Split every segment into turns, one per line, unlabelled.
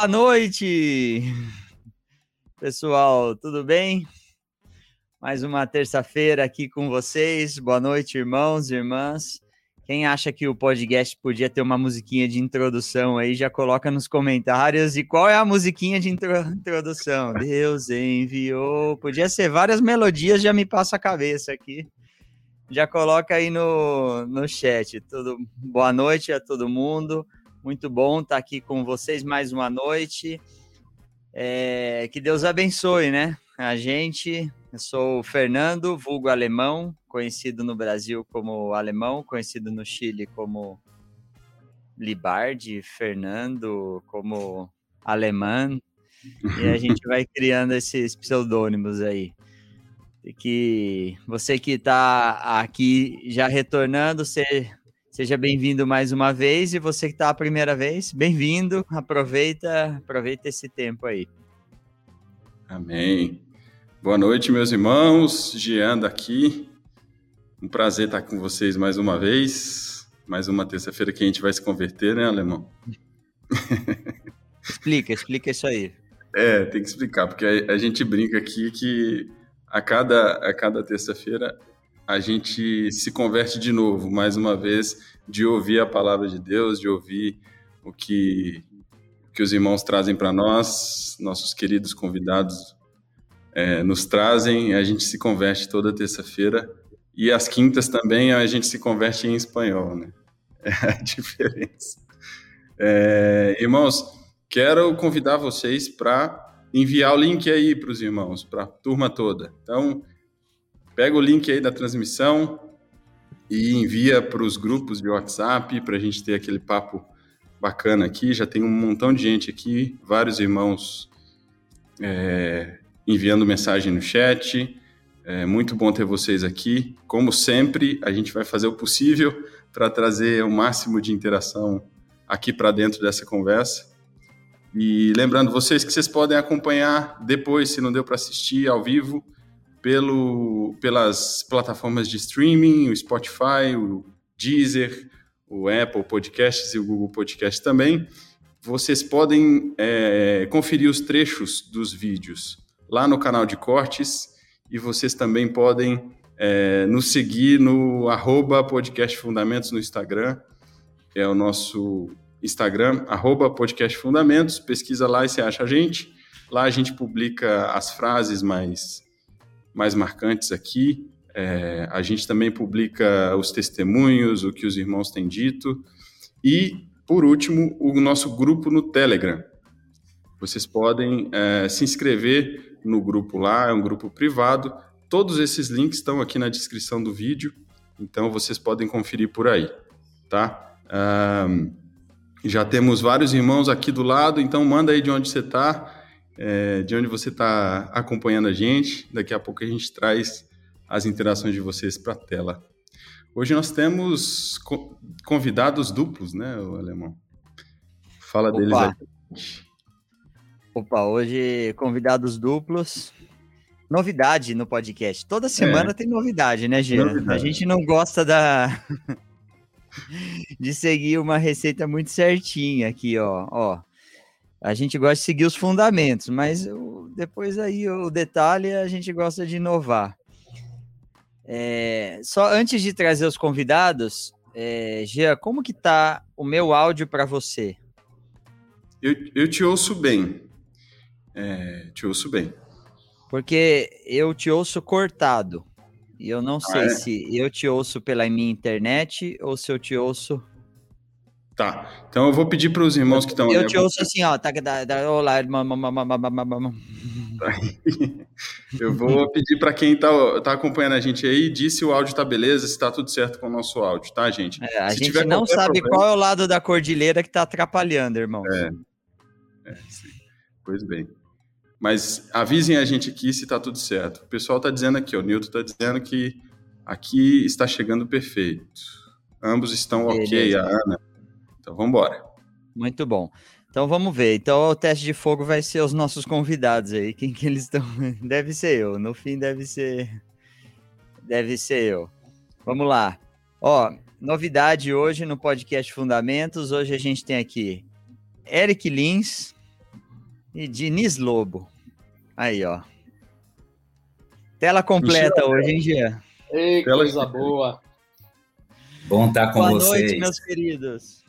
Boa noite, pessoal, tudo bem? Mais uma terça-feira aqui com vocês. Boa noite, irmãos e irmãs. Quem acha que o podcast podia ter uma musiquinha de introdução aí, já coloca nos comentários. E qual é a musiquinha de intro introdução? Deus enviou. Podia ser várias melodias, já me passa a cabeça aqui. Já coloca aí no, no chat. Tudo, boa noite a todo mundo. Muito bom estar aqui com vocês mais uma noite. É, que Deus abençoe, né? A gente. Eu sou o Fernando, vulgo alemão, conhecido no Brasil como alemão, conhecido no Chile como Libardi, Fernando, como alemão. E a gente vai criando esses pseudônimos aí. Que você que está aqui já retornando, Seja bem-vindo mais uma vez e você que está a primeira vez, bem-vindo. Aproveita, aproveita esse tempo aí.
Amém. Boa noite, meus irmãos. Jean daqui. Um prazer estar com vocês mais uma vez. Mais uma terça-feira que a gente vai se converter, né, alemão?
Explica, explica isso aí.
É, tem que explicar, porque a, a gente brinca aqui que a cada, a cada terça-feira a gente se converte de novo, mais uma vez, de ouvir a palavra de Deus, de ouvir o que, que os irmãos trazem para nós, nossos queridos convidados é, nos trazem, a gente se converte toda terça-feira. E às quintas também a gente se converte em espanhol, né? É a diferença. É, irmãos, quero convidar vocês para enviar o link aí para os irmãos, para a turma toda. Então, Pega o link aí da transmissão e envia para os grupos de WhatsApp para a gente ter aquele papo bacana aqui. Já tem um montão de gente aqui, vários irmãos é, enviando mensagem no chat. É muito bom ter vocês aqui. Como sempre, a gente vai fazer o possível para trazer o máximo de interação aqui para dentro dessa conversa. E lembrando vocês que vocês podem acompanhar depois, se não deu para assistir ao vivo, pelo, pelas plataformas de streaming, o Spotify, o Deezer, o Apple Podcasts e o Google Podcasts também. Vocês podem é, conferir os trechos dos vídeos lá no canal de cortes e vocês também podem é, nos seguir no arroba podcast fundamentos no Instagram, é o nosso Instagram, arroba podcast fundamentos, pesquisa lá e você acha a gente. Lá a gente publica as frases mais mais marcantes aqui. É, a gente também publica os testemunhos, o que os irmãos têm dito. E, por último, o nosso grupo no Telegram. Vocês podem é, se inscrever no grupo lá, é um grupo privado. Todos esses links estão aqui na descrição do vídeo, então vocês podem conferir por aí, tá? Um, já temos vários irmãos aqui do lado, então manda aí de onde você está é, de onde você está acompanhando a gente. Daqui a pouco a gente traz as interações de vocês para a tela. Hoje nós temos convidados duplos, né, o Alemão? Fala Opa. deles aí.
Opa, hoje convidados duplos. Novidade no podcast. Toda semana é. tem novidade, né, Gê? A gente não gosta da de seguir uma receita muito certinha aqui, ó. ó a gente gosta de seguir os fundamentos, mas depois aí o detalhe a gente gosta de inovar. É, só antes de trazer os convidados, é, Gia, como que tá o meu áudio para você?
Eu, eu te ouço bem. É, te ouço bem.
Porque eu te ouço cortado. E eu não ah, sei é? se eu te ouço pela minha internet ou se eu te ouço
Tá. Então eu vou pedir para os irmãos que estão.
Eu te ouço assim, ó. Tá, tá, olá,
Eu vou pedir para quem está tá acompanhando a gente aí, diz se o áudio tá beleza, se está tudo certo com o nosso áudio, tá, gente?
É, a se gente não sabe problema... qual é o lado da cordilheira que está atrapalhando, irmão.
É. é pois bem. Mas avisem a gente aqui se está tudo certo. O pessoal está dizendo aqui, o Nilton está dizendo que aqui está chegando perfeito. Ambos estão beleza. ok, a Ana. Então vamos embora.
Muito bom. Então vamos ver. Então o teste de fogo vai ser os nossos convidados aí. Quem que eles estão? Deve ser eu. No fim deve ser. Deve ser eu. Vamos lá. Ó, novidade hoje no podcast Fundamentos. Hoje a gente tem aqui Eric Lins e Diniz Lobo. Aí, ó. Tela completa hoje, hein, Jean?
Ei, coisa boa.
Bom estar com
Boa
vocês.
Boa noite, meus queridos.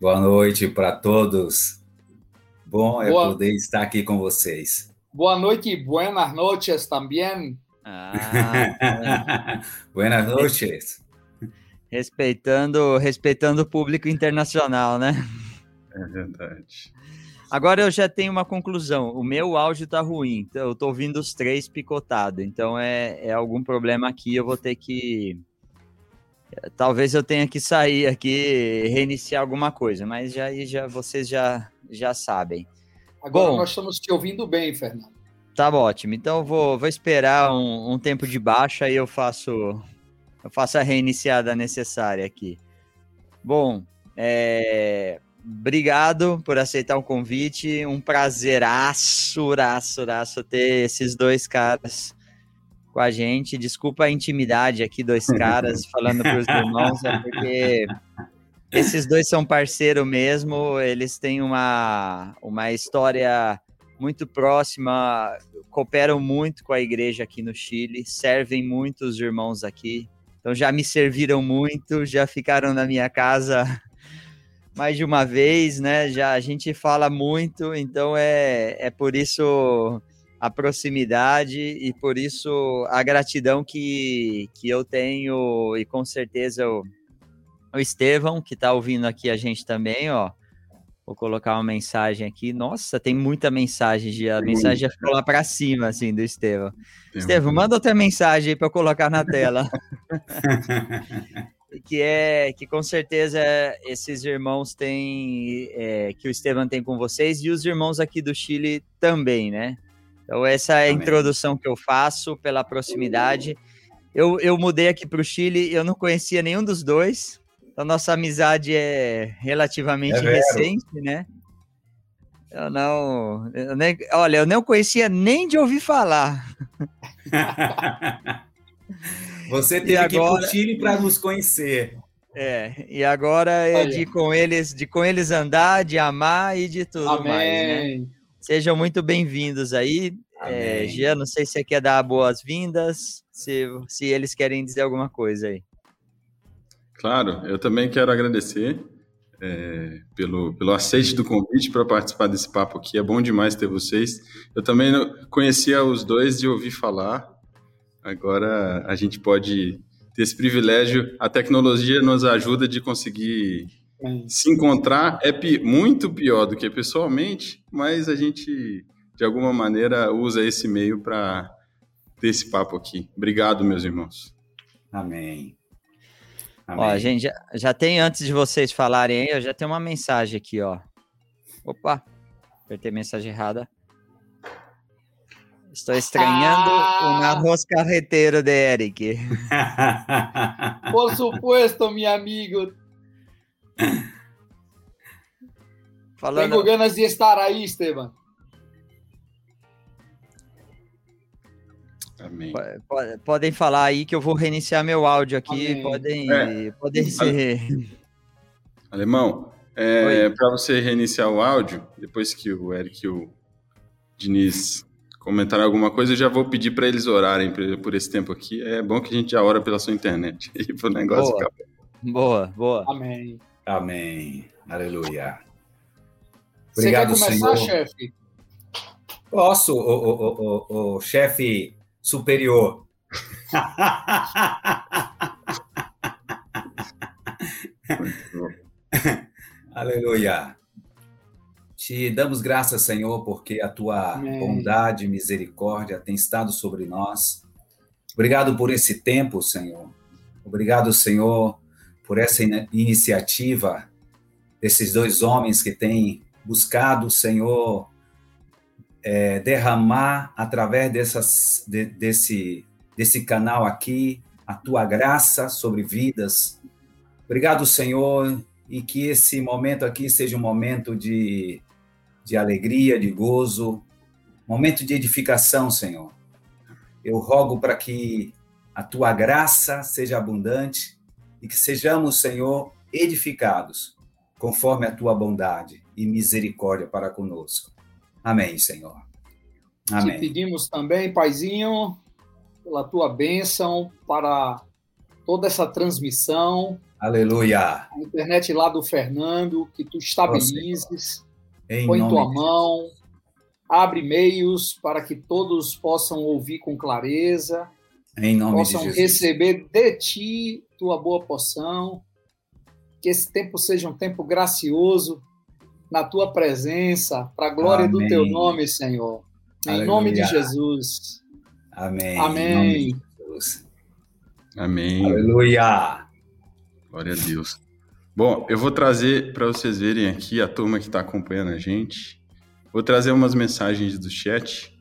Boa noite para todos. Bom é boa... poder estar aqui com vocês.
Boa noite e buenas noches também.
Ah,
buenas noches.
Respeitando, respeitando o público internacional, né?
É verdade.
Agora eu já tenho uma conclusão. O meu áudio tá ruim. Então eu tô ouvindo os três picotado. Então é, é algum problema aqui. Eu vou ter que. Talvez eu tenha que sair aqui, reiniciar alguma coisa. Mas já, já vocês já, já sabem.
Agora Bom, nós estamos te ouvindo bem, Fernando.
Tá ótimo. Então eu vou, vou esperar um, um tempo de baixa e eu faço, eu faço a reiniciada necessária aqui. Bom, é, obrigado por aceitar o convite. Um prazeraço, raço, raço ter esses dois caras com a gente. Desculpa a intimidade aqui, dois caras falando para os irmãos, é porque esses dois são parceiro mesmo. Eles têm uma, uma história muito próxima, cooperam muito com a igreja aqui no Chile, servem muitos irmãos aqui. Então já me serviram muito, já ficaram na minha casa mais de uma vez, né? Já a gente fala muito, então é, é por isso a proximidade e por isso a gratidão que, que eu tenho e com certeza o, o Estevão, que está ouvindo aqui a gente também, ó, Vou colocar uma mensagem aqui. Nossa, tem muita mensagem. A mensagem já ficou lá para cima, assim, do Estevam. Estevam, manda outra mensagem aí para eu colocar na tela. que é que com certeza esses irmãos têm é, que o Estevam tem com vocês e os irmãos aqui do Chile também, né? Então essa é a Amém. introdução que eu faço pela proximidade. Eu, eu mudei aqui para o Chile, eu não conhecia nenhum dos dois, a nossa amizade é relativamente é recente, né? Eu não. Eu nem, olha, eu não conhecia nem de ouvir falar.
Você teve agora, que ir para o Chile para nos conhecer.
É, e agora é de com eles, de com eles andar, de amar e de tudo Amém. mais, né? Sejam muito bem-vindos aí. É, Gia, não sei se você quer dar boas-vindas, se, se eles querem dizer alguma coisa aí.
Claro, eu também quero agradecer é, pelo, pelo aceite do convite para participar desse papo aqui. É bom demais ter vocês. Eu também conhecia os dois de ouvir falar. Agora a gente pode ter esse privilégio. A tecnologia nos ajuda de conseguir se encontrar. É muito pior do que pessoalmente, mas a gente, de alguma maneira, usa esse meio para ter esse papo aqui. Obrigado, meus irmãos.
Amém.
Amém. Ó, gente, já, já tem, antes de vocês falarem aí, eu já tenho uma mensagem aqui, ó. Opa, apertei mensagem errada. Estou estranhando ah. o arroz carreteiro de Eric.
Por supuesto, meu amigo. Falando... Tenho ganas de estar aí, Esteban.
Amém.
Podem falar aí que eu vou reiniciar meu áudio aqui. Amém. Podem, é. podem ser.
Alemão, é, para você reiniciar o áudio, depois que o Eric e o Diniz comentaram alguma coisa, eu já vou pedir para eles orarem por esse tempo aqui. É bom que a gente já ora pela sua internet e para o negócio
boa. Boa, boa.
Amém.
Amém. Aleluia.
Obrigado, Você quer começar, chefe?
Posso, o, o, o, o chefe superior. Aleluia. Te damos graças, Senhor, porque a tua Amém. bondade e misericórdia tem estado sobre nós. Obrigado por esse tempo, Senhor. Obrigado, Senhor, por essa iniciativa desses dois homens que têm buscado, Senhor, é, derramar através dessas, de, desse, desse canal aqui a tua graça sobre vidas. Obrigado, Senhor, e que esse momento aqui seja um momento de, de alegria, de gozo, momento de edificação, Senhor. Eu rogo para que a tua graça seja abundante e que sejamos, Senhor, edificados conforme a tua bondade e misericórdia para conosco. Amém, Senhor.
Amém. Te pedimos também, Paizinho, pela tua bênção para toda essa transmissão.
Aleluia.
A internet lá do Fernando, que tu estabilizes, em põe tua mão, abre meios para que todos possam ouvir com clareza,
em nome
possam
de Jesus.
receber de ti tua boa porção, que esse tempo seja um tempo gracioso na tua presença, para a glória Amém. do teu nome, Senhor. Aleluia. Em nome de Jesus.
Amém.
Amém.
Amém.
Aleluia.
Glória a Deus. Bom, eu vou trazer para vocês verem aqui a turma que está acompanhando a gente. Vou trazer umas mensagens do chat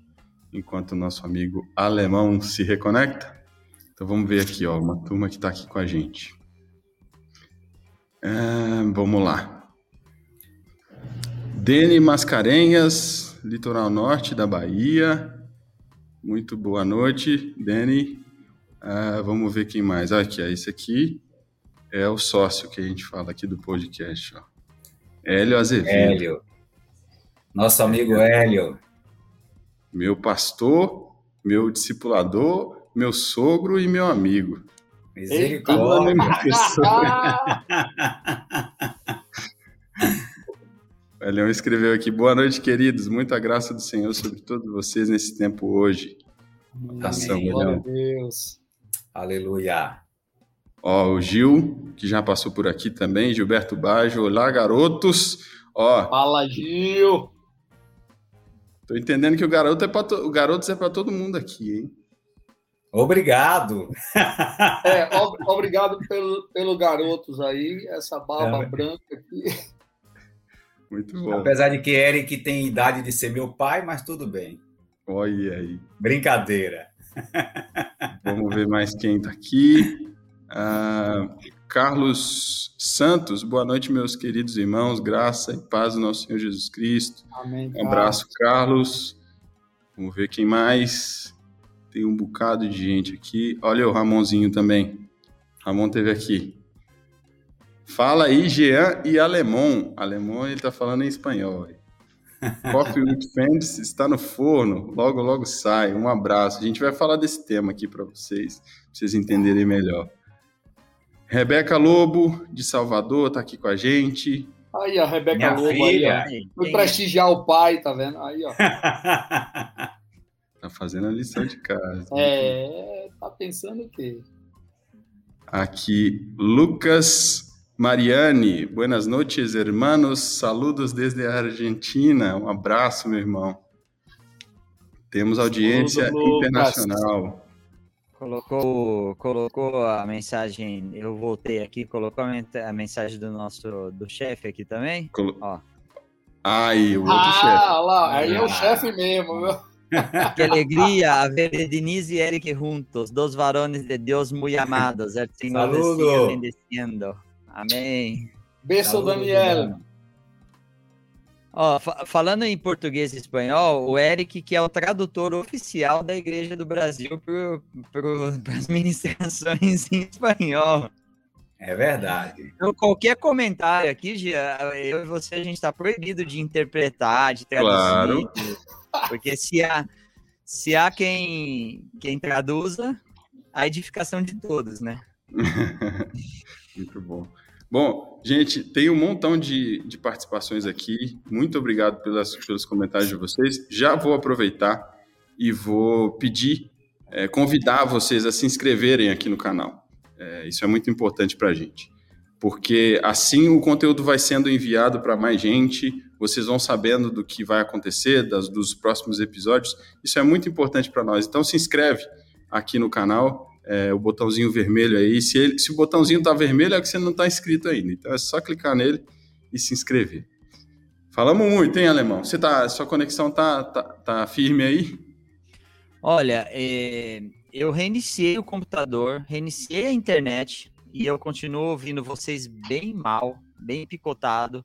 enquanto o nosso amigo alemão se reconecta. Então vamos ver aqui, ó, uma turma que está aqui com a gente. É, vamos lá. Dene Mascarenhas, litoral norte da Bahia. Muito boa noite, Dene. Ah, vamos ver quem mais. Ah, aqui, é esse aqui é o sócio que a gente fala aqui do podcast. Ó. Hélio Azevedo.
Hélio. Nosso amigo Hélio.
Meu pastor, meu discipulador, meu sogro e meu amigo.
Misericórdia.
o Elião escreveu aqui: Boa noite, queridos. Muita graça do Senhor sobre todos vocês nesse tempo hoje.
Amém. Glória a Deus.
Aleluia.
Ó, o Gil, que já passou por aqui também, Gilberto Baggio. Olá, garotos. Ó.
Fala, Gil.
Tô entendendo que o garoto é para to... o garoto é para todo mundo aqui, hein?
Obrigado.
É, ob obrigado pelo, pelo garotos aí, essa barba é. branca aqui.
Muito bom.
Apesar de que Eric tem idade de ser meu pai, mas tudo bem.
Olha aí.
Brincadeira.
Vamos ver mais quem está aqui. Ah, Carlos Santos, boa noite, meus queridos irmãos, graça e paz do nosso Senhor Jesus Cristo.
Amém.
Um abraço, Carlos. Vamos ver quem mais. Tem um bocado de gente aqui. Olha o Ramonzinho também. Ramon teve aqui. Fala aí, Jean e Alemão. Alemão, ele tá falando em espanhol. Coffee with Friends está no forno, logo, logo sai. Um abraço. A gente vai falar desse tema aqui para vocês, pra vocês entenderem melhor. Rebeca Lobo, de Salvador, tá aqui com a gente.
Aí, a Rebeca Minha Lobo filha. aí, ó. Foi prestigiar o pai, tá vendo? Aí, ó.
tá fazendo a lição de casa.
É, tá pensando o quê?
Aqui, Lucas Mariane, buenas noches, hermanos. Saludos desde a Argentina. Um abraço, meu irmão. Temos audiência Saludo, internacional.
Colocou, colocou a mensagem. Eu voltei aqui, colocou a mensagem do nosso do chefe aqui também. Colo... Ó.
Ai, o outro
ah,
chefe.
Ah, lá, aí é o chefe mesmo, viu?
Que alegria a ver Denise e Eric juntos, dos varones de Deus muito amados. El Senhor
Saludo.
bendeciendo. Amém.
Beijo, Daniel.
Ó, fa falando em português e espanhol, o Eric, que é o tradutor oficial da Igreja do Brasil para as ministrações em espanhol.
É verdade.
Então, qualquer comentário aqui, Gia, eu e você, a gente está proibido de interpretar, de traduzir. Claro. Porque se há, se há quem, quem traduza, a edificação de todos, né?
Muito bom. Bom, gente, tem um montão de, de participações aqui. Muito obrigado pelas, pelos comentários de vocês. Já vou aproveitar e vou pedir, é, convidar vocês a se inscreverem aqui no canal. É, isso é muito importante para a gente, porque assim o conteúdo vai sendo enviado para mais gente, vocês vão sabendo do que vai acontecer, das, dos próximos episódios. Isso é muito importante para nós. Então, se inscreve aqui no canal é, o botãozinho vermelho aí. Se, ele, se o botãozinho está vermelho, é que você não está inscrito ainda. Então é só clicar nele e se inscrever. Falamos muito, hein, Alemão? Você tá, sua conexão tá, tá, tá firme aí?
Olha, é, eu reiniciei o computador, reiniciei a internet e eu continuo ouvindo vocês bem mal, bem picotado.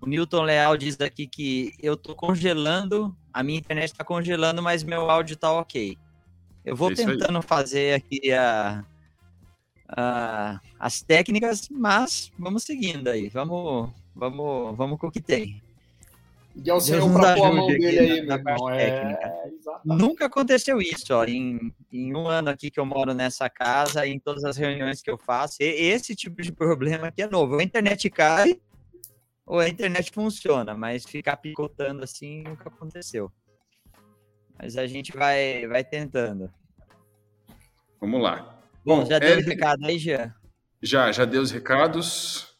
O Newton Leal diz aqui que eu tô congelando, a minha internet está congelando, mas meu áudio tá ok. Eu vou é tentando fazer aqui a, uh, as técnicas, mas vamos seguindo aí, vamos, vamos, vamos com o que tem.
E ao Senhor para pôr a mão dele aí, meu irmão.
É, Nunca aconteceu isso, ó, em, em um ano aqui que eu moro nessa casa, em todas as reuniões que eu faço, esse tipo de problema aqui é novo. A internet cai ou a internet funciona, mas ficar picotando assim nunca aconteceu. Mas a gente vai, vai tentando.
Vamos lá.
Bom, Bom já deu o recado aí, Jean?
Já, já deu os recados.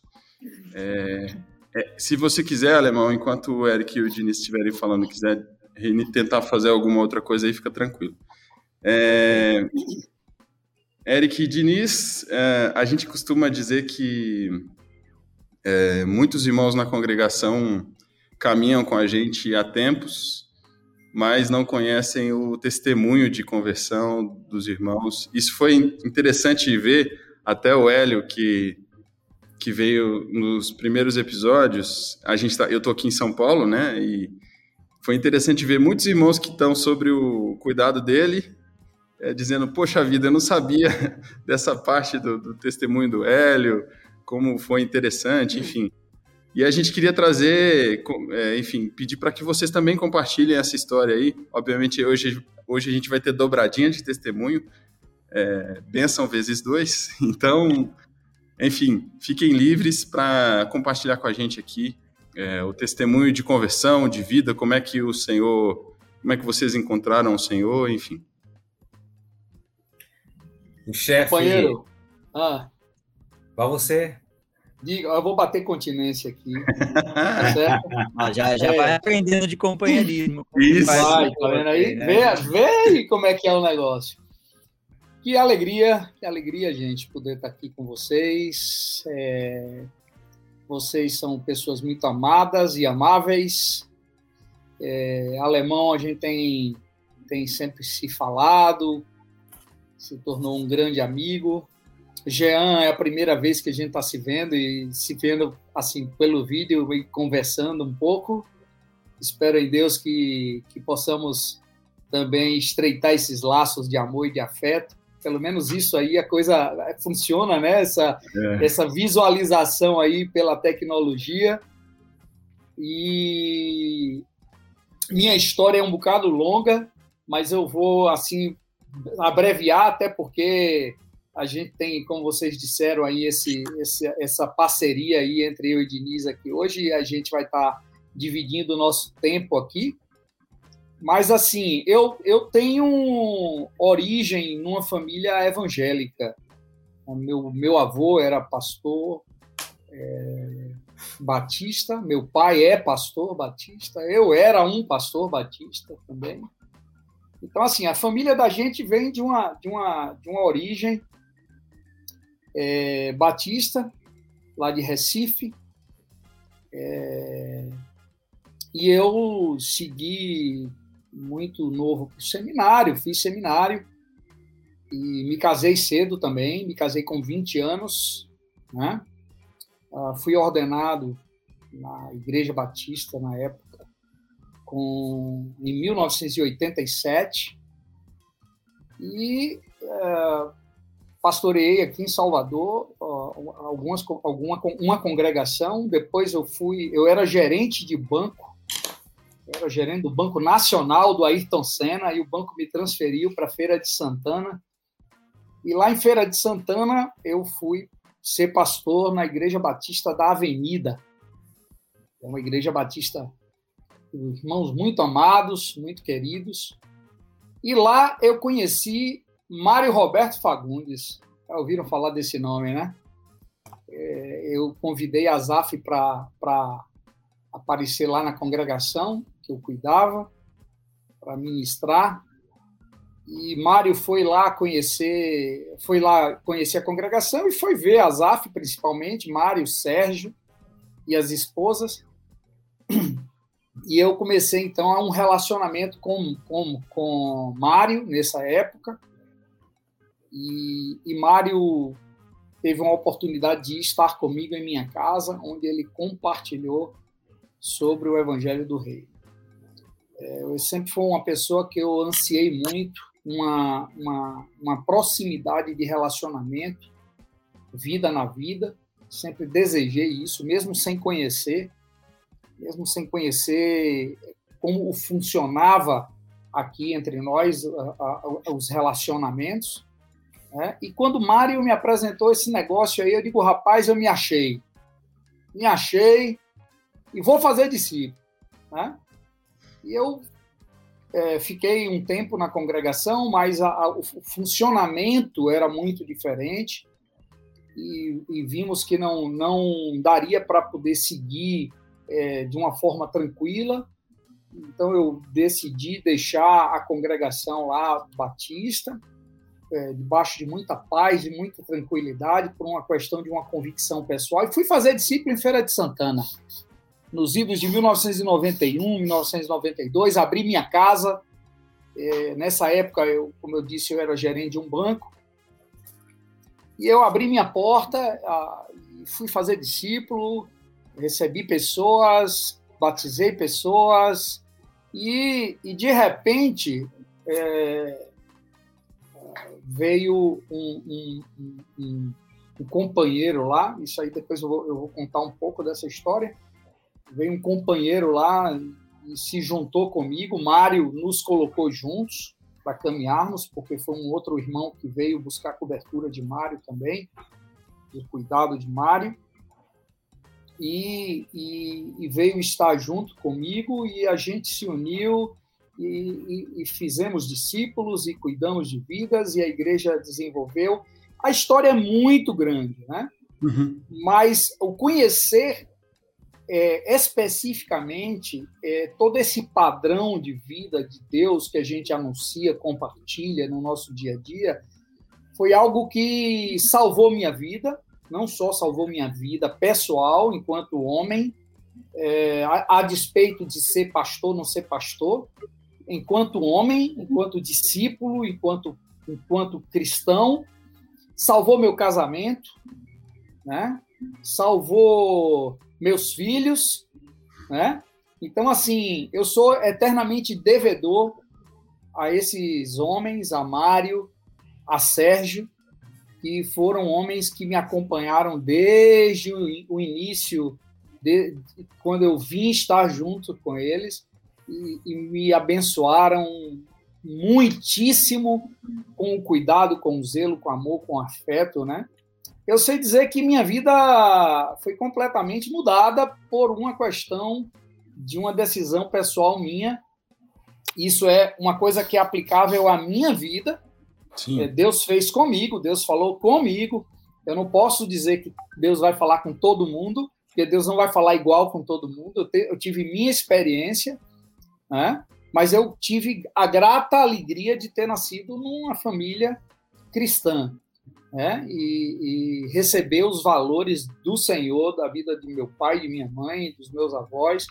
É, é, se você quiser, Alemão, enquanto o Eric e o Diniz estiverem falando, quiser tentar fazer alguma outra coisa aí, fica tranquilo. É, Eric e Diniz, é, a gente costuma dizer que é, muitos irmãos na congregação caminham com a gente há tempos mas não conhecem o testemunho de conversão dos irmãos. Isso foi interessante ver até o Hélio que que veio nos primeiros episódios. A gente tá, eu tô aqui em São Paulo, né? E foi interessante ver muitos irmãos que estão sobre o cuidado dele, é, dizendo: Poxa vida, eu não sabia dessa parte do, do testemunho do Hélio, como foi interessante, enfim. E a gente queria trazer, é, enfim, pedir para que vocês também compartilhem essa história aí. Obviamente, hoje, hoje a gente vai ter dobradinha de testemunho, é, benção vezes dois. Então, enfim, fiquem livres para compartilhar com a gente aqui é, o testemunho de conversão, de vida, como é que o Senhor, como é que vocês encontraram o Senhor, enfim.
O chefe.
Companheiro. Ah.
Para você.
Diga, eu vou bater continência aqui. Tá
certo? Ah, já já é. vai aprendendo de companheirismo.
Isso. Vai, tá vendo aí? Né? Vê, vê como é que é o negócio. Que alegria, que alegria, gente, poder estar aqui com vocês. É, vocês são pessoas muito amadas e amáveis. É, alemão, a gente tem, tem sempre se falado, se tornou um grande amigo. Jean, é a primeira vez que a gente está se vendo e se vendo assim pelo vídeo e conversando um pouco. Espero em Deus que, que possamos também estreitar esses laços de amor e de afeto. Pelo menos isso aí a coisa funciona, né? Essa, é. essa visualização aí pela tecnologia. E minha história é um bocado longa, mas eu vou assim abreviar até porque a gente tem, como vocês disseram aí, esse, esse, essa parceria aí entre eu e Diniz aqui hoje, a gente vai estar tá dividindo o nosso tempo aqui. Mas, assim, eu, eu tenho origem numa família evangélica. O meu, meu avô era pastor é, batista, meu pai é pastor batista, eu era um pastor batista também. Então, assim, a família da gente vem de uma, de uma, de uma origem é, Batista, lá de Recife. É, e eu segui muito novo o seminário, fiz seminário e me casei cedo também, me casei com 20 anos, né? Uh, fui ordenado na Igreja Batista na época, com, em 1987, e uh, pastoreei aqui em Salvador algumas alguma uma congregação depois eu fui eu era gerente de banco era gerente do Banco Nacional do Ayrton Senna e o banco me transferiu para Feira de Santana. E lá em Feira de Santana eu fui ser pastor na Igreja Batista da Avenida. É uma igreja batista irmãos muito amados muito queridos. E lá eu conheci Mário Roberto Fagundes. Já ouviram falar desse nome, né? É, eu convidei a Zaf para aparecer lá na congregação que eu cuidava, para ministrar. E Mário foi lá conhecer, foi lá conhecer a congregação e foi ver a Zaf, principalmente, Mário, Sérgio e as esposas. E eu comecei, então, um relacionamento com, com, com Mário nessa época. E, e Mário teve uma oportunidade de estar comigo em minha casa, onde ele compartilhou sobre o Evangelho do Rei. É, eu sempre fui uma pessoa que eu ansiei muito, uma, uma, uma proximidade de relacionamento, vida na vida, sempre desejei isso, mesmo sem conhecer, mesmo sem conhecer como funcionava aqui entre nós os relacionamentos. Né? E quando o Mário me apresentou esse negócio aí, eu digo, rapaz, eu me achei. Me achei e vou fazer discípulo. Né? E eu é, fiquei um tempo na congregação, mas a, a, o funcionamento era muito diferente e, e vimos que não, não daria para poder seguir é, de uma forma tranquila. Então eu decidi deixar a congregação lá batista, é, debaixo de muita paz e muita tranquilidade, por uma questão de uma convicção pessoal, e fui fazer discípulo em Feira de Santana nos idos de 1991, 1992, abri minha casa. É, nessa época, eu, como eu disse, eu era gerente de um banco. E eu abri minha porta, a, fui fazer discípulo, recebi pessoas, batizei pessoas, e, e de repente é, veio um, um, um, um, companheiro lá, isso aí depois eu vou, eu vou contar um pouco dessa história, veio um companheiro lá e se juntou comigo. Mário nos colocou juntos para caminharmos, porque foi um outro irmão que veio buscar cobertura de Mário também, o cuidado de Mário. E, e, e, veio estar junto comigo e a gente se uniu e, e, fizemos discípulos e cuidamos de vidas e a igreja desenvolveu. A história é muito grande, né? Uhum. Mas o conhecer é, especificamente é, todo esse padrão de vida de Deus que a gente anuncia, compartilha no nosso dia a dia, foi algo que salvou minha vida, não só salvou minha vida pessoal enquanto homem, é, a, a, despeito de ser pastor, não ser pastor, enquanto homem, enquanto discípulo, enquanto, enquanto cristão, salvou meu casamento, né? salvou meus filhos, né? Então, assim, eu sou eternamente devedor a esses homens, a Mário, a Sérgio, que foram homens que me acompanharam desde o início, de, quando eu vim estar junto com eles, e, e me abençoaram muitíssimo com o cuidado, com o zelo, com o amor, com o afeto, né? eu sei dizer que minha vida foi completamente mudada por uma questão de uma decisão pessoal minha. Isso é uma coisa que é aplicável à minha vida. Sim. É, Deus fez comigo, Deus falou comigo. Eu não posso dizer que Deus vai falar com todo mundo, porque Deus não vai falar igual com todo mundo. Eu, te, eu tive minha experiência, né? mas eu tive a grata alegria de ter nascido numa família cristã né? e, e receber os valores do Senhor, da vida de meu pai, de minha mãe, dos meus avós.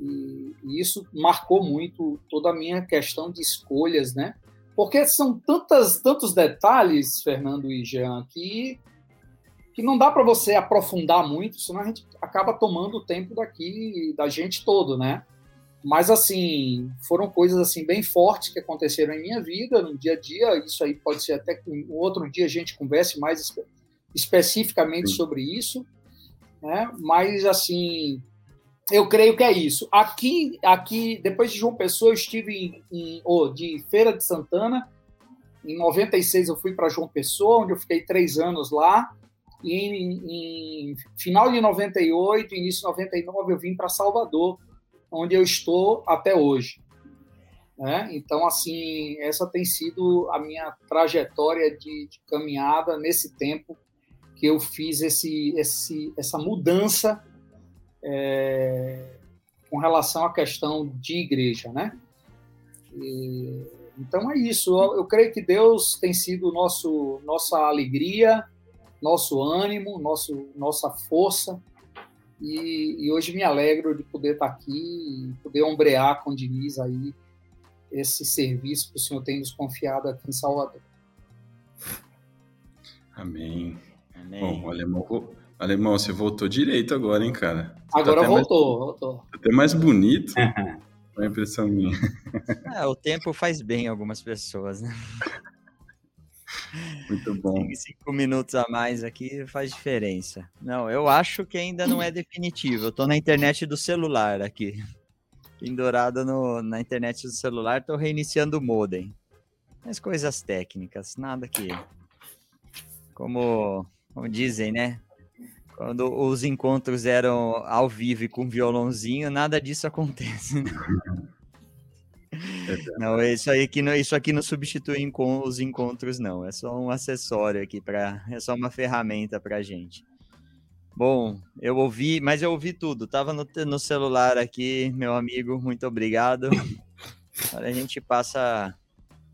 E, e isso marcou muito toda a minha questão de escolhas, né? Porque são tantas, tantos detalhes, Fernando e Jean, que, que não dá para você aprofundar muito, senão a gente acaba tomando o tempo daqui, da gente todo, né? Mas, assim, foram coisas assim bem fortes que aconteceram em minha vida, no dia a dia. Isso aí pode ser até que um outro dia a gente converse mais espe especificamente Sim. sobre isso. Né? Mas, assim, eu creio que é isso. Aqui, aqui depois de João Pessoa, eu estive em, em oh, de Feira de Santana. Em 96 eu fui para João Pessoa, onde eu fiquei três anos lá. E em, em final de 98, início de 99, eu vim para Salvador onde eu estou até hoje. Né? Então, assim, essa tem sido a minha trajetória de, de caminhada nesse tempo que eu fiz esse, esse, essa mudança é, com relação à questão de igreja, né? E, então é isso. Eu, eu, creio que Deus tem sido nosso nossa alegria, nosso ânimo, nosso nossa força e, e, hoje me alegro de poder estar aqui e poder ombrear com o Diniz aí esse serviço que o Senhor tem nos confiado aqui em Salvador.
Amém. Amém. Bom, alemão, alemão, você voltou direito agora, hein, cara?
Você tá agora tá voltou, mais, voltou.
Tá até mais bonito. É a impressão minha.
É, o tempo faz bem algumas pessoas, né?
Muito bom.
Cinco minutos a mais aqui faz diferença. Não, eu acho que ainda não é definitivo. Eu tô na internet do celular aqui. Pendurado no, na internet do celular, tô reiniciando o modem. Mas coisas técnicas, nada que. Como, como dizem, né? Quando os encontros eram ao vivo e com violãozinho, nada disso acontece. Né? Não, isso aí que não, isso aqui não substitui os encontros, não. É só um acessório aqui para, é só uma ferramenta para gente. Bom, eu ouvi, mas eu ouvi tudo. Tava no, no celular aqui, meu amigo. Muito obrigado. Agora a gente passa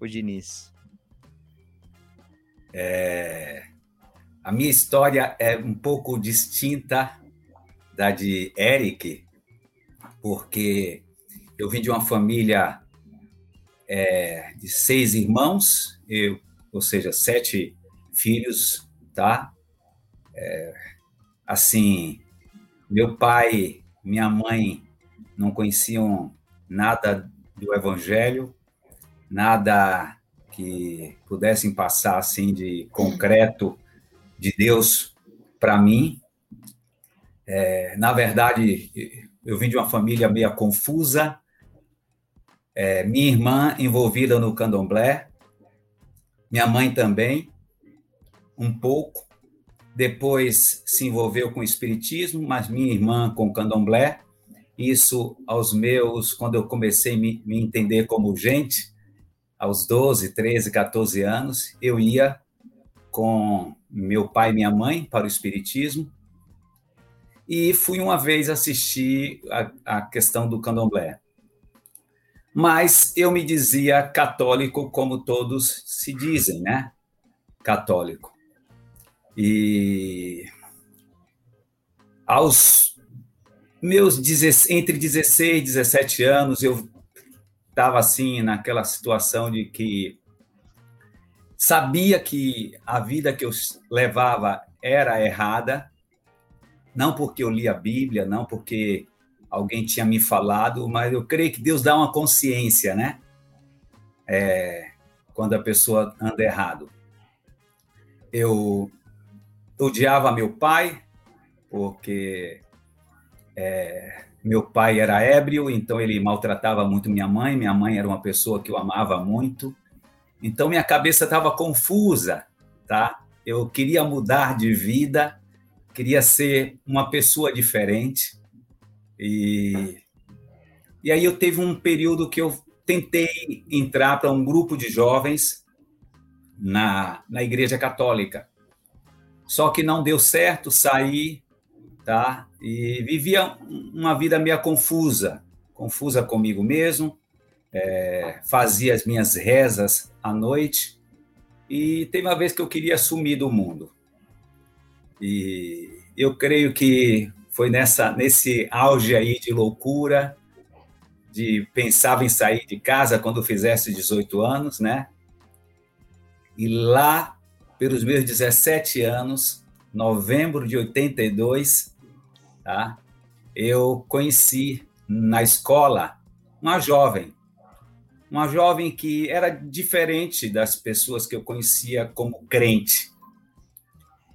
o Diniz.
É, a minha história é um pouco distinta da de Eric, porque eu vim de uma família é, de seis irmãos, eu, ou seja, sete filhos, tá? É, assim, meu pai, minha mãe não conheciam nada do Evangelho, nada que pudessem passar assim de concreto de Deus para mim. É, na verdade, eu vim de uma família meio confusa, é, minha irmã envolvida no candomblé, minha mãe também, um pouco. Depois se envolveu com o espiritismo, mas minha irmã com o candomblé. Isso aos meus, quando eu comecei a me, me entender como gente, aos 12, 13, 14 anos, eu ia com meu pai e minha mãe para o espiritismo e fui uma vez assistir a, a questão do candomblé mas eu me dizia católico como todos se dizem, né? Católico. E aos meus entre 16 e 17 anos, eu estava assim naquela situação de que sabia que a vida que eu levava era errada, não porque eu lia a Bíblia, não porque alguém tinha me falado, mas eu creio que Deus dá uma consciência, né? É, quando a pessoa anda errado. Eu odiava meu pai, porque é, meu pai era ébrio, então ele maltratava muito minha mãe. Minha mãe era uma pessoa que eu amava muito. Então minha cabeça estava confusa, tá? Eu queria mudar de vida, queria ser uma pessoa diferente. E, e aí eu teve um período que eu tentei entrar para um grupo de jovens na, na Igreja Católica. Só que não deu certo, saí, tá? E vivia uma vida meio confusa, confusa comigo mesmo, é, fazia as minhas rezas à noite, e teve uma vez que eu queria sumir do mundo. E eu creio que foi nessa nesse auge aí de loucura, de pensava em sair de casa quando fizesse 18 anos, né? E lá, pelos meus 17 anos, novembro de 82, tá? Eu conheci na escola uma jovem, uma jovem que era diferente das pessoas que eu conhecia como crente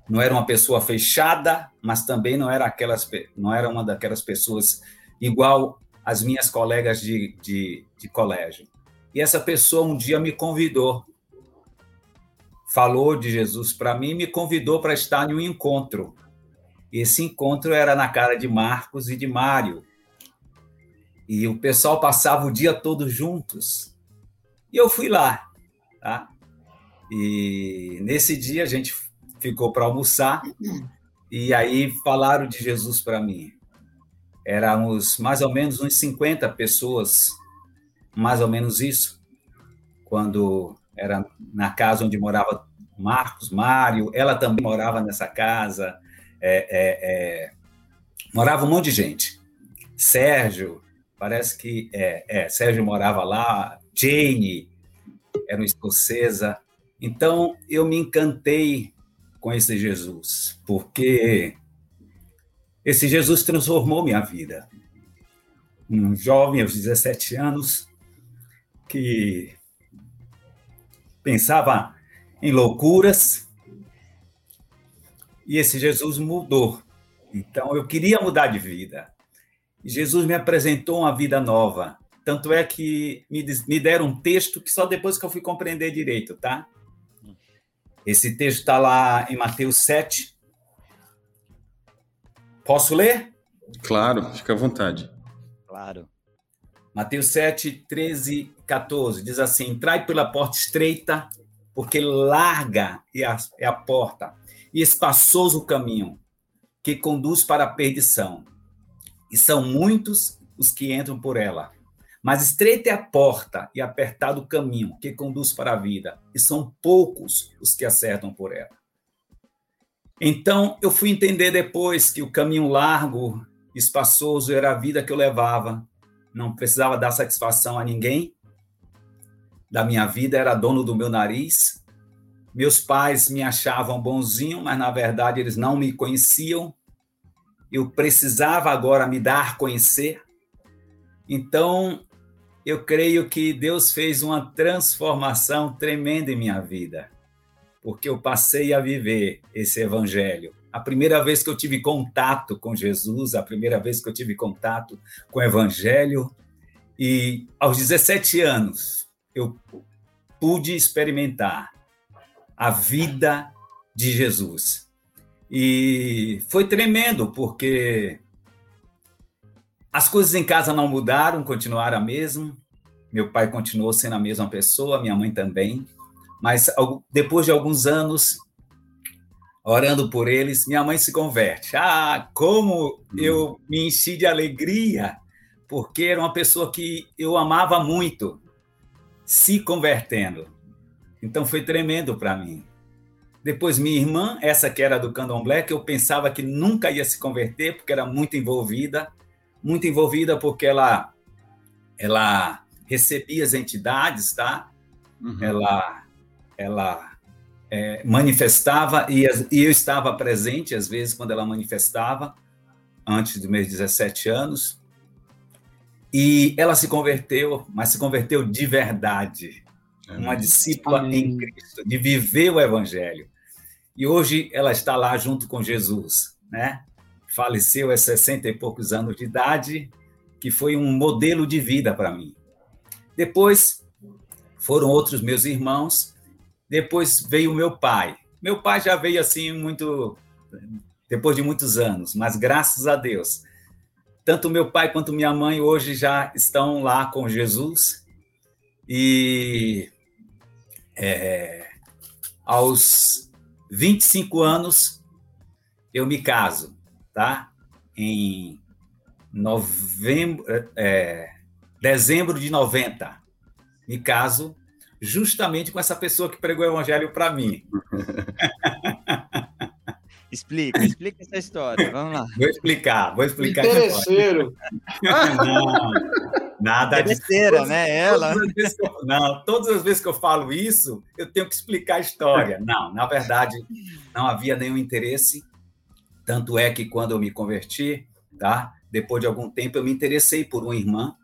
não era uma pessoa fechada, mas também não era aquelas, não era uma daquelas pessoas igual as minhas colegas de, de, de colégio. E essa pessoa um dia me convidou, falou de Jesus para mim, me convidou para estar em um encontro. Esse encontro era na cara de Marcos e de Mário. E o pessoal passava o dia todo juntos. E eu fui lá, tá? E nesse dia a gente ficou para almoçar e aí falaram de Jesus para mim. Éramos mais ou menos uns 50 pessoas, mais ou menos isso, quando era na casa onde morava Marcos, Mário, ela também morava nessa casa, é, é, é, morava um monte de gente. Sérgio, parece que é, é Sérgio morava lá, Jane era uma escocesa. Então eu me encantei com esse Jesus, porque esse Jesus transformou minha vida. Um jovem aos 17 anos que pensava em loucuras. E esse Jesus mudou. Então eu queria mudar de vida. Jesus me apresentou uma vida nova. Tanto é que me, me deram um texto que só depois que eu fui compreender direito, tá? Esse texto está lá em Mateus 7. Posso ler?
Claro, fica à vontade.
Claro.
Mateus 7, 13, 14. Diz assim: Entrai pela porta estreita, porque larga é a, é a porta, e espaçoso o caminho que conduz para a perdição. E são muitos os que entram por ela. Mas estreita é a porta e apertado o caminho que conduz para a vida, e são poucos os que acertam por ela. Então, eu fui entender depois que o caminho largo, espaçoso, era a vida que eu levava, não precisava dar satisfação a ninguém da minha vida, era dono do meu nariz. Meus pais me achavam bonzinho, mas na verdade eles não me conheciam. Eu precisava agora me dar conhecer. Então, eu creio que Deus fez uma transformação tremenda em minha vida, porque eu passei a viver esse evangelho a primeira vez que eu tive contato com Jesus, a primeira vez que eu tive contato com o Evangelho. E aos 17 anos, eu pude experimentar a vida de Jesus. E foi tremendo, porque as coisas em casa não mudaram, continuaram a mesma. Meu pai continuou sendo a mesma pessoa, minha mãe também. Mas depois de alguns anos, orando por eles, minha mãe se converte. Ah, como eu me enchi de alegria, porque era uma pessoa que eu amava muito, se convertendo. Então foi tremendo para mim. Depois minha irmã, essa que era do candomblé, que eu pensava que nunca ia se converter, porque era muito envolvida, muito envolvida porque ela ela recebia as entidades, tá? Uhum. Ela ela é, manifestava e, e, eu estava presente às vezes quando ela manifestava, antes dos meus 17 anos. E ela se converteu, mas se converteu de verdade. Uma discípula Amém. em Cristo, de viver o Evangelho. E hoje ela está lá junto com Jesus, né? Faleceu aos 60 e poucos anos de idade, que foi um modelo de vida para mim. Depois foram outros meus irmãos depois veio meu pai. Meu pai já veio assim muito depois de muitos anos, mas graças a Deus, tanto meu pai quanto minha mãe hoje já estão lá com Jesus e é, aos 25 anos eu me caso, tá? Em novembro, é, dezembro de 90, me caso justamente com essa pessoa que pregou o evangelho para mim.
Explica, explica essa história. Vamos lá.
Vou explicar, vou explicar.
Interesseiro.
Não, nada
disso. né? Ela.
Todas eu, não, todas as vezes que eu falo isso, eu tenho que explicar a história. Não, na verdade, não havia nenhum interesse. Tanto é que quando eu me converti, tá? Depois de algum tempo, eu me interessei por uma irmã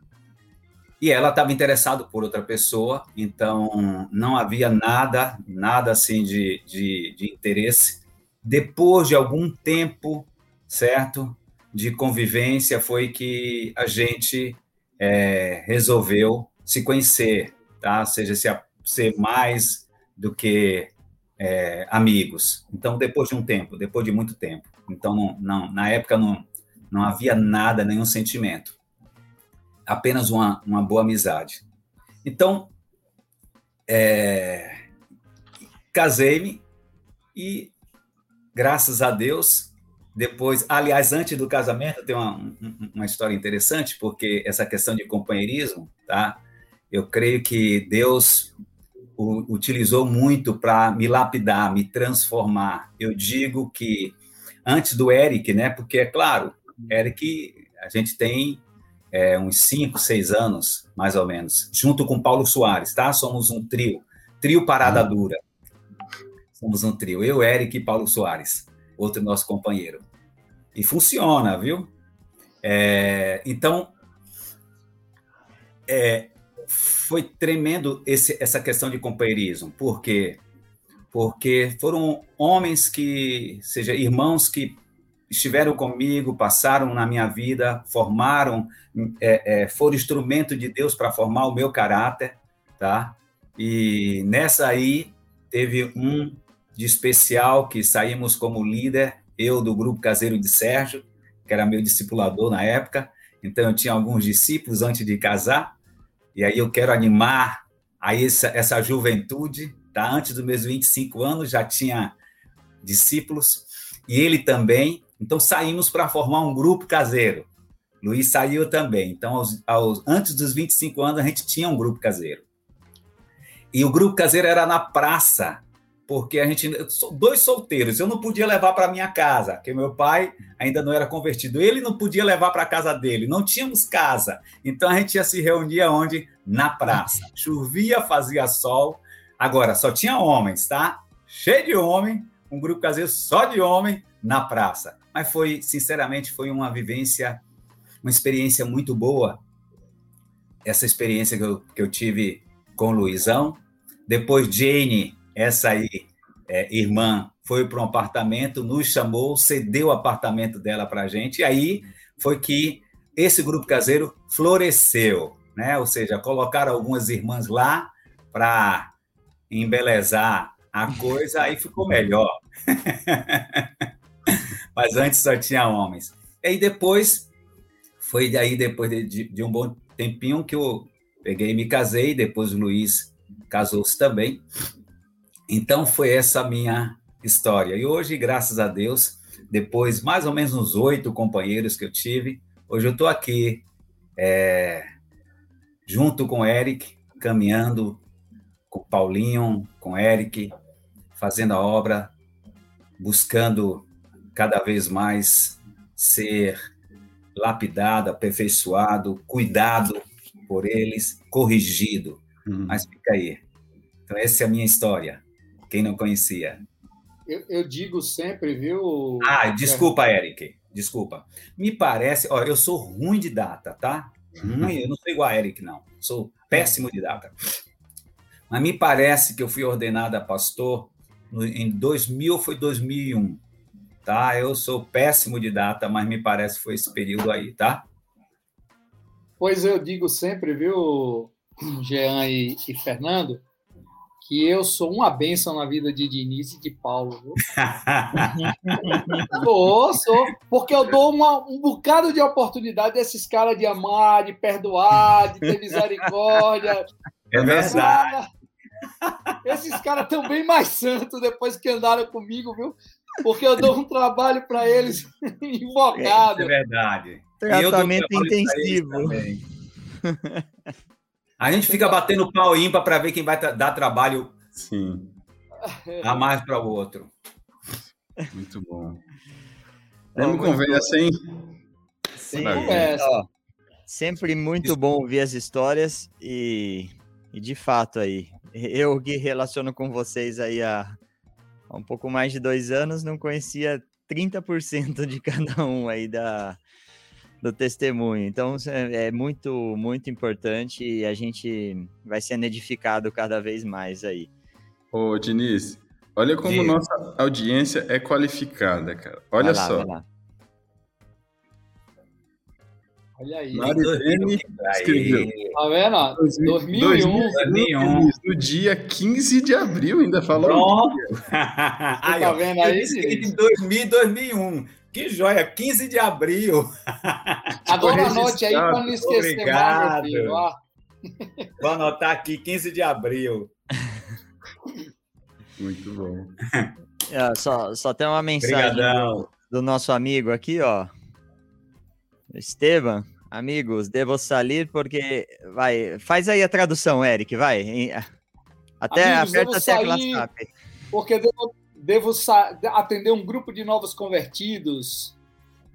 e ela estava interessada por outra pessoa, então não havia nada, nada assim de, de, de interesse. Depois de algum tempo, certo, de convivência, foi que a gente é, resolveu se conhecer, tá? Ou seja, se, ser mais do que é, amigos. Então, depois de um tempo, depois de muito tempo. Então, não, não, na época não, não havia nada, nenhum sentimento apenas uma, uma boa amizade. Então, é, casei-me e, graças a Deus, depois, aliás, antes do casamento, tem uma, uma história interessante, porque essa questão de companheirismo, tá? Eu creio que Deus utilizou muito para me lapidar, me transformar. Eu digo que antes do Eric, né? Porque é claro, Eric, a gente tem é, uns cinco, seis anos, mais ou menos, junto com Paulo Soares, tá? Somos um trio, trio Parada uhum. Dura. Somos um trio, eu, Eric e Paulo Soares, outro nosso companheiro. E funciona, viu? É, então, é, foi tremendo esse, essa questão de companheirismo, porque porque foram homens que, seja, irmãos que estiveram comigo, passaram na minha vida, formaram, é, é, foram instrumento de Deus para formar o meu caráter, tá? E nessa aí teve um de especial que saímos como líder, eu do grupo caseiro de Sérgio, que era meu discipulador na época. Então eu tinha alguns discípulos antes de casar. E aí eu quero animar a essa, essa juventude, tá? Antes dos meus 25 anos já tinha discípulos e ele também. Então saímos para formar um grupo caseiro. Luiz saiu também. Então, aos, aos, antes dos 25 anos, a gente tinha um grupo caseiro. E o grupo caseiro era na praça, porque a gente dois solteiros, eu não podia levar para minha casa, porque meu pai ainda não era convertido, ele não podia levar para a casa dele, não tínhamos casa. Então a gente ia se reunir onde? Na praça. Chovia, fazia sol. Agora só tinha homens, tá? Cheio de homem, um grupo caseiro só de homem na praça. Mas foi, sinceramente, foi uma vivência, uma experiência muito boa. Essa experiência que eu, que eu tive com o Luizão. Depois Jane essa aí, é, irmã, foi para um apartamento, nos chamou, cedeu o apartamento dela para a gente, e aí foi que esse grupo caseiro floresceu, né? Ou seja, colocaram algumas irmãs lá para embelezar a coisa, aí ficou melhor. Mas antes só tinha homens. E aí depois, foi daí depois de, de um bom tempinho que eu peguei e me casei, depois o Luiz casou-se também. Então foi essa minha história. E hoje, graças a Deus, depois mais ou menos uns oito companheiros que eu tive, hoje eu estou aqui é, junto com o Eric, caminhando com Paulinho, com Eric, fazendo a obra, buscando cada vez mais ser lapidado, aperfeiçoado, cuidado por eles, corrigido. Uhum. Mas fica aí. Então, essa é a minha história quem não conhecia.
Eu, eu digo sempre, viu?
Ah, desculpa, Eric. Desculpa. Me parece, ó, eu sou ruim de data, tá? Ruim, eu não sou igual a Eric, não. Sou péssimo de data. Mas me parece que eu fui ordenado a pastor no, em 2000 ou foi 2001, tá? Eu sou péssimo de data, mas me parece que foi esse período aí, tá?
Pois eu digo sempre, viu, Jean e, e Fernando, que eu sou uma benção na vida de Diniz e de Paulo. sou, sou, porque eu dou uma, um bocado de oportunidade desses caras de amar, de perdoar, de ter misericórdia.
É verdade.
Esses caras estão bem mais santos depois que andaram comigo, viu? Porque eu dou um trabalho para eles invocado.
É, é verdade.
Tratamento intensivo.
A gente fica batendo pau ímpar para ver quem vai dar trabalho
Sim.
a mais para o outro.
Muito bom. Vamos conversa, hein?
Sim, conversa. sempre muito bom ouvir as histórias e, e, de fato aí, eu que relaciono com vocês aí há, há um pouco mais de dois anos, não conhecia 30% de cada um aí da, do testemunho. Então é, é muito, muito importante e a gente vai sendo edificado cada vez mais aí.
Ô, Diniz, olha como nossa audiência é qualificada, cara. Olha lá, só.
Olha aí.
Marilene escreveu.
Tá vendo? 2001. 2001.
No dia 15 de abril, ainda falou.
aí, tá vendo aí? Em 2000 2001. Que joia, 15 de abril.
Agora anote aí para não esquecer
Obrigado. mais, filho. Vou anotar aqui, 15 de abril.
Muito bom.
É, só, só tem uma mensagem do, do, nosso amigo aqui, ó. Esteban, amigos, devo sair porque. Vai, faz aí a tradução, Eric, vai. Até amigos, aperta a tecla SAP.
Porque devo devo atender um grupo de novos convertidos,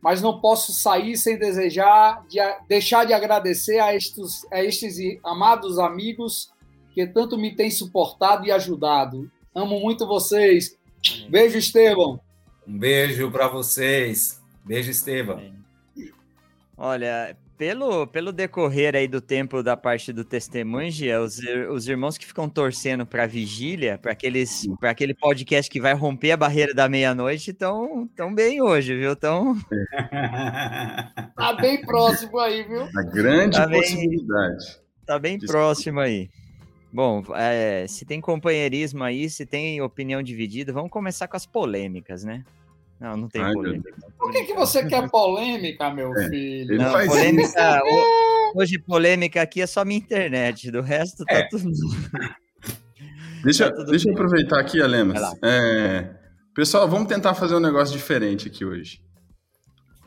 mas não posso sair sem desejar, de, deixar de agradecer a estes, a estes amados amigos que tanto me têm suportado e ajudado. Amo muito vocês. Beijo, Estevão.
Um beijo para vocês. Beijo, Estevão.
Olha, pelo, pelo decorrer aí do tempo da parte do testemunho, Gia, os, os irmãos que ficam torcendo para vigília, para aqueles para aquele podcast que vai romper a barreira da meia-noite, estão tão bem hoje, viu? Tão...
tá bem próximo aí, viu?
A grande tá possibilidade.
Bem, tá bem próximo aí. Bom, é, se tem companheirismo aí, se tem opinião dividida, vamos começar com as polêmicas, né? Não, não tem Ai, polêmica.
Por que, que você quer polêmica, meu é, filho?
Não, polêmica, hoje polêmica aqui é só minha internet, do resto tá é. tudo.
Deixa, tá tudo deixa eu aproveitar aqui, Alemas. É, pessoal, vamos tentar fazer um negócio diferente aqui hoje.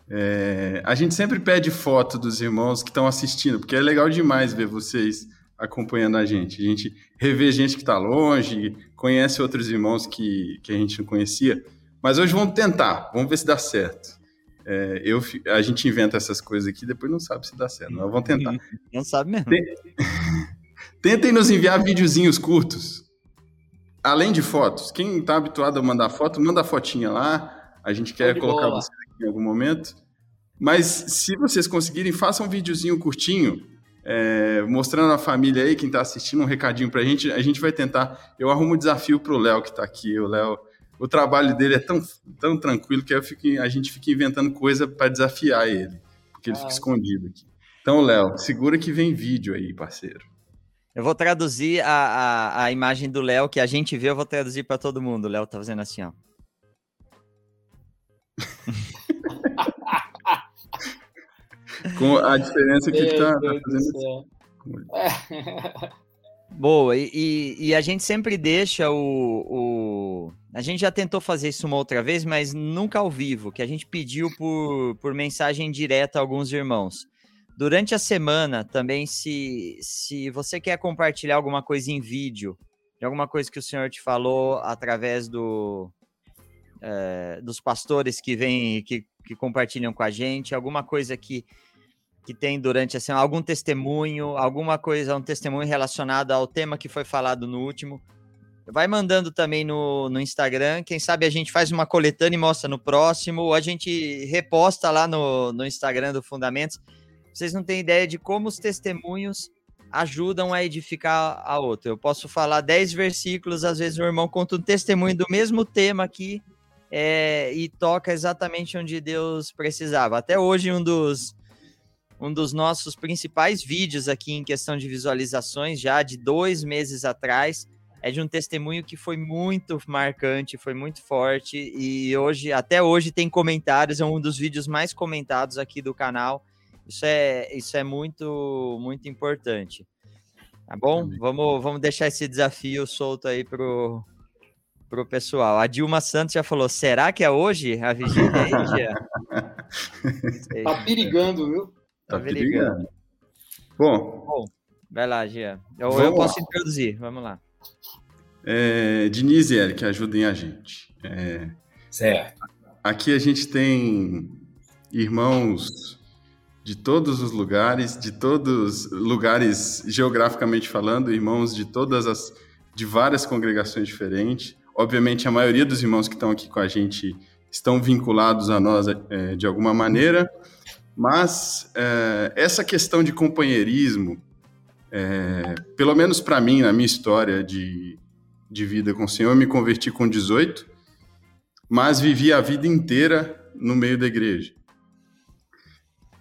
É, a gente sempre pede foto dos irmãos que estão assistindo, porque é legal demais ver vocês acompanhando a gente. A gente revê gente que está longe, conhece outros irmãos que, que a gente não conhecia. Mas hoje vamos tentar, vamos ver se dá certo. É, eu, a gente inventa essas coisas aqui depois não sabe se dá certo, mas vamos tentar.
Não sabe mesmo.
Tentem nos enviar videozinhos curtos. Além de fotos. Quem está habituado a mandar foto, manda a fotinha lá. A gente quer colocar bola. vocês aqui em algum momento. Mas se vocês conseguirem, façam um videozinho curtinho, é, mostrando a família aí, quem está assistindo, um recadinho para a gente. A gente vai tentar. Eu arrumo um desafio para o Léo que está aqui. O Léo o trabalho dele é tão, tão tranquilo que fico, a gente fica inventando coisa para desafiar ele, porque ele ah. fica escondido aqui. Então, Léo, segura que vem vídeo aí, parceiro.
Eu vou traduzir a, a, a imagem do Léo que a gente vê, eu vou traduzir para todo mundo. O Léo tá fazendo assim, ó.
Com a diferença que ele tá, tá fazendo.
Boa, e, e, e, a gente sempre deixa o, o, A gente já tentou fazer isso uma outra vez, mas nunca ao vivo, que a gente pediu por, por mensagem direta a alguns irmãos. Durante a semana, também, se, se você quer compartilhar alguma coisa em vídeo, de alguma coisa que o senhor te falou através do, é, dos pastores que vêm, que, que compartilham com a gente, alguma coisa que que tem durante a semana, algum testemunho, alguma coisa, um testemunho relacionado ao tema que foi falado no último. Vai mandando também no, no Instagram. Quem sabe a gente faz uma coletânea e mostra no próximo, ou a gente reposta lá no, no Instagram do Fundamentos. Vocês não têm ideia de como os testemunhos ajudam a edificar a outra. Eu posso falar dez versículos, às vezes o irmão conta um testemunho do mesmo tema aqui é, e toca exatamente onde Deus precisava. Até hoje, um dos um dos nossos principais vídeos aqui em questão de visualizações, já de dois meses atrás, é de um testemunho que foi muito marcante, foi muito forte e hoje, até hoje, tem comentários, é um dos vídeos mais comentados aqui do canal. Isso é, isso é muito, muito importante. Tá bom? Vamos, vamos deixar esse desafio solto aí pro, pro pessoal. A Dilma Santos já falou: será que é hoje a vigília
aí, Tá perigando, viu?
Tá, ligado. Bom,
Bom, vai lá, Gia. Eu, eu posso lá. introduzir, vamos lá.
É, Diniz e Eric, ajudem a gente. É,
certo.
Aqui a gente tem irmãos de todos os lugares, de todos lugares geograficamente falando, irmãos de todas as de várias congregações diferentes. Obviamente, a maioria dos irmãos que estão aqui com a gente estão vinculados a nós é, de alguma maneira. Mas é, essa questão de companheirismo, é, pelo menos para mim, na minha história de, de vida com o Senhor, eu me converti com 18, mas vivi a vida inteira no meio da igreja.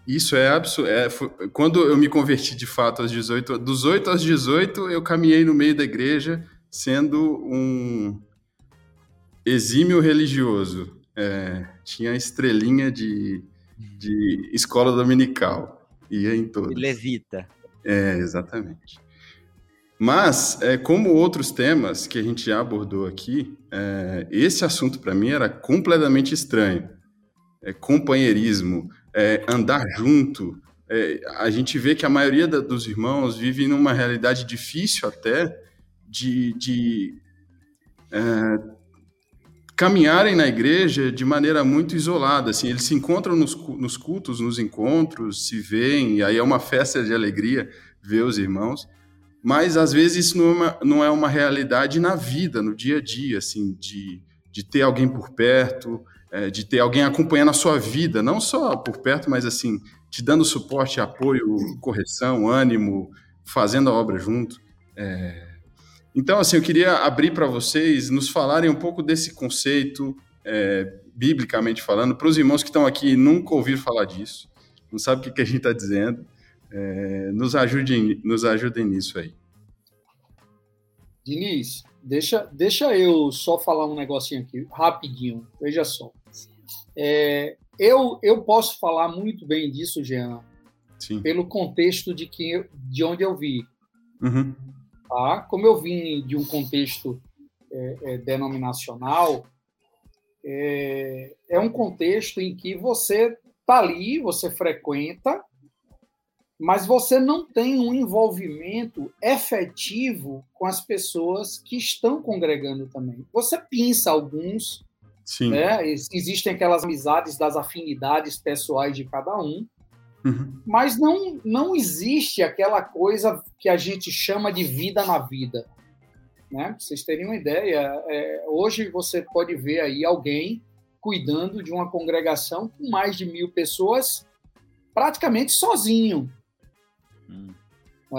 Isso é absurdo. É, quando eu me converti de fato aos 18, dos 8 aos 18, eu caminhei no meio da igreja sendo um exímio religioso. É, tinha estrelinha de de escola dominical. Ia em todos.
Levita.
É, exatamente. Mas, é, como outros temas que a gente já abordou aqui, é, esse assunto para mim era completamente estranho. É, companheirismo, é, andar junto. É, a gente vê que a maioria da, dos irmãos vive numa realidade difícil até de, de é, caminharem na igreja de maneira muito isolada, assim, eles se encontram nos, nos cultos, nos encontros, se veem, e aí é uma festa de alegria ver os irmãos, mas às vezes isso não é uma, não é uma realidade na vida, no dia a dia, assim, de, de ter alguém por perto, é, de ter alguém acompanhando a sua vida, não só por perto, mas assim, te dando suporte, apoio, correção, ânimo, fazendo a obra junto. É... Então, assim, eu queria abrir para vocês nos falarem um pouco desse conceito, é, biblicamente falando, para os irmãos que estão aqui e nunca ouviram falar disso, não sabem o que, que a gente está dizendo, é, nos, ajudem, nos ajudem nisso aí.
Diniz, deixa, deixa eu só falar um negocinho aqui, rapidinho, veja só. É, eu, eu posso falar muito bem disso, Jean, Sim. pelo contexto de, que, de onde eu vi. Uhum. Tá? Como eu vim de um contexto é, é, denominacional, é, é um contexto em que você está ali, você frequenta, mas você não tem um envolvimento efetivo com as pessoas que estão congregando também. Você pinça alguns, Sim. Né? Existem aquelas amizades das afinidades pessoais de cada um, uhum. mas não, não existe aquela coisa que a gente chama de vida na vida. Né? Pra vocês terem uma ideia, é, hoje você pode ver aí alguém cuidando de uma congregação com mais de mil pessoas praticamente sozinho, hum.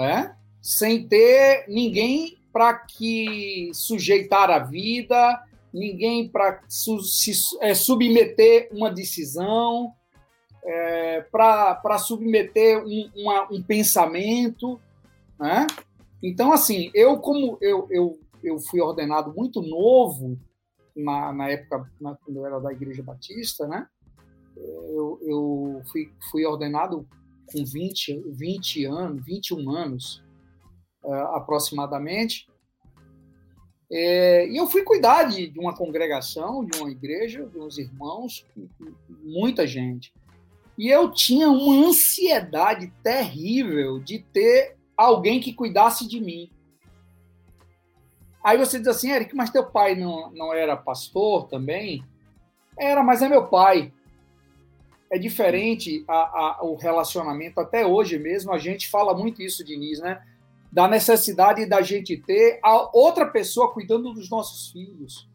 é? sem ter ninguém para que sujeitar a vida, ninguém para su, se é, submeter uma decisão, é, para submeter um, uma, um pensamento. Né? Então, assim, eu, como eu, eu, eu fui ordenado muito novo, na, na época, na, quando eu era da Igreja Batista, né? eu, eu fui, fui ordenado com 20, 20 anos, 21 anos, uh, aproximadamente, é, e eu fui cuidar de, de, uma congregação, de uma igreja, de uns irmãos, muita gente. E eu tinha uma ansiedade terrível de ter alguém que cuidasse de mim. Aí você diz assim, Eric, mas teu pai não, não era pastor também? Era, mas é meu pai. É diferente a, a, o relacionamento, até hoje mesmo, a gente fala muito isso, Diniz, né? da necessidade da gente ter a outra pessoa cuidando dos nossos filhos,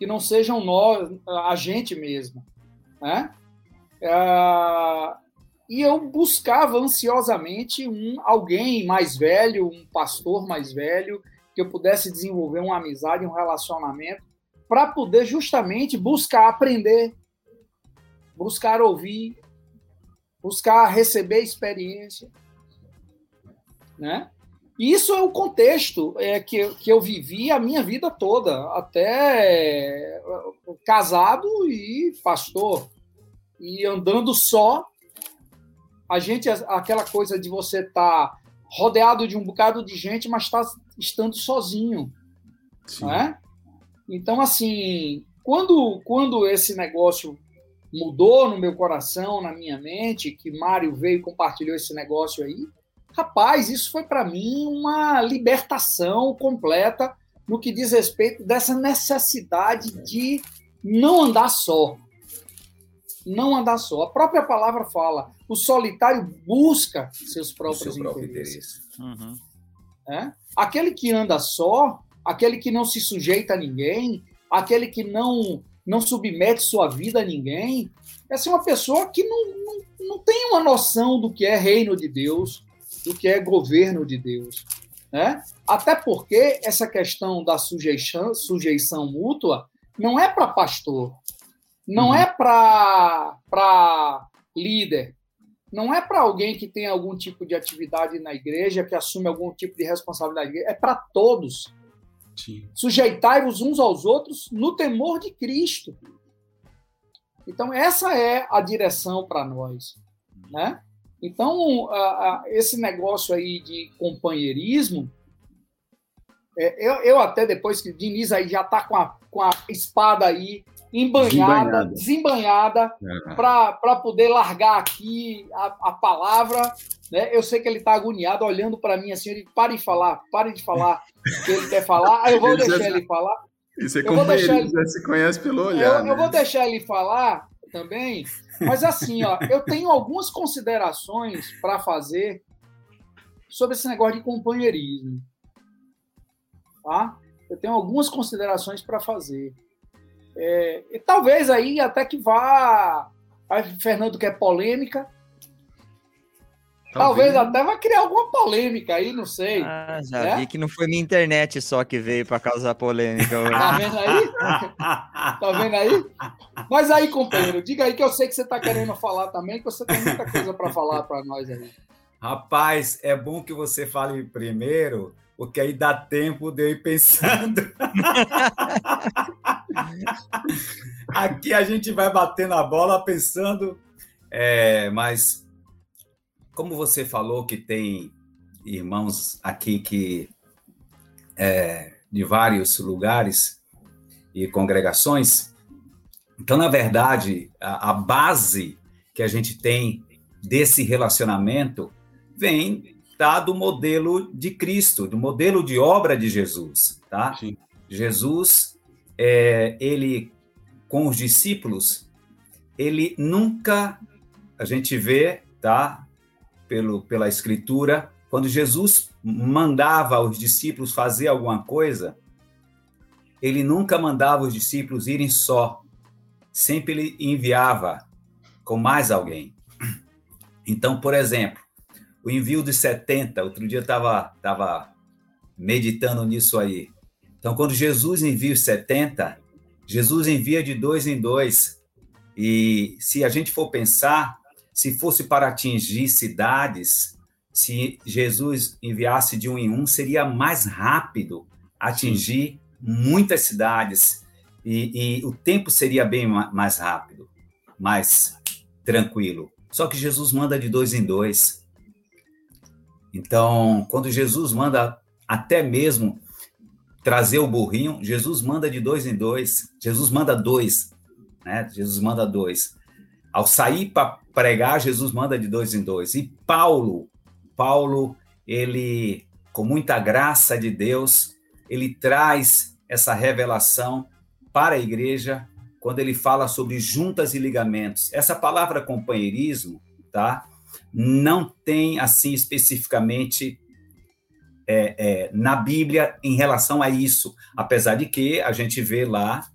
que não sejam nós, a gente mesmo, né? É, e eu buscava ansiosamente um alguém mais velho, um pastor mais velho, que eu pudesse desenvolver uma amizade, um relacionamento, para poder justamente buscar aprender, buscar ouvir, buscar receber experiência, né? Isso é o contexto é, que, que eu vivi a minha vida toda, até casado e pastor. E andando só, a gente, aquela coisa de você estar tá rodeado de um bocado de gente, mas está estando sozinho. Né? Então, assim, quando, quando esse negócio mudou no meu coração, na minha mente, que Mário veio e compartilhou esse negócio aí, Rapaz, isso foi para mim uma libertação completa no que diz respeito dessa necessidade de não andar só. Não andar só. A própria palavra fala: o solitário busca seus próprios Seu interesses. Próprio uhum. é? Aquele que anda só, aquele que não se sujeita a ninguém, aquele que não não submete sua vida a ninguém, essa é uma pessoa que não, não, não tem uma noção do que é reino de Deus, do que é governo de Deus. Né? Até porque essa questão da sujeição, sujeição mútua não é para pastor, não uhum. é para líder, não é para alguém que tem algum tipo de atividade na igreja, que assume algum tipo de responsabilidade, é para todos. Sujeitai-vos uns aos outros no temor de Cristo. Então, essa é a direção para nós. Né? Então, a, a, esse negócio aí de companheirismo, é, eu, eu, até depois que o Diniz aí já está com a, com a espada aí embanhada, desembanhada, é. para poder largar aqui a, a palavra. Né? Eu sei que ele está agoniado, olhando para mim assim, ele pare de falar, pare de falar o que ele quer falar, aí eu vou deixar ele falar.
Isso é como ele, ele já se conhece pelo olhar.
Eu, né? eu vou deixar ele falar também, mas assim, ó, eu tenho algumas considerações para fazer sobre esse negócio de companheirismo. Tá? Eu tenho algumas considerações para fazer. É, e talvez aí até que vá. Aí Fernando quer polêmica. Talvez, talvez até vai criar alguma polêmica aí, não sei.
Ah, já né? vi que não foi minha internet só que veio para causar polêmica. tá
vendo aí? tá vendo aí? Mas aí, companheiro, diga aí que eu sei que você está querendo falar também, que você tem muita coisa para falar para nós aí.
Rapaz, é bom que você fale primeiro, porque aí dá tempo de eu ir pensando. Aqui a gente vai batendo a bola pensando, é, mas como você falou que tem irmãos aqui que é, de vários lugares e congregações, então na verdade a, a base que a gente tem desse relacionamento vem tá, do modelo de Cristo, do modelo de obra de Jesus, tá? Sim. Jesus, é, ele com os discípulos, ele nunca, a gente vê, tá, pelo, pela escritura, quando Jesus mandava os discípulos fazer alguma coisa, ele nunca mandava os discípulos irem só, sempre ele enviava com mais alguém. Então, por exemplo, o envio de 70, outro dia eu estava tava meditando nisso aí. Então, quando Jesus envia os 70, Jesus envia de dois em dois. E se a gente for pensar, se fosse para atingir cidades, se Jesus enviasse de um em um, seria mais rápido atingir muitas cidades. E, e o tempo seria bem mais rápido, mais tranquilo. Só que Jesus manda de dois em dois. Então, quando Jesus manda até mesmo trazer o burrinho, Jesus manda de dois em dois. Jesus manda dois, né? Jesus manda dois. Ao sair para pregar, Jesus manda de dois em dois. E Paulo, Paulo, ele com muita graça de Deus, ele traz essa revelação para a igreja quando ele fala sobre juntas e ligamentos. Essa palavra companheirismo, tá? não tem assim especificamente é, é, na Bíblia em relação a isso, apesar de que a gente vê lá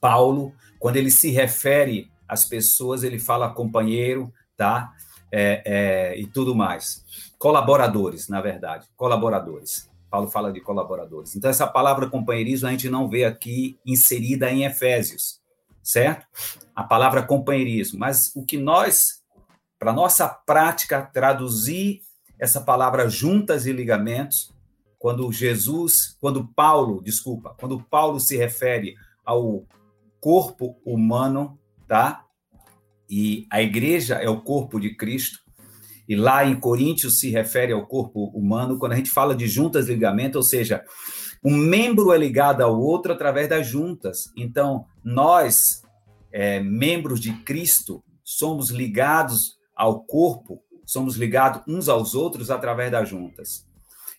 Paulo quando ele se refere às pessoas ele fala companheiro, tá? É, é, e tudo mais. Colaboradores, na verdade, colaboradores. Paulo fala de colaboradores. Então, essa palavra companheirismo a gente não vê aqui inserida em Efésios, certo? A palavra companheirismo. Mas o que nós para nossa prática traduzir essa palavra juntas e ligamentos, quando Jesus, quando Paulo, desculpa, quando Paulo se refere ao corpo humano, tá? E a igreja é o corpo de Cristo. E lá em Coríntios se refere ao corpo humano, quando a gente fala de juntas e ligamentos, ou seja, um membro é ligado ao outro através das juntas. Então, nós, é, membros de Cristo, somos ligados ao corpo, somos ligados uns aos outros através das juntas.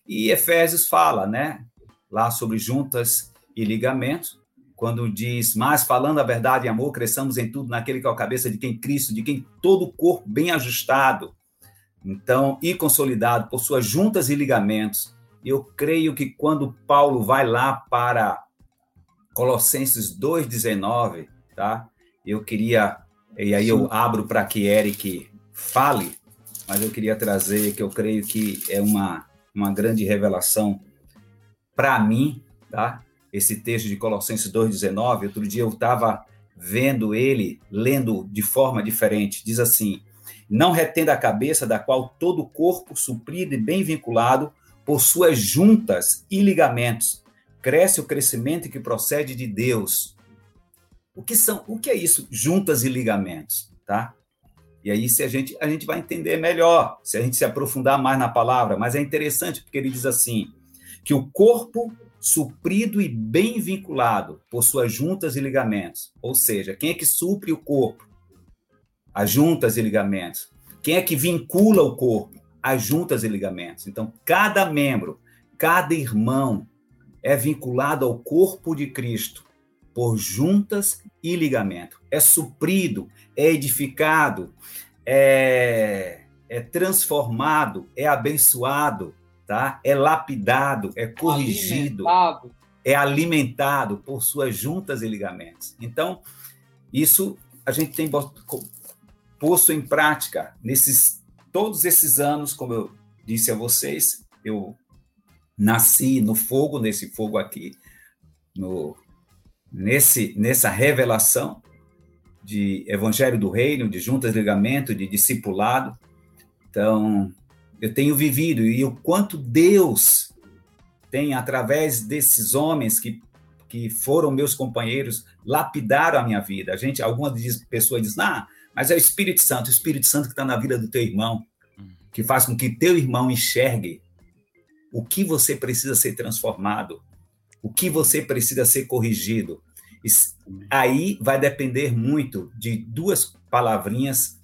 E Efésios fala, né, lá sobre juntas e ligamentos, quando diz, mas falando a verdade e amor, cresçamos em tudo naquele que é a cabeça de quem Cristo, de quem todo o corpo bem ajustado, então, e consolidado por suas juntas e ligamentos. Eu creio que quando Paulo vai lá para Colossenses 2,19, tá? Eu queria, e aí eu abro para que Eric fale, mas eu queria trazer que eu creio que é uma, uma grande revelação para mim, tá? Esse texto de Colossenses 2,19. Outro dia eu estava vendo ele, lendo de forma diferente. Diz assim: Não retenda a cabeça, da qual todo o corpo, suprido e bem vinculado, por suas juntas e ligamentos, cresce o crescimento que procede de Deus. O que são? O que é isso? Juntas e ligamentos, tá? E aí se a gente a gente vai entender melhor, se a gente se aprofundar mais na palavra, mas é interessante porque ele diz assim, que o corpo suprido e bem vinculado por suas juntas e ligamentos. Ou seja, quem é que supre o corpo? As juntas e ligamentos. Quem é que vincula o corpo? As juntas e ligamentos. Então, cada membro, cada irmão é vinculado ao corpo de Cristo por juntas e ligamento. É suprido, é edificado, é, é transformado, é abençoado, tá? É lapidado, é corrigido, alimentado. é alimentado por suas juntas e ligamentos. Então, isso a gente tem posto em prática nesses todos esses anos, como eu disse a vocês, eu nasci no fogo, nesse fogo aqui, no, nesse, nessa revelação de evangelho do reino, de juntas de ligamento, de discipulado. Então, eu tenho vivido e o quanto Deus tem através desses homens que que foram meus companheiros lapidaram a minha vida. A gente, algumas pessoas dizem, ah, mas é o Espírito Santo, o Espírito Santo que está na vida do teu irmão, que faz com que teu irmão enxergue o que você precisa ser transformado, o que você precisa ser corrigido. Aí vai depender muito de duas palavrinhas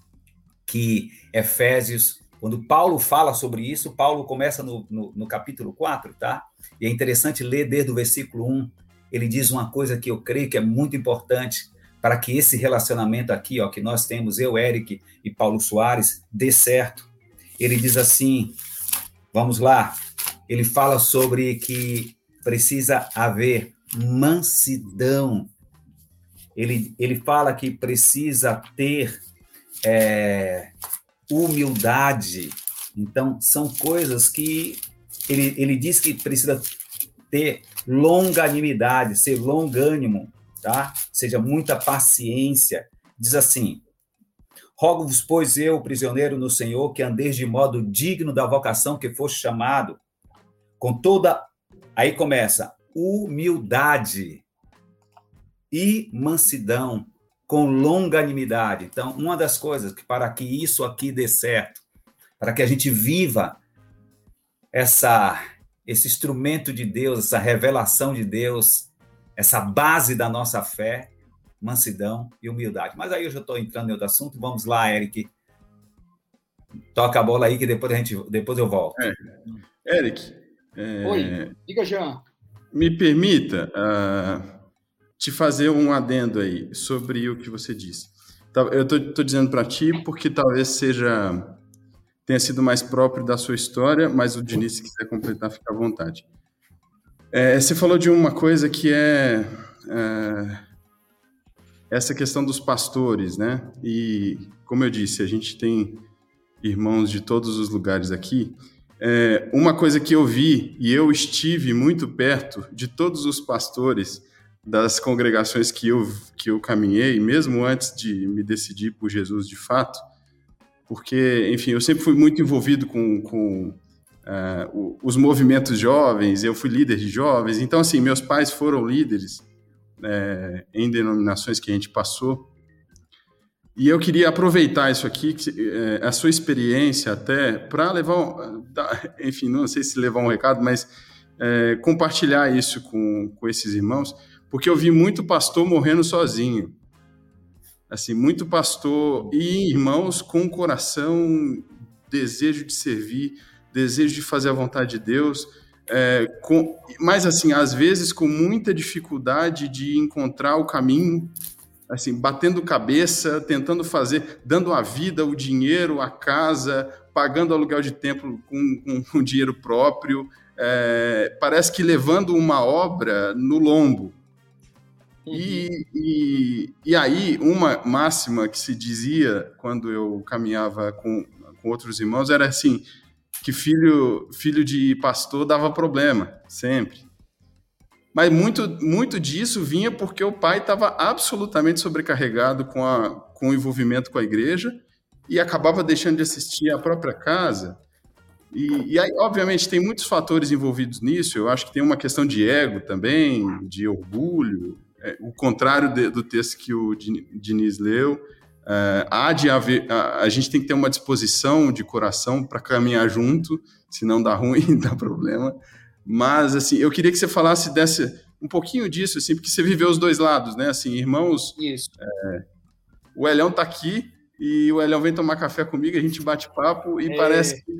que Efésios, quando Paulo fala sobre isso, Paulo começa no, no, no capítulo 4, tá? E é interessante ler desde o versículo 1. Ele diz uma coisa que eu creio que é muito importante para que esse relacionamento aqui, ó, que nós temos, eu, Eric e Paulo Soares, dê certo. Ele diz assim: vamos lá, ele fala sobre que precisa haver mansidão. Ele, ele fala que precisa ter é, humildade. Então, são coisas que ele, ele diz que precisa ter longanimidade, ser longânimo, tá? Seja muita paciência. Diz assim: Rogo-vos, pois eu, prisioneiro no Senhor, que andeis de modo digno da vocação que foste chamado, com toda. Aí começa humildade e mansidão, com longanimidade. Então, uma das coisas que para que isso aqui dê certo, para que a gente viva essa esse instrumento de Deus, essa revelação de Deus, essa base da nossa fé, mansidão e humildade. Mas aí eu já estou entrando em outro assunto. Vamos lá, Eric. Toca a bola aí que depois a gente, depois eu volto. É.
Eric,
é, Oi, diga, Jean.
Me permita uh, te fazer um adendo aí sobre o que você disse. Tá, eu estou dizendo para ti porque talvez seja tenha sido mais próprio da sua história, mas o Diniz, se quiser completar, fica à vontade. É, você falou de uma coisa que é, é, essa questão dos pastores, né? E, como eu disse, a gente tem irmãos de todos os lugares aqui, é, uma coisa que eu vi, e eu estive muito perto de todos os pastores das congregações que eu, que eu caminhei, mesmo antes de me decidir por Jesus de fato, porque, enfim, eu sempre fui muito envolvido com, com uh, os movimentos jovens, eu fui líder de jovens, então, assim, meus pais foram líderes é, em denominações que a gente passou, e eu queria aproveitar isso aqui, é, a sua experiência até, para levar, enfim, não sei se levar um recado, mas é, compartilhar isso com, com esses irmãos, porque eu vi muito pastor morrendo sozinho. Assim, muito pastor e irmãos com coração, desejo de servir, desejo de fazer a vontade de Deus, é, com, mas assim, às vezes com muita dificuldade de encontrar o caminho assim, batendo cabeça, tentando fazer, dando a vida, o dinheiro, a casa, pagando aluguel de templo com, com, com dinheiro próprio, é, parece que levando uma obra no lombo. Uhum. E, e, e, aí, uma máxima que se dizia quando eu caminhava com, com outros irmãos era assim, que filho, filho de pastor dava problema, sempre. Mas muito, muito disso vinha porque o pai estava absolutamente sobrecarregado com, a, com o envolvimento com a igreja e acabava deixando de assistir à própria casa. E, e aí, obviamente, tem muitos fatores envolvidos nisso. Eu acho que tem uma questão de ego também, de orgulho, é, o contrário de, do texto que o Diniz leu. É, há de haver, a, a, gente tem que ter uma disposição de coração para caminhar junto, senão dá ruim, dá problema. Mas, assim, eu queria que você falasse desse, um pouquinho disso, assim, porque você viveu os dois lados, né? Assim, irmãos.
Isso.
É, o Elhão tá aqui e o Elhão vem tomar café comigo, a gente bate papo e é. parece que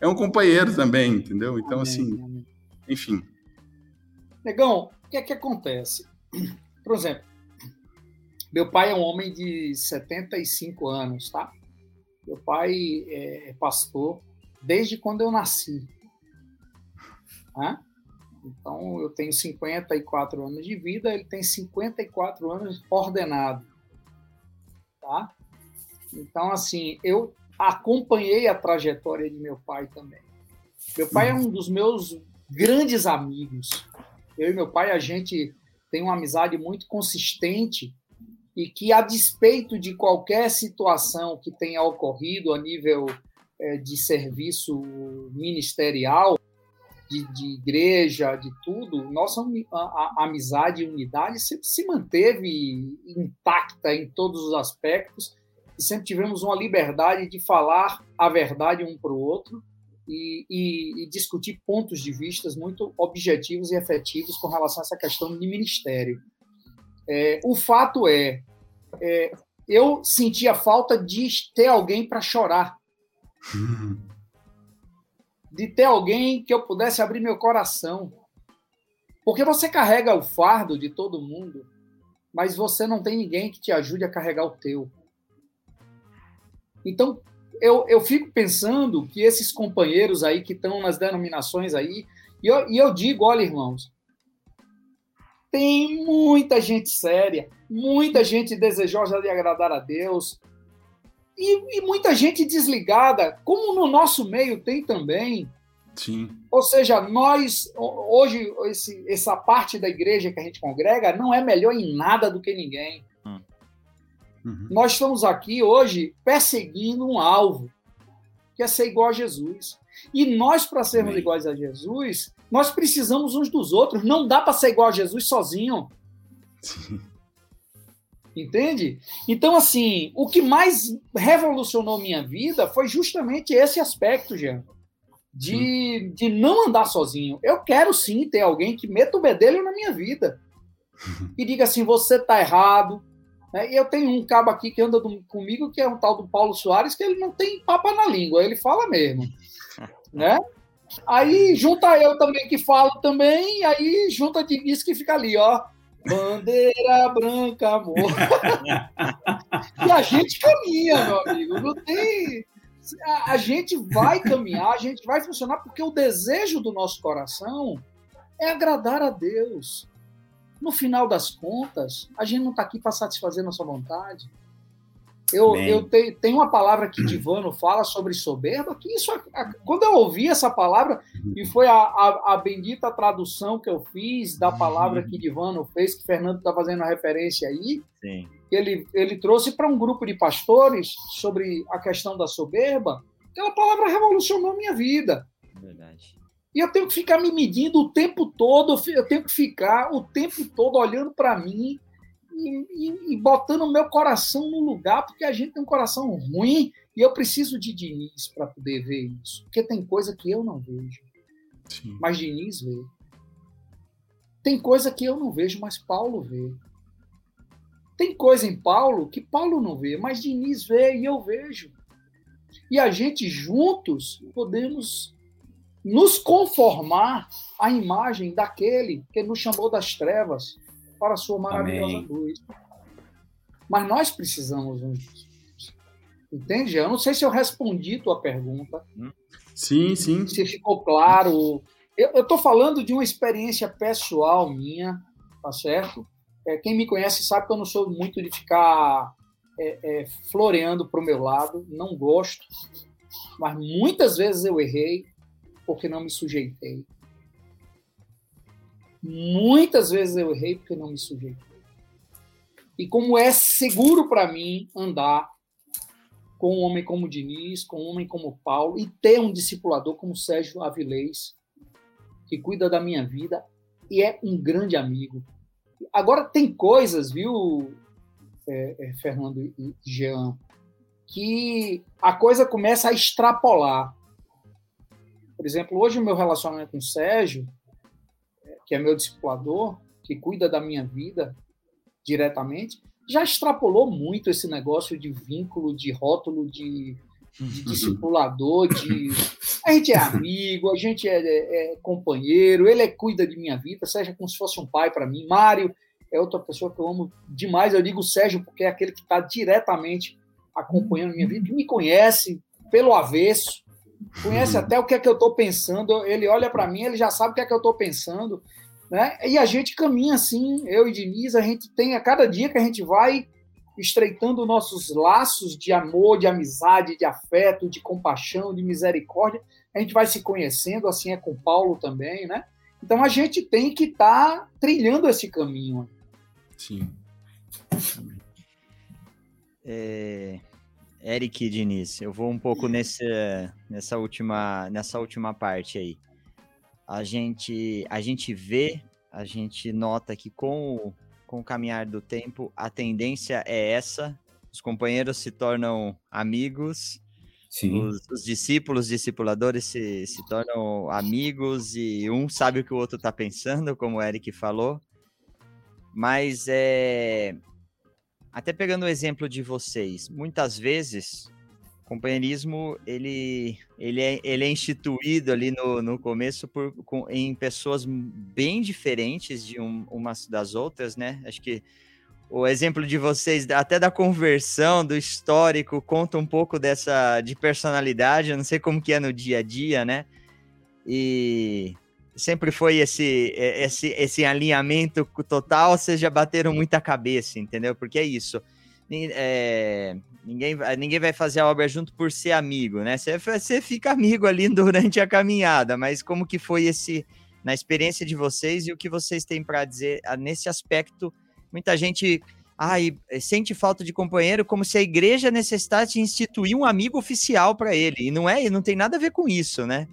é um companheiro também, entendeu? Então, amém, assim, amém. enfim.
Negão, o que é que acontece? Por exemplo, meu pai é um homem de 75 anos, tá? Meu pai é pastor desde quando eu nasci. Né? Então, eu tenho 54 anos de vida, ele tem 54 anos ordenado. Tá? Então, assim, eu acompanhei a trajetória de meu pai também. Meu pai é um dos meus grandes amigos. Eu e meu pai, a gente tem uma amizade muito consistente e que, a despeito de qualquer situação que tenha ocorrido a nível é, de serviço ministerial, de, de, igreja, de tudo, nossa amizade e unidade sempre se manteve intacta em todos os aspectos e sempre tivemos uma liberdade de falar a verdade um para o outro e, e, e, discutir pontos de vistas muito objetivos e efetivos com relação a essa questão de ministério. É, o fato é, é, eu sentia falta de ter alguém para chorar. de ter alguém que eu pudesse abrir meu coração. Porque você carrega o fardo de todo mundo, mas você não tem ninguém que te ajude a carregar o teu. Então, eu, eu fico pensando que esses companheiros aí que estão nas denominações aí, e eu, e eu digo, olha, irmãos, tem muita gente séria, muita gente desejosa de agradar a Deus, e, e, muita gente desligada, como no nosso meio tem também.
Sim.
Ou seja, nós, hoje, esse, essa parte da igreja que a gente congrega não é melhor em nada do que ninguém. Uhum. Nós estamos aqui hoje perseguindo um alvo, que é ser igual a Jesus. E nós, para sermos Amém. iguais a Jesus, nós precisamos uns dos outros. Não dá para ser igual a Jesus sozinho. Sim. Entende? Então, assim, o que mais revolucionou minha vida foi justamente esse aspecto, Jean. De, de não andar sozinho. Eu quero sim ter alguém que meta o bedelho na minha vida. E diga assim: você está errado, né? E eu tenho um cabo aqui que anda do, comigo, que é um tal do Paulo Soares, que ele não tem papa na língua, ele fala mesmo. né? Aí junta eu também que falo também, e aí junta Diniz que fica ali, ó. Bandeira branca, amor. e a gente caminha, meu amigo. Não tem. A, a gente vai caminhar, a gente vai funcionar, porque o desejo do nosso coração é agradar a Deus no final das contas, a gente não está aqui para satisfazer nossa vontade. Eu, eu tenho, tenho uma palavra que Divano fala sobre soberba, que isso, quando eu ouvi essa palavra, e foi a, a, a bendita tradução que eu fiz da palavra que Divano fez, que Fernando está fazendo a referência aí, Sim. Ele, ele trouxe para um grupo de pastores sobre a questão da soberba, aquela palavra revolucionou minha vida. Verdade. E eu tenho que ficar me medindo o tempo todo, eu tenho que ficar o tempo todo olhando para mim e, e, botando o meu coração no lugar, porque a gente tem um coração ruim e eu preciso de Diniz para poder ver isso. Porque tem coisa que eu não vejo, Sim. mas Diniz vê. Tem coisa que eu não vejo, mas Paulo vê. Tem coisa em Paulo que Paulo não vê, mas Diniz vê e eu vejo. E a gente juntos podemos nos conformar à imagem daquele que nos chamou das trevas para a sua maravilhosa Amém. luz. Mas nós precisamos uns Entende? Eu não sei se eu respondi tua pergunta.
Sim, sim.
Se ficou claro. Eu estou falando de uma experiência pessoal minha, tá certo? É, quem me conhece sabe que eu não sou muito de ficar é, é, floreando para o meu lado, não gosto. Mas muitas vezes eu errei, porque não me sujeitei. Muitas vezes eu errei porque não me sujeitei. E como é seguro para mim andar com um homem como Diniz, com um homem como Paulo, e ter um discipulador como Sérgio Avilés, que cuida da minha vida e é um grande amigo. Agora, tem coisas, viu, é, é, Fernando e Jean, que a coisa começa a extrapolar. Por exemplo, hoje o meu relacionamento com o Sérgio, que é meu discipulador, que cuida da minha vida diretamente, já extrapolou muito esse negócio de vínculo, de rótulo, de, de discipulador, de a gente é amigo, a gente é, é, é, companheiro, ele é, cuida de minha vida, seja como se fosse um pai para mim. Mário é outra pessoa que eu amo demais. Eu digo Sérgio porque é aquele que está diretamente acompanhando minha vida, que me conhece pelo avesso, conhece até o que é que eu estou pensando. Ele olha para mim, ele já sabe o que é que eu estou pensando. Né? E a gente caminha assim, eu e Diniz, a gente tem, a cada dia que a gente vai estreitando nossos laços de amor, de amizade, de afeto, de compaixão, de misericórdia, a gente vai se conhecendo, assim é com Paulo também, né? Então a gente tem que estar tá trilhando esse caminho.
Sim.
É, Eric Diniz, eu vou um pouco nesse, nessa, última, nessa última parte aí. A gente, a gente vê, a gente nota que com o, com o caminhar do tempo, a tendência é essa: os companheiros se tornam amigos, os, os, discípulos, discipuladores se, se tornam amigos e um sabe o que o outro está pensando, como o Eric falou. Mas é, até pegando o exemplo de vocês, muitas vezes companheirismo ele, ele, é, ele é instituído ali no, no começo por, com, em pessoas bem diferentes de um, umas das outras, né? Acho que o exemplo de vocês, até da conversão, do histórico, conta um pouco dessa de personalidade. Eu não sei como que é no dia a dia, né? E sempre foi esse, esse, esse alinhamento total, vocês já bateram muita cabeça, entendeu? Porque é isso. É, ninguém, ninguém vai fazer a obra junto por ser amigo, né? Você, você fica amigo ali durante a caminhada, mas como que foi esse na experiência de vocês e o que vocês têm para dizer ah, nesse aspecto? Muita gente ai, sente falta de companheiro como se a igreja necessitasse instituir um amigo oficial para ele. E não é, não tem nada a ver com isso, né?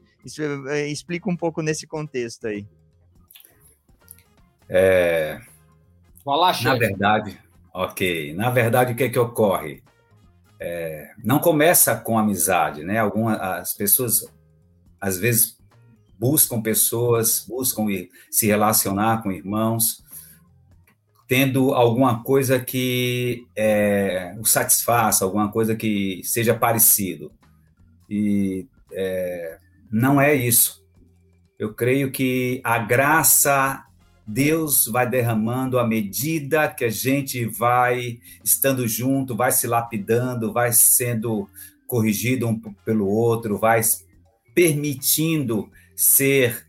Eh, explica um pouco nesse contexto aí.
É... Lá, Na verdade, ok. Na verdade, o que é que ocorre? É... Não começa com amizade, né? Algumas as pessoas às vezes buscam pessoas, buscam se relacionar com irmãos, tendo alguma coisa que é, o satisfaça, alguma coisa que seja parecido. E é, não é isso. Eu creio que a graça Deus vai derramando à medida que a gente vai estando junto, vai se lapidando, vai sendo corrigido um pelo outro, vai permitindo ser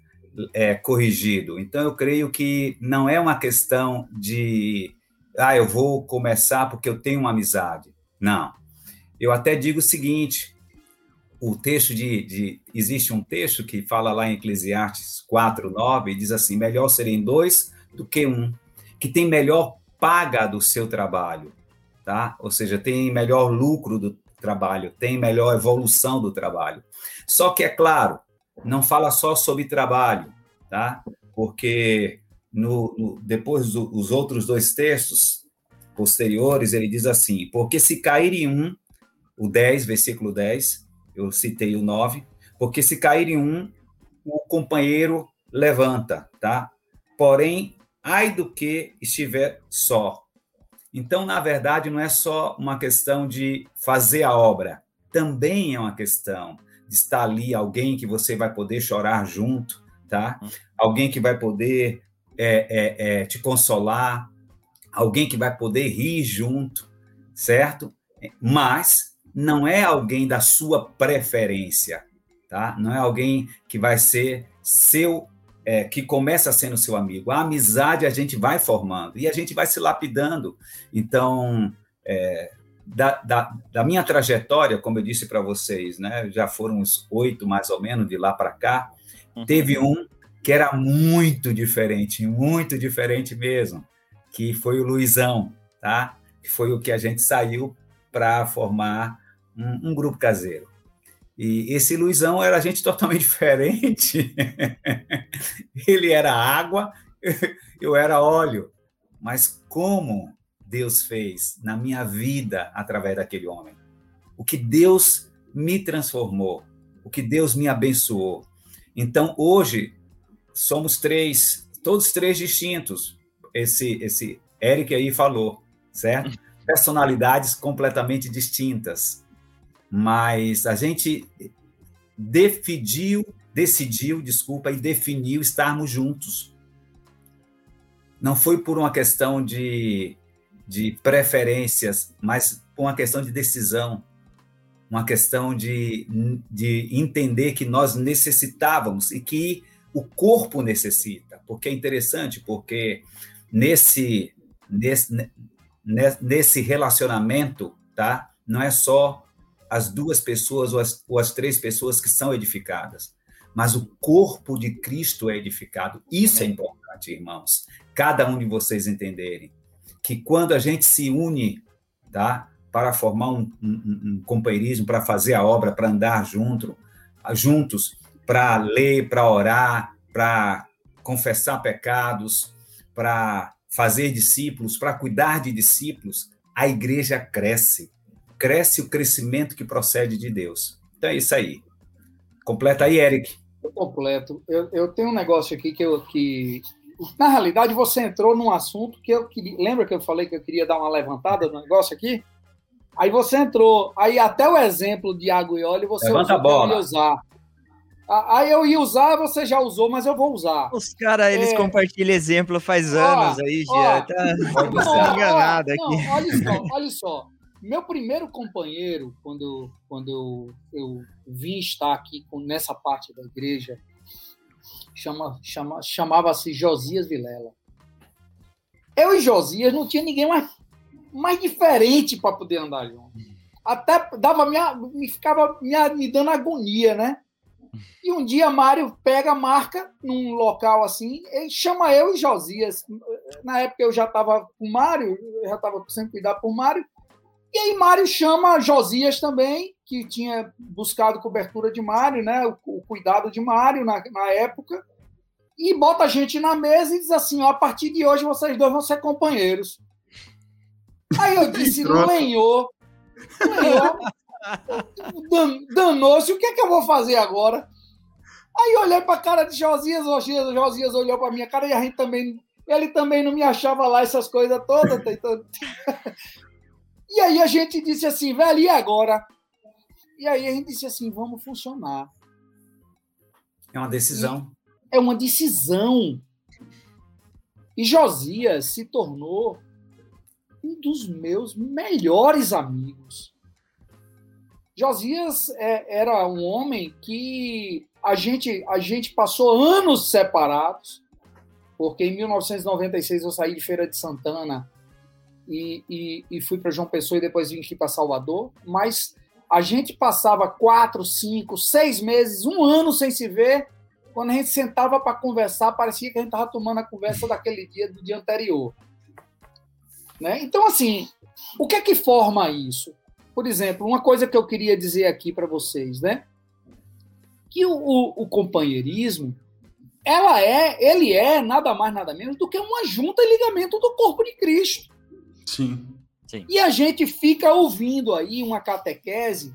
é, corrigido. Então, eu creio que não é uma questão de, ah, eu vou começar porque eu tenho uma amizade. Não. Eu até digo o seguinte: o texto de, de, Existe um texto que fala lá em Eclesiastes 4, 9, e diz assim: melhor serem dois do que um, que tem melhor paga do seu trabalho, tá? Ou seja, tem melhor lucro do trabalho, tem melhor evolução do trabalho. Só que, é claro, não fala só sobre trabalho, tá? Porque no, no depois dos outros dois textos posteriores, ele diz assim: porque se cair em um, o 10, versículo 10, eu citei o 9, porque se cair em um, o companheiro levanta, tá? Porém, ai do que estiver só. Então, na verdade, não é só uma questão de fazer a obra, também é uma questão de estar ali, alguém que você vai poder chorar junto, tá? Alguém que vai poder é, é, é, te consolar, alguém que vai poder rir junto, certo? Mas não é alguém da sua preferência, tá? Não é alguém que vai ser seu, é, que começa sendo seu amigo. A amizade a gente vai formando e a gente vai se lapidando. Então, é, da, da, da, minha trajetória, como eu disse para vocês, né? Já foram uns oito mais ou menos de lá para cá. Uhum. Teve um que era muito diferente, muito diferente mesmo, que foi o Luizão, tá? Que foi o que a gente saiu para formar um, um, grupo caseiro. E esse Luizão era gente totalmente diferente. Ele era água, eu era óleo. Mas como Deus fez na minha vida através daquele homem? O que Deus me transformou, o que Deus me abençoou. Então, hoje, somos três, todos três distintos. Esse, esse Eric aí falou, certo? Personalidades completamente distintas mas a gente decidiu, decidiu, desculpa, e definiu estarmos juntos. Não foi por uma questão de, de preferências, mas por uma questão de decisão. uma questão de, de entender que nós necessitávamos e que o corpo necessita. Porque é interessante, porque nesse, nesse, nesse relacionamento, tá? não é só as duas pessoas ou as, ou as três pessoas que são edificadas, mas o corpo de Cristo é edificado. Isso é Amém. é importante, irmãos. Cada um de vocês entenderem que quando a gente se une, tá? para formar um, um, um companheirismo, para fazer a obra, para andar junto, juntos, para ler, para orar, para confessar pecados, para fazer discípulos, para cuidar de discípulos, a igreja cresce. Cresce o crescimento que procede de Deus. Então é isso aí. Completa aí, Eric.
Eu completo. Eu, eu tenho um negócio aqui que eu que na realidade você entrou num assunto que eu queria. Lembra que eu falei que eu queria dar uma levantada no negócio aqui? Aí você entrou, aí até o exemplo de água e óleo você
Levanta a bola.
ia usar. Aí eu ia usar, você já usou, mas eu vou usar.
Os caras, eles é... compartilham exemplo faz anos aí, já. Tá
não, enganado aqui. Não, olha só, olha só. Meu primeiro companheiro, quando, quando eu, eu vim estar aqui com, nessa parte da igreja, chama, chama, chamava-se Josias Vilela. Eu e Josias não tinha ninguém mais mais diferente para poder andar junto. Até dava minha, me ficava me, me dando agonia, né? E um dia Mário pega, marca num local assim, e chama eu e Josias. Na época eu já estava com Mário, eu já estava sem cuidar por Mário. E aí Mário chama Josias também, que tinha buscado cobertura de Mário, né? O, o cuidado de Mário na, na época. E bota a gente na mesa e diz assim: ó, a partir de hoje vocês dois vão ser companheiros. Aí eu disse, lenhou, lenhou, danou-se, o que é que eu vou fazer agora? Aí eu olhei para a cara de Josias, Josias, Josias olhou para minha cara e a gente também, ele também não me achava lá essas coisas todas. Tentando... e aí a gente disse assim, velho, e agora? E aí a gente disse assim, vamos funcionar.
É uma decisão.
E é uma decisão. E Josias se tornou um dos meus melhores amigos. Josias é, era um homem que a gente, a gente passou anos separados, porque em 1996 eu saí de Feira de Santana e, e, e fui para João Pessoa e depois vim aqui para Salvador, mas a gente passava quatro, cinco, seis meses, um ano sem se ver. Quando a gente sentava para conversar, parecia que a gente estava tomando a conversa daquele dia do dia anterior. Né? Então, assim, o que é que forma isso? Por exemplo, uma coisa que eu queria dizer aqui para vocês, né? Que o, o, o, companheirismo, ela é, ele é nada mais nada menos do que uma junta e ligamento do corpo de Cristo.
Sim. Sim.
E a gente fica ouvindo aí uma catequese,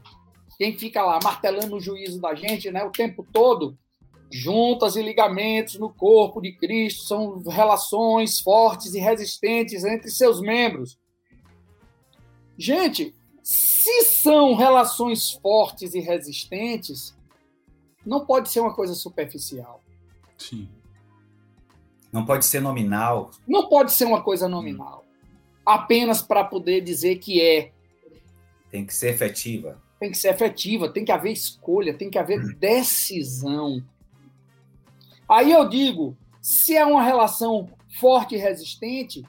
quem fica lá martelando o juízo da gente, né, o tempo todo, Juntas e ligamentos no corpo de Cristo são relações fortes e resistentes entre seus membros. Gente, se são relações fortes e resistentes, não pode ser uma coisa superficial.
Sim.
Não pode ser nominal.
Não pode ser uma coisa nominal. Apenas para poder dizer que é.
Tem que ser efetiva.
Tem que ser efetiva, tem que haver escolha, tem que haver hum. decisão. Aí eu digo, se é uma relação forte e resistente,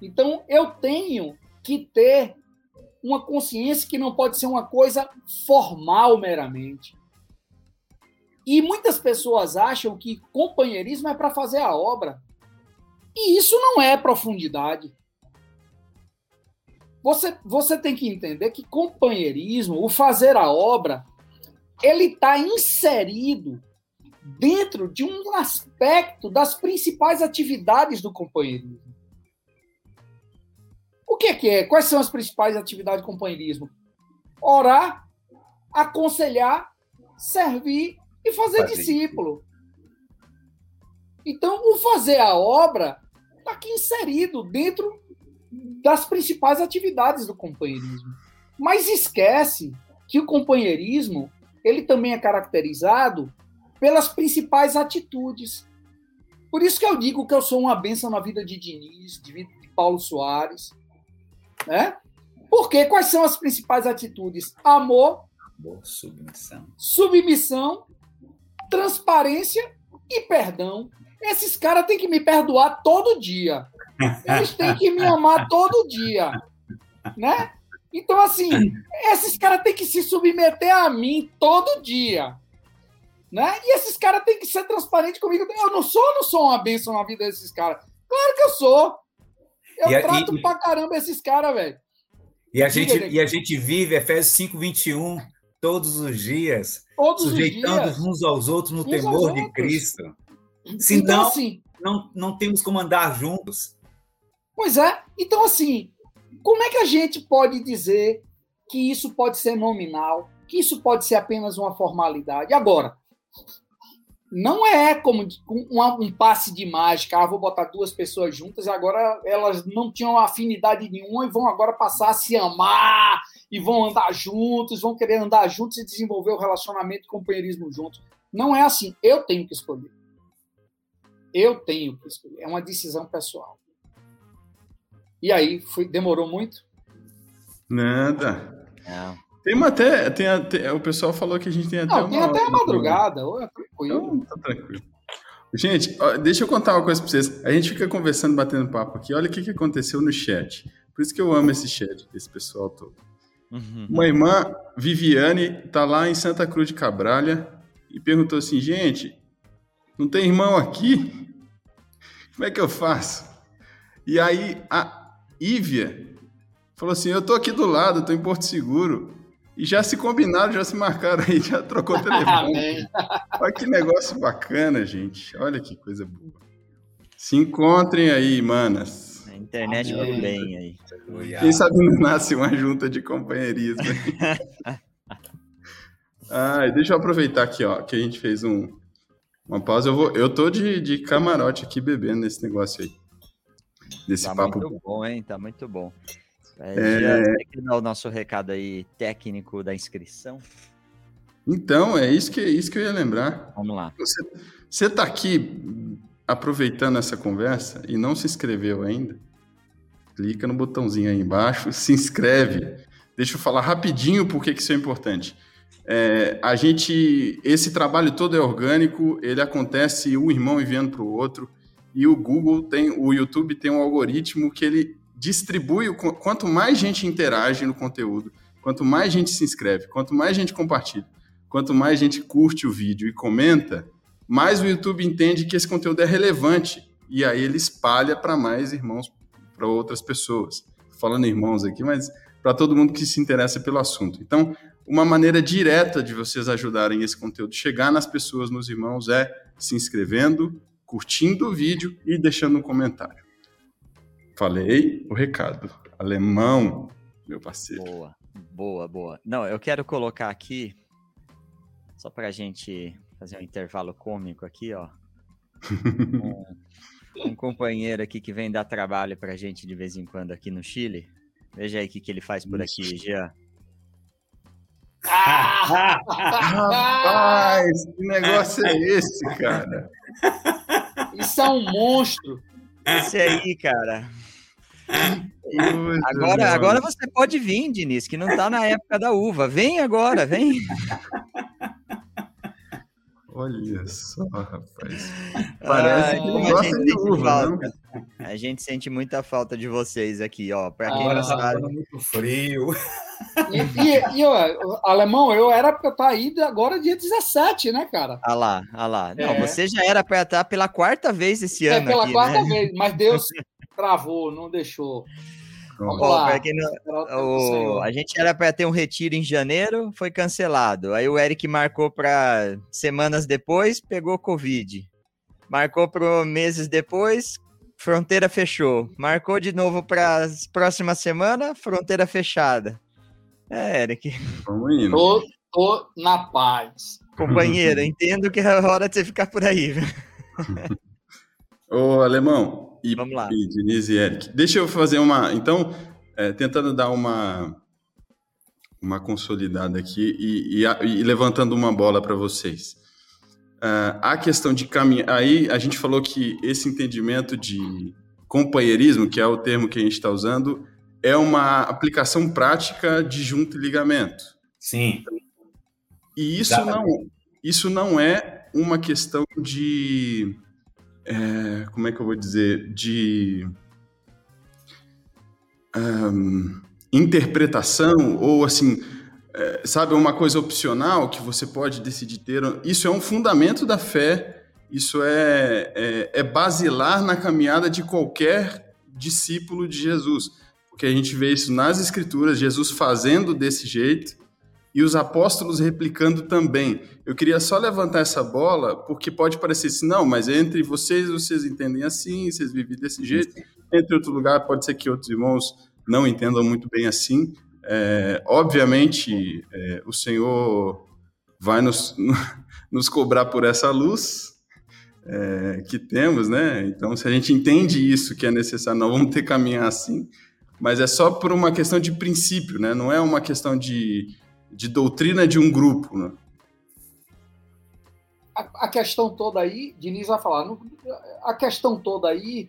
então eu tenho que ter uma consciência que não pode ser uma coisa formal meramente. E muitas pessoas acham que companheirismo é para fazer a obra. E isso não é profundidade. Você, você tem que entender que companheirismo, o fazer a obra, ele está inserido dentro de um aspecto das principais atividades do companheirismo. O que é, que é? Quais são as principais atividades do companheirismo? Orar, aconselhar, servir e fazer, fazer. discípulo. Então, o fazer a obra está aqui inserido dentro das principais atividades do companheirismo. Mas esquece que o companheirismo ele também é caracterizado pelas principais atitudes. Por isso que eu digo que eu sou uma benção na vida de Diniz, de, Paulo Soares, né? Porque quais são as principais atitudes? Amor,
submissão.
submissão, transparência e perdão. Esses caras têm que me perdoar todo dia. Eles têm que me amar todo dia. Né? Então, assim, esses caras têm que se submeter a mim todo dia. Né? E esses caras têm que ser transparentes comigo. Eu não sou não sou uma bênção na vida desses caras. Claro que eu sou. Eu
E
trato
e-
pra caramba esses caras, velho.
E a, gente,
Diga,
e a gente vive Efésios 5, 21, todos os dias,
Todos os
sujeitando
dias.
uns aos outros no temor de. Cristo.
Então,
Senão,
assim,
não, não temos como andar juntos.
Pois é. Então, assim, como é que a gente pode dizer que isso pode ser nominal, que isso pode ser apenas uma formalidade? Agora, não é como um, passe de mágica, ah, vou botar duas pessoas juntas agora elas não tinham afinidade nenhuma e vão agora passar a se amar e vão andar juntos, vão querer andar juntos e desenvolver o relacionamento e companheirismo juntos. Não é assim. Eu tenho que escolher. Eu tenho que escolher. É uma decisão pessoal. E aí, foi, demorou muito?
Nada.
Não.
Tem uma até. Tem até o pessoal falou que a gente tem até
Não,
uma.
tem até a madrugada. ô, é tranquilo.
Então, tá tranquilo. Gente, ó, deixa eu contar uma coisa pra vocês. A gente fica conversando, batendo papo aqui. Olha o que, que aconteceu no chat. Por isso que eu amo esse chat, esse pessoal todo.
Uhum.
Uma irmã, Viviane, tá lá em Santa Cruz de Cabralha e perguntou assim: gente, não tem irmão aqui? Como é que eu faço? E aí a Ívia falou assim: eu tô aqui do lado, tô em Porto Seguro. E já se combinaram, já se marcaram aí, já trocou o telefone. Olha que negócio bacana, gente. Olha que coisa boa. Se encontrem aí, manas.
A internet
Amém.
bem aí.
Quem sabe não nasce uma junta de companheirismo. ah, deixa eu aproveitar aqui, ó, que a gente fez um, uma pausa. Eu, vou, eu tô de, de camarote aqui bebendo nesse negócio aí. Desse
Tá
papo.
muito bom, hein? Tá muito bom. É,
É.
Já que dar o nosso recado aí técnico da inscrição.
Então, é isso que, isso que eu ia lembrar.
Vamos lá.
Você, você tá aqui aproveitando essa conversa e não se inscreveu ainda? Clica no botãozinho aí embaixo, se inscreve. Deixa eu falar rapidinho por que isso é importante. É, a gente, esse trabalho todo é orgânico, ele acontece um irmão enviando para o outro, e o Google tem, o YouTube tem um algoritmo que ele distribui, o, qu- quanto mais gente interage no conteúdo, quanto mais gente se inscreve, quanto mais gente compartilha, quanto mais gente curte o vídeo e comenta, mais o YouTube entende que esse conteúdo é relevante, e aí ele espalha para mais irmãos, para outras pessoas. Falando irmãos aqui, mas para todo mundo que se interessa pelo assunto. Então, uma maneira direta de vocês ajudarem esse conteúdo chegar nas pessoas, nos irmãos, é se inscrevendo, curtindo o vídeo e deixando um comentário. Falei o recado. Alemão, meu parceiro.
Boa, boa, boa. Não, eu quero colocar aqui, só pra gente fazer um intervalo cômico aqui, ó. Um, um companheiro aqui que vem dar trabalho pra gente de vez em quando aqui no Chile. Veja aí o que, que ele faz por aqui, Jean.
Rapaz, que negócio é esse, cara?
Isso é um monstro.
Esse aí, cara.
Coisa,
Agora, agora você pode vir, Diniz, que não tá na época da uva. Vem agora, vem.
Olha só, rapaz. Parece
Ai,
que
a
gosta
gente
de
sente
uva,
falta. A gente sente muita falta de vocês aqui, ó. Pra quem
Ah,
não
tá
sabe.
muito frio.
E, e, e, ó, alemão, eu era para estar aí agora dia 17, né, cara?
Ah lá, ah lá. Não,
É.
você já era pra estar pela quarta vez esse
É
ano
pela
aqui,
quarta
né?
vez, mas Deus travou, não deixou. Vamos lá.
não-
o
a gente era para ter um retiro em janeiro, foi cancelado. Aí o Eric marcou para semanas depois, pegou Covid. Marcou para meses depois, fronteira fechou. Marcou de novo para próxima semana, fronteira fechada. É, Eric,
Vamos indo.
Tô, tô na paz.
companheiro, entendo que é hora de você ficar por aí.
Ô, Alemão, e,
Vamos lá.
e Denise e Eric, deixa eu fazer uma. Então, é, tentando dar uma, uma consolidada aqui e, e e levantando uma bola para vocês. Ah, a questão de caminhar. Aí a gente falou que esse entendimento de companheirismo, que é o termo que a gente está usando, é uma aplicação prática de junta e ligamento.
Sim.
E isso não, isso não é uma questão de. É, como é que eu vou dizer? De. Um, interpretação ou assim. É, sabe, uma coisa opcional que você pode decidir ter. Isso é um fundamento da fé, isso é, é, é basilar na caminhada de qualquer discípulo de Jesus. Porque a gente vê isso nas Escrituras, Jesus fazendo desse jeito, e os apóstolos replicando também. Eu queria só levantar essa bola, porque pode parecer assim, não, mas entre vocês, vocês entendem assim, vocês vivem desse jeito. Entre outro lugar, pode ser que outros irmãos não entendam muito bem assim. É, obviamente, é, o Senhor vai nos, nos cobrar por essa luz é, que temos, né? Então, se a gente entende isso, que é necessário, não vamos ter que caminhar assim, mas é só por uma questão de princípio, né? Não é uma questão de de doutrina de um grupo. Né?
A, a, questão toda aí, Diniz vai falar, a questão toda aí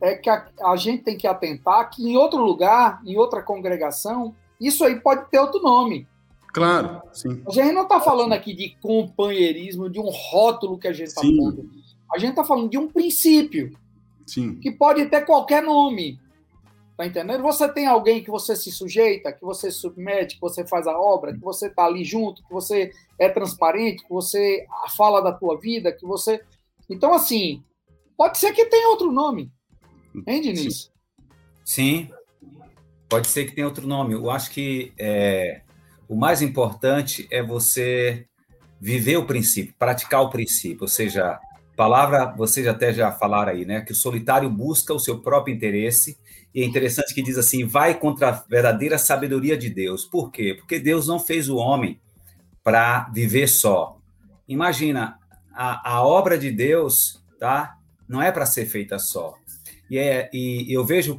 é que a, a gente tem que atentar que em outro lugar, em outra congregação, isso aí pode ter outro nome.
Claro, sim.
A gente não está falando aqui de companheirismo, de um rótulo que a gente está falando. A gente está falando de um princípio.
Sim.
Que pode ter qualquer nome. Tá entendendo? Você tem alguém que você se sujeita, que você se submete, que você faz a obra, que você tá ali junto, que você é transparente, que você fala da tua vida, que você. Então, assim, pode ser que tenha outro nome. Hein, Diniz?
Sim. Pode ser que tenha outro nome. Eu acho que é, o mais importante é você viver o princípio, praticar o princípio, ou seja, palavra, vocês até já falaram aí, né? Que o solitário busca o seu próprio interesse e é interessante que diz assim: vai contra a verdadeira sabedoria de Deus. Por quê? Porque Deus não fez o homem para viver só. Imagina, a, a obra de Deus, tá? Não é para ser feita só. E, é, e eu vejo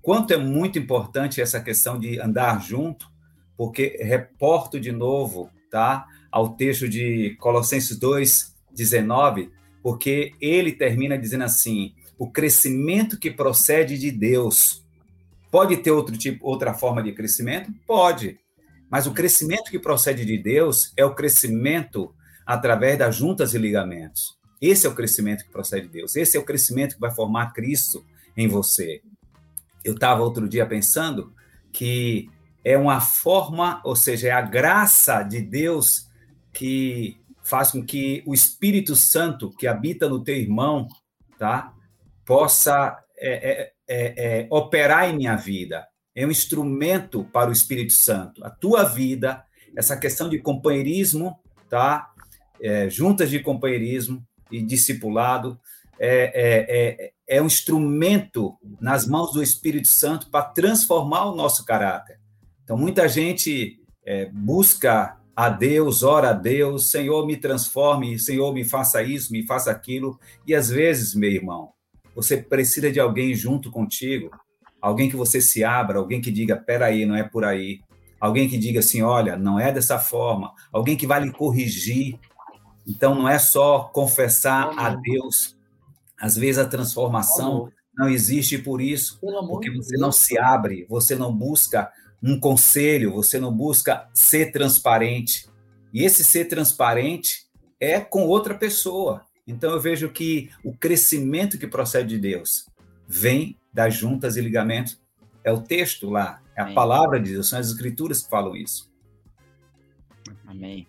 quanto é muito importante essa questão de andar junto, porque reporto de novo, tá? Ao texto de Colossenses 2, 19, porque ele termina dizendo assim: o crescimento que procede de Deus. Pode ter outro tipo, outra forma de crescimento? Pode. Mas o crescimento que procede de Deus é o crescimento através das juntas e ligamentos. Esse é o crescimento que procede de Deus. Esse é o crescimento que vai formar Cristo em você. Eu estava outro dia pensando que é uma forma, ou seja, é a graça de Deus que faz com que o Espírito Santo que habita no teu irmão, tá? Possa é, é, é, é, operar em minha vida. É um instrumento para o Espírito Santo. A tua vida, essa questão de companheirismo, tá? É, juntas de companheirismo e discipulado, é, é, é, um instrumento nas mãos do Espírito Santo para transformar o nosso caráter. Então, muita gente busca a Deus, ora a Deus, Senhor, me transforme, Senhor, me faça isso, me faça aquilo. E às vezes, meu irmão, você precisa de alguém junto contigo, alguém que você se abra, alguém que diga, peraí, não é por aí. Alguém que diga assim, olha, não é dessa forma. Alguém que vai lhe corrigir. Então, não é só confessar a Deus. Às vezes a transformação não existe por isso, porque você não se abre, você não busca um conselho, você não busca ser transparente. E esse ser transparente é com outra pessoa. Então eu vejo que o crescimento que procede de Deus vem das juntas e ligamentos. É o texto lá, é a Amém. palavra de Deus, são as escrituras que falam isso.
Amém.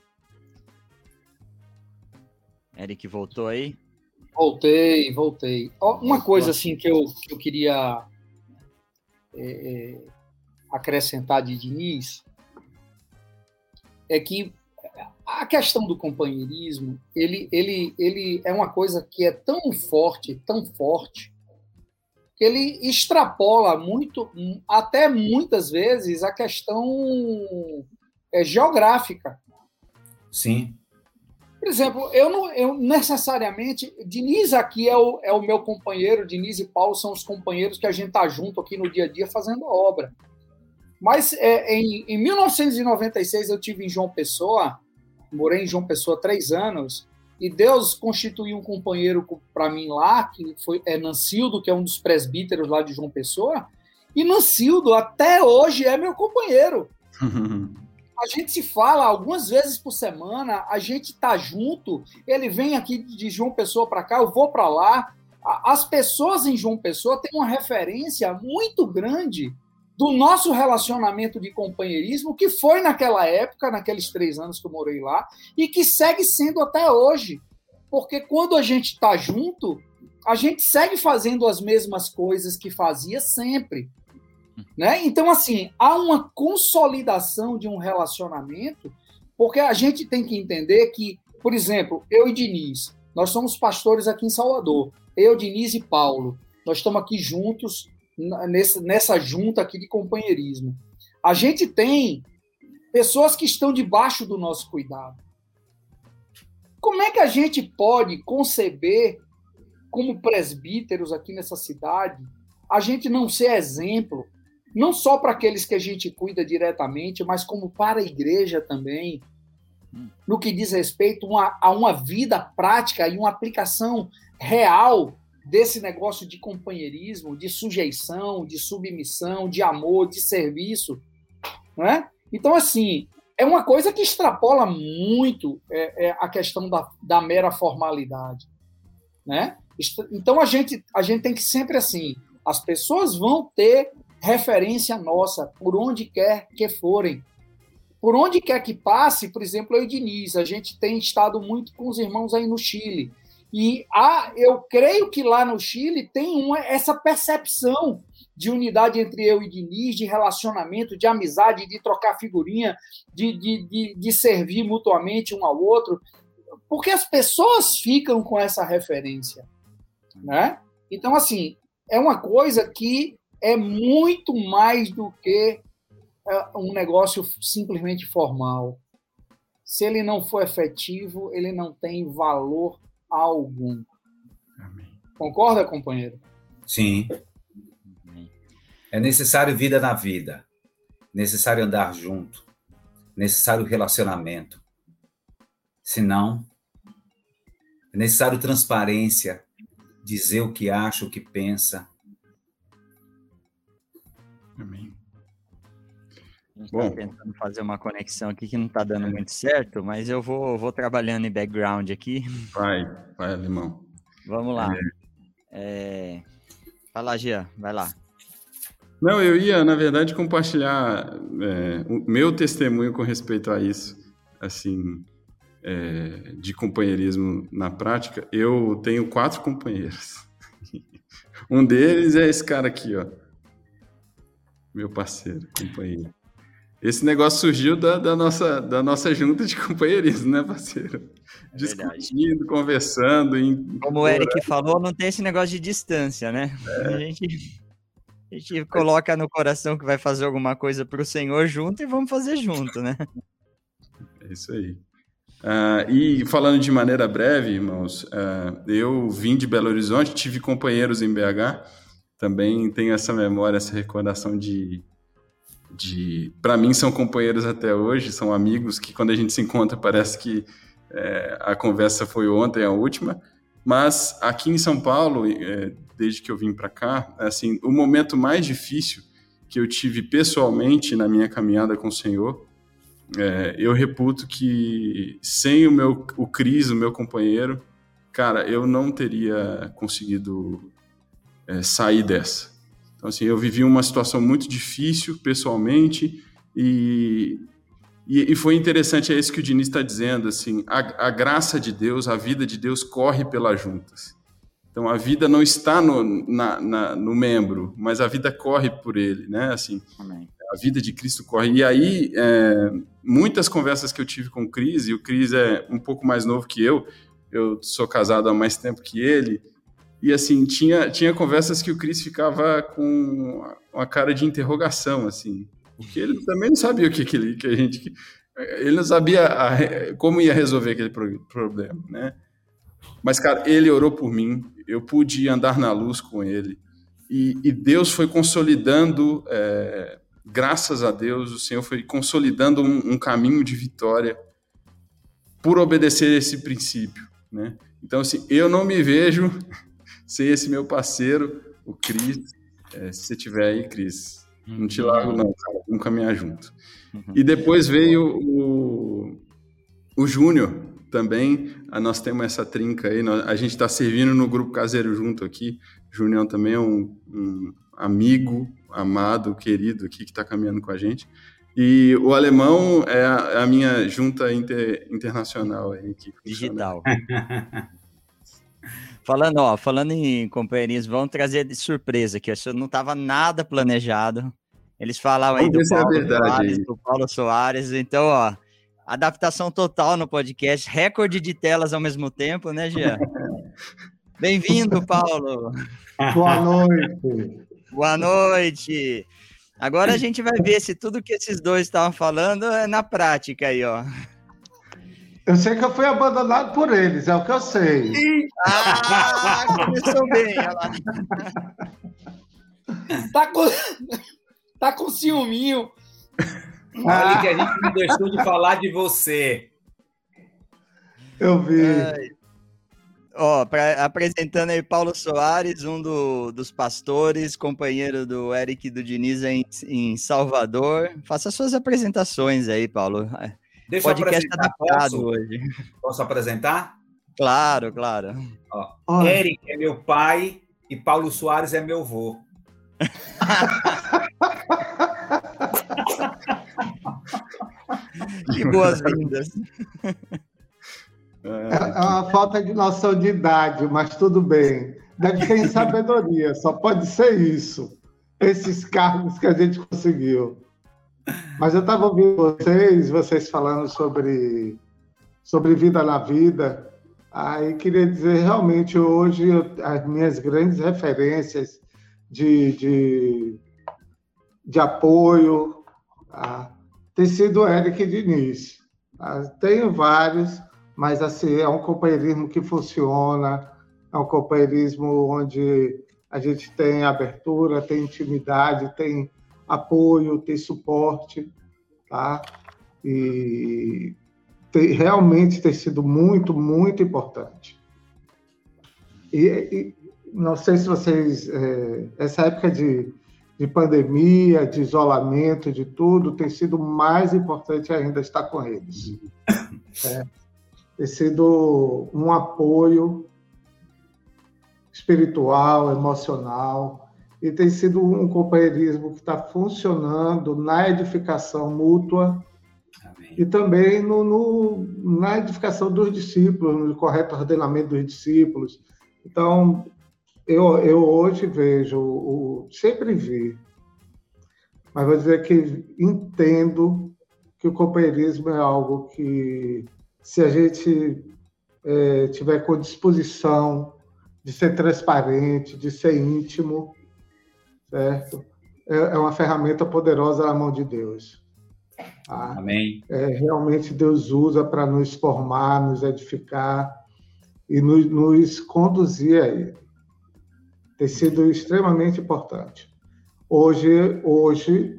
Eric voltou aí?
Voltei, voltei. Uma coisa assim que eu, que eu queria é, é, acrescentar de Diniz é que a questão do companheirismo, ele, ele, ele é uma coisa que é tão forte, tão forte, que ele extrapola muito, até muitas vezes, a questão é, geográfica.
Sim.
Por exemplo, eu não eu necessariamente. Diniz aqui é o, é o meu companheiro, Diniz e Paulo são os companheiros que a gente está junto aqui no dia a dia fazendo a obra. Mas é, em, em 1996 eu tive em João Pessoa morei em João Pessoa três anos, e Deus constituiu um companheiro para mim lá, que foi é Nancildo, que é um dos presbíteros lá de João Pessoa, E Nancildo até hoje é meu companheiro. a gente se fala algumas vezes por semana, a gente tá junto, ele vem aqui de João Pessoa para cá, eu vou para lá. As pessoas em João Pessoa têm uma referência muito grande do nosso relacionamento de companheirismo, que foi naquela época, naqueles três anos que eu morei lá, e que segue sendo até hoje. Porque quando a gente está junto, a gente segue fazendo as mesmas coisas que fazia sempre. Né? Então, assim, há uma consolidação de um relacionamento, porque a gente tem que entender que, por exemplo, eu e Diniz, nós somos pastores aqui em Salvador, eu, Diniz e Paulo, nós estamos aqui juntos nessa, junta aqui de companheirismo. A gente tem pessoas que estão debaixo do nosso cuidado. Como é que a gente pode conceber, como presbíteros aqui nessa cidade, a gente não ser exemplo, não só para aqueles que a gente cuida diretamente, mas como para a igreja também, no que diz respeito a uma vida prática e uma aplicação real desse negócio de companheirismo, de sujeição, de submissão, de amor, de serviço, né? Então, assim, é uma coisa que extrapola muito é, é a questão da, da mera formalidade, né? Então, a gente, a gente tem que sempre, assim, as pessoas vão ter referência nossa, por onde quer que forem. Por onde quer que passe, por exemplo, eu e Diniz, a gente tem estado muito com os irmãos aí no Chile. E há, eu creio que lá no Chile tem uma, essa percepção de unidade entre eu e Diniz, de relacionamento, de amizade, de trocar figurinha, de, de, de, de servir mutuamente um ao outro, porque as pessoas ficam com essa referência. Né? Então, assim, é uma coisa que é muito mais do que é, um negócio simplesmente formal. Se ele não for efetivo, ele não tem valor algum. Amém. Concorda, companheiro?
Sim. É necessário vida na vida, necessário andar junto, necessário relacionamento. Senão, é necessário transparência, dizer o que acha, o que pensa.
Amém. Gente está tentando fazer uma conexão aqui que não está dando muito certo, mas eu vou, vou trabalhando em background aqui.
Vai, vai, Alemão.
Vamos lá. É... É... Fala, Gia, vai lá.
Não, eu ia, na verdade, compartilhar é, o meu testemunho com respeito a isso, assim, é, de companheirismo na prática. Eu tenho quatro companheiros. Um deles é esse cara aqui, ó. Meu parceiro, companheiro. Esse negócio surgiu da, da, nossa, da nossa junta de companheirismo, né, parceiro? É Discutindo, conversando. Em...
Como o Eric falou, não tem esse negócio de distância, né? É. A, gente, a gente coloca no coração que vai fazer alguma coisa para o Senhor junto e vamos fazer junto, né?
É isso aí. Uh, e falando de maneira breve, irmãos, uh, eu vim de Belo Horizonte, tive companheiros em BH, também tenho essa memória, essa recordação de de para mim são companheiros até hoje, são amigos que quando a gente se encontra parece que é, a conversa foi ontem a última. Mas aqui em São Paulo, é, desde que eu vim para cá, assim, o momento mais difícil que eu tive pessoalmente na minha caminhada com o Senhor, é, eu reputo que sem o meu o Cris, o meu companheiro, cara, eu não teria conseguido é, sair dessa. Então, assim, eu vivi uma situação muito difícil pessoalmente e, e, e foi interessante, é isso que o Diniz está dizendo, assim, a, a, graça de Deus, a vida de Deus corre pelas juntas. Então, a vida não está no, na, na, no membro, mas a vida corre por ele, né? Assim, Amém. a vida de Cristo corre. E aí, é, muitas conversas que eu tive com o Cris, e o Cris é um pouco mais novo que eu, eu sou casado há mais tempo que ele, e assim, tinha, tinha conversas que o Chris ficava com uma cara de interrogação, assim. Porque ele também não sabia o que, que, ele, que a gente. Ele não sabia a, como ia resolver aquele problema, né? Mas, cara, ele orou por mim, eu pude andar na luz com ele. E, e Deus foi consolidando, é, graças a Deus, o Senhor foi consolidando um, um caminho de vitória por obedecer esse princípio, né? Então, assim, eu não me vejo sem esse meu parceiro, o Cris. é, se você tiver aí, Cris, não te largo não, cara, vamos caminhar junto. Uhum. E depois veio o, o Júnior, também, nós temos essa trinca aí, a gente está servindo no Grupo Caseiro junto aqui, Júnior também é um, um amigo, amado, querido aqui que está caminhando com a gente. E o alemão é a, é a minha junta inter, internacional aí.
Digital. falando, ó, falando em companheirismo, vamos trazer de surpresa aqui. Isso não estava nada planejado. Eles falavam aí do
é Paulo, é Soares,
do Paulo Soares. Então, ó, adaptação total no podcast, recorde de telas ao mesmo tempo, né, Jean? Bem-vindo, Paulo.
Boa noite.
Boa noite. Agora a gente vai ver se tudo que esses dois estavam falando é na prática aí, ó.
Eu sei que eu fui abandonado por eles, é o que eu sei.
Ah, começou bem, olha lá.
Tá com, tá com ciúminho.
Olha que a gente não deixou de falar de você.
Eu vi.
Ó, pra, apresentando aí Paulo Soares, um do, dos pastores, companheiro do Eric e do Diniz em, em Salvador. Faça suas apresentações aí, Paulo.
Deixa Podcast eu adaptado posso? hoje. Posso apresentar?
Claro, claro.
Ó, Eric é meu pai e Paulo Soares é meu avô.
que boas-vindas.
É, é uma falta de noção de idade, mas tudo bem. Deve ser em sabedoria, só pode ser isso. Esses cargos que a gente conseguiu. Mas eu estava ouvindo vocês, vocês falando sobre, sobre vida na vida. Aí queria dizer, realmente, hoje, eu, as minhas grandes referências de, de, de apoio tá? tem sido Eric Diniz. Tá? Tenho vários, mas assim, é um companheirismo que funciona, é um companheirismo onde a gente tem abertura, tem intimidade, tem apoio, tem suporte, tá? E tem, realmente tem sido muito, muito importante. E, e não sei se vocês, é, essa época de, de pandemia, de isolamento, de tudo, tem sido mais importante ainda estar com eles. É ter sido um apoio espiritual, emocional, e tem sido um companheirismo que está funcionando na edificação mútua Amém. e também no, no, na edificação dos discípulos, no correto ordenamento dos discípulos. Então, eu, eu hoje vejo, o, sempre vi, mas vou dizer que entendo que o companheirismo é algo que se a gente é, tiver com disposição de ser transparente, de ser íntimo, certo? É, é uma ferramenta poderosa na mão de Deus.
Tá? Amém.
É, realmente Deus usa para nos formar, nos edificar e nos, nos conduzir a Ele. Tem sido extremamente importante. Hoje, hoje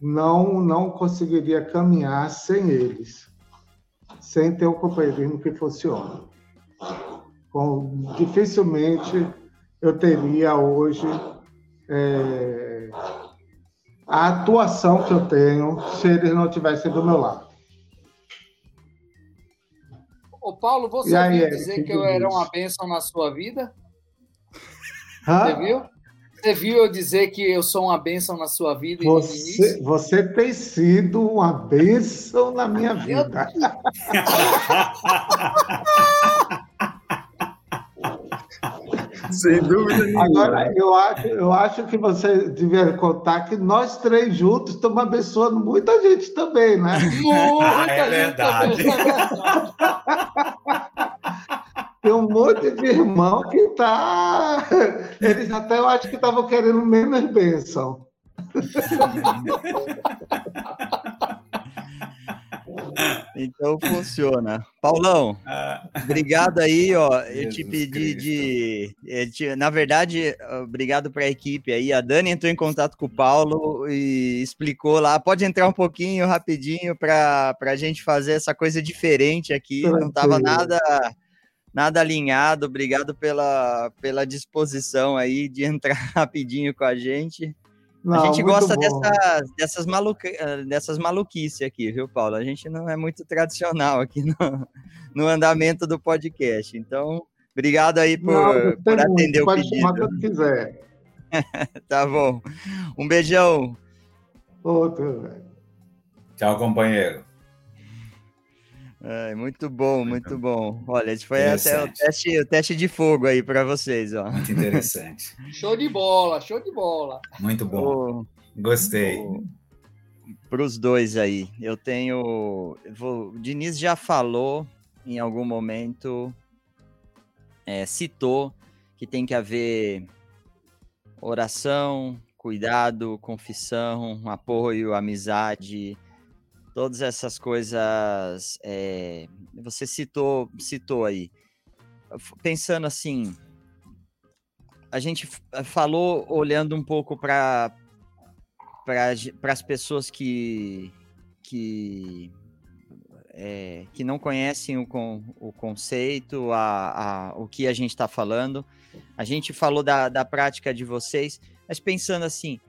não não conseguiria caminhar sem eles sem ter um companheirismo que funcione. Com, dificilmente eu teria hoje é, a atuação que eu tenho se eles não tivessem do meu lado.
Ô Paulo, você aí, viu dizer que eu era uma bênção na sua vida? Hã? Você viu? Você viu eu dizer que eu sou uma bênção na sua vida?
Você, você tem sido uma bênção na minha vida.
Sem dúvida nenhuma.
Agora, eu acho, eu acho que você devia contar que nós três juntos estamos abençoando muita gente também, né?
Muita é verdade.
Tem um monte de irmão que tá. Eles até eu acho que estavam querendo menos bênção.
Então funciona. Paulão, obrigado aí, ó. Eu te pedi de, de, Na verdade, obrigado para a equipe aí. A Dani entrou em contato com o Paulo e explicou lá. Pode entrar um pouquinho rapidinho para a gente fazer essa coisa diferente aqui. Não estava nada nada alinhado. Obrigado pela, pela disposição aí de entrar rapidinho com a gente. Não, a gente gosta dessas, dessas, maluca, dessas maluquices aqui, viu, Paulo? A gente não é muito tradicional aqui no, no andamento do podcast. Então, obrigado aí por, não, por atender muito, o pedido. Pode chamar quando quiser. tá bom. Um beijão.
Outro.
Tchau, companheiro.
É, muito bom, muito bom. Olha, esse foi até o teste, o teste de fogo aí para vocês. Ó.
Muito interessante.
show de bola, show de bola.
Muito bom. Gostei.
Para os dois aí, eu tenho. Vou, o Diniz já falou em algum momento, é, citou que tem que haver oração, cuidado, confissão, apoio, amizade, todas essas coisas. É, você citou, citou aí. Pensando assim, a gente falou olhando um pouco para para as pessoas que que é, que não conhecem o, o conceito, a, a, o que a gente está falando. A gente falou da, da prática de vocês, mas pensando assim,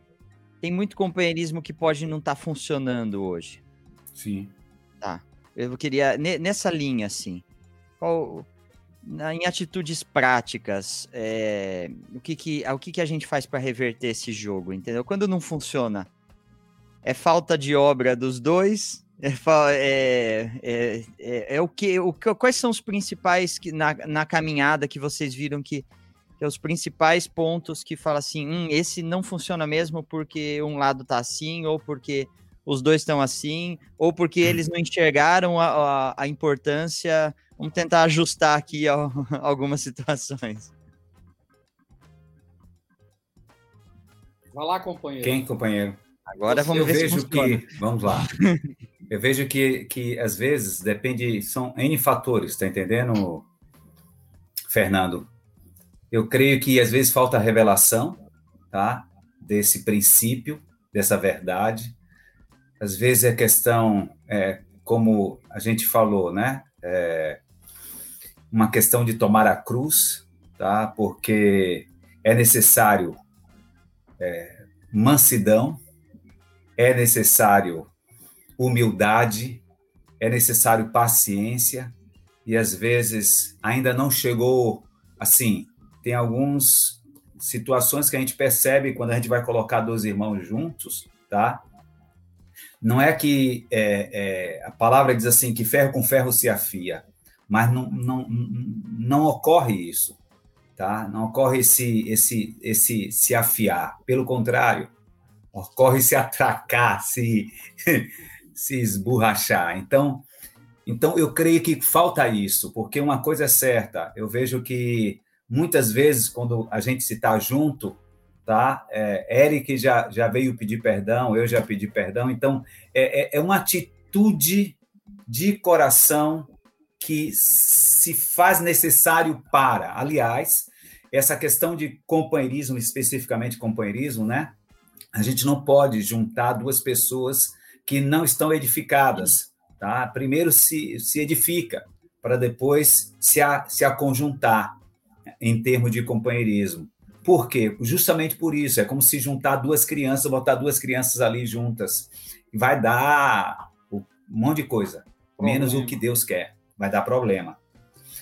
tem muito companheirismo que pode não estar tá funcionando hoje.
Sim.
Tá. Eu queria, nessa linha, assim, qual, em atitudes práticas, é, o, que, que, o que, que a gente faz para reverter esse jogo, entendeu? Quando não funciona, é falta de obra dos dois? É, é, é, é, é o que, o, quais são os principais que, na, na caminhada que vocês viram que que é os principais pontos que fala assim, hum, esse não funciona mesmo porque um lado tá assim, ou porque os dois estão assim, ou porque eles não enxergaram a, a, a importância. Vamos tentar ajustar aqui ó, algumas situações.
Vai lá, companheiro.
Quem, companheiro?
Agora vamos
eu
ver
vejo que, vamos lá. eu vejo que, que às vezes depende, são N fatores, tá entendendo, Fernando? Eu creio que às vezes falta revelação, tá? Desse princípio, dessa verdade. Às vezes é questão, é, como a gente falou, né? É uma questão de tomar a cruz, tá? Porque é necessário é, mansidão, é necessário humildade, é necessário paciência e às vezes ainda não chegou assim tem algumas situações que a gente percebe quando a gente vai colocar dois irmãos juntos, tá? Não é que é, é, a palavra diz assim que ferro com ferro se afia, mas não, não, não ocorre isso, tá? Não ocorre esse, esse, esse se afiar. Pelo contrário, ocorre se atracar, se, se esborrachar. Então, então, eu creio que falta isso, porque uma coisa é certa, eu vejo que Muitas vezes, quando a gente se está junto, tá? É, Eric já, já veio pedir perdão, eu já pedi perdão. Então, é, é, é uma atitude de coração que se faz necessário para. Aliás, essa questão de companheirismo, especificamente companheirismo, né? A gente não pode juntar duas pessoas que não estão edificadas, tá? Primeiro se, se edifica, para depois se, a, se aconjuntar em termos de companheirismo. Por quê? Justamente por isso. É como se juntar duas crianças, botar duas crianças ali juntas. Vai dar um monte de coisa, problema. menos o que Deus quer. Vai dar problema.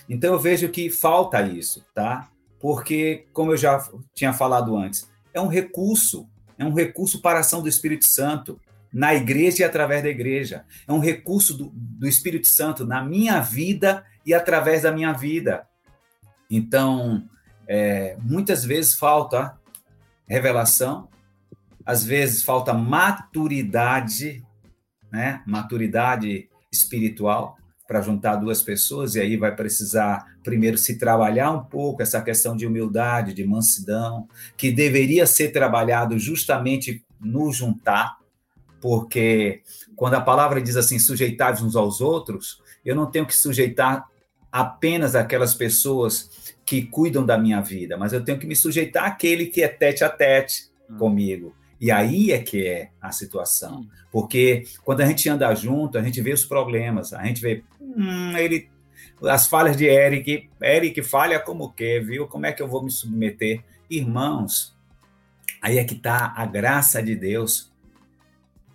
Então eu vejo que falta isso, tá? Porque, como eu já tinha falado antes, é um recurso, é um recurso para a ação do Espírito Santo na igreja e através da igreja. É um recurso do, do Espírito Santo na minha vida e através da minha vida. Então, é, muitas vezes falta revelação, às vezes falta maturidade, né? Maturidade espiritual para juntar duas pessoas e aí vai precisar primeiro se trabalhar um pouco essa questão de humildade, de mansidão, que deveria ser trabalhado justamente no juntar, porque quando a palavra diz assim, sujeitar uns aos outros, eu não tenho que sujeitar apenas aquelas pessoas que cuidam da minha vida, mas eu tenho que me sujeitar àquele que é tete a tete hum. comigo. E aí é que é a situação. Hum. Porque quando a gente anda junto, a gente vê os problemas, a gente vê, hum, ele as falhas de Eric. Eric falha como quer, viu? Como é que eu vou me submeter? Irmãos, aí é que está a graça de Deus.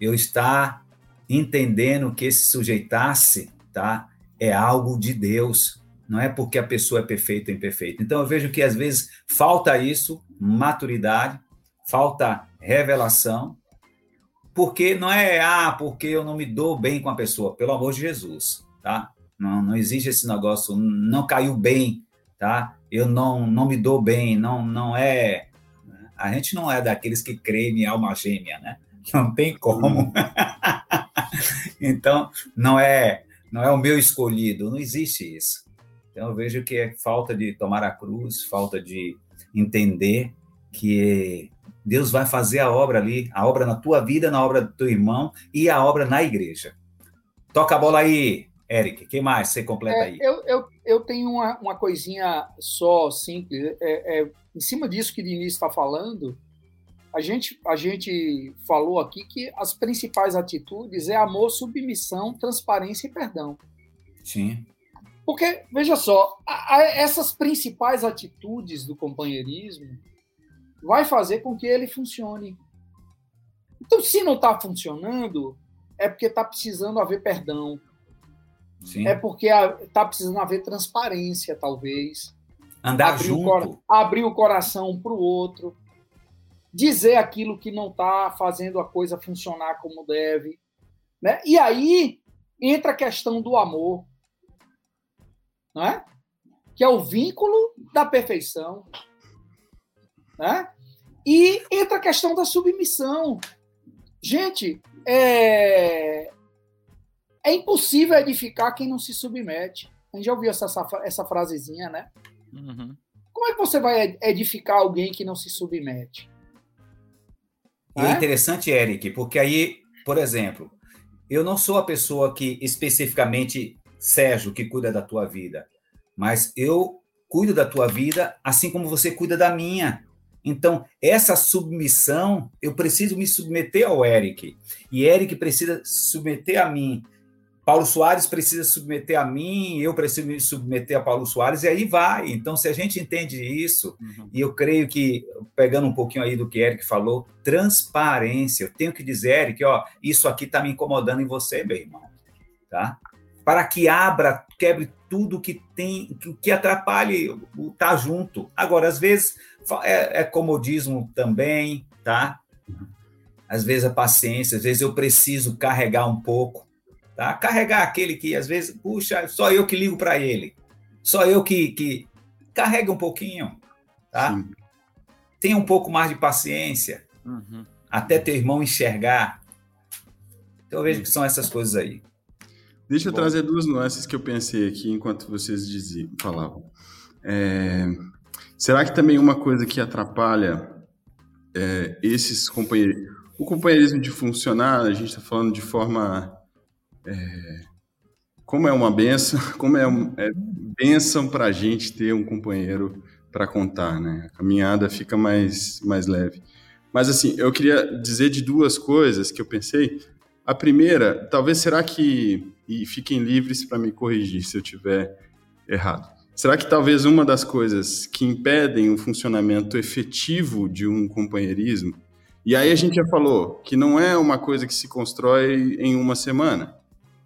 Eu estar entendendo que esse sujeitar-se, tá? É algo de Deus. Não é porque a pessoa é perfeita ou imperfeita. Então eu vejo que às vezes falta isso, maturidade, falta revelação, porque não é, ah, porque eu não me dou bem com a pessoa, pelo amor de Jesus, tá? Não, não existe esse negócio, não caiu bem, tá? Eu não, não me dou bem, não, não é. A gente não é daqueles que creem em alma gêmea, né? Não tem como. então, não é, não é o meu escolhido, não existe isso. Então, eu vejo que é falta de tomar a cruz, falta de entender que Deus vai fazer a obra ali, a obra na tua vida, na obra do teu irmão e a obra na igreja. Toca a bola aí, Eric. Quem mais? Você completa é, aí.
Eu, eu, eu tenho uma, uma coisinha só simples. É, é, em cima disso que o Diniz está falando, a gente, a gente falou aqui que as principais atitudes é amor, submissão, transparência e perdão.
Sim.
Porque, veja só, a, a, essas principais atitudes do companheirismo vai fazer com que ele funcione. Então, se não está funcionando, é porque está precisando haver perdão. Sim. É porque está precisando haver transparência, talvez.
Andar abrir junto.
O abrir o coração um para o outro. Dizer aquilo que não está fazendo a coisa funcionar como deve. Né? E aí entra a questão do amor. Né? Que é o vínculo da perfeição. Né? E entra a questão da submissão. Gente, é, é impossível edificar quem não se submete. A gente já ouviu essa, essa frasezinha, né? Uhum. Como é que você vai edificar alguém que não se submete?
é interessante, Eric, porque aí, por exemplo, eu não sou a pessoa que especificamente, Sérgio, que cuida da tua vida, mas eu cuido da tua vida assim como você cuida da minha. Então, essa submissão, eu preciso me submeter ao Eric, e Eric precisa submeter a mim. Paulo Soares precisa submeter a mim, eu preciso me submeter a Paulo Soares, e aí vai. Então, se a gente entende isso, uhum. e eu creio que, pegando um pouquinho aí do que Eric falou, transparência. Eu tenho que dizer, Eric, ó, isso aqui está me incomodando em você, meu irmão. Tá? Para que abra, quebre tudo que tem, que atrapalhe o estar tá junto. Agora, às vezes é, é comodismo também, tá? Às vezes a é paciência, às vezes eu preciso carregar um pouco, tá? Carregar aquele que às vezes, puxa, só eu que ligo para ele, só eu que, que carrega um pouquinho, tá? Sim. Tenha um pouco mais de paciência, uhum. até teu irmão enxergar. Então eu vejo que são essas coisas aí.
Deixa eu Bom. trazer duas nuances que eu pensei aqui enquanto vocês diziam, falavam. É, Será que também uma coisa que atrapalha é, esses companheiros, o companheirismo de funcionar, a gente está falando de forma é, como é uma benção, como é, é benção para a gente ter um companheiro para contar, né? A caminhada fica mais mais leve. Mas assim, eu queria dizer de duas coisas que eu pensei. A primeira, talvez será que e fiquem livres para me corrigir se eu tiver errado. Será que talvez uma das coisas que impedem o funcionamento efetivo de um companheirismo, e aí a gente já falou que não é uma coisa que se constrói em uma semana.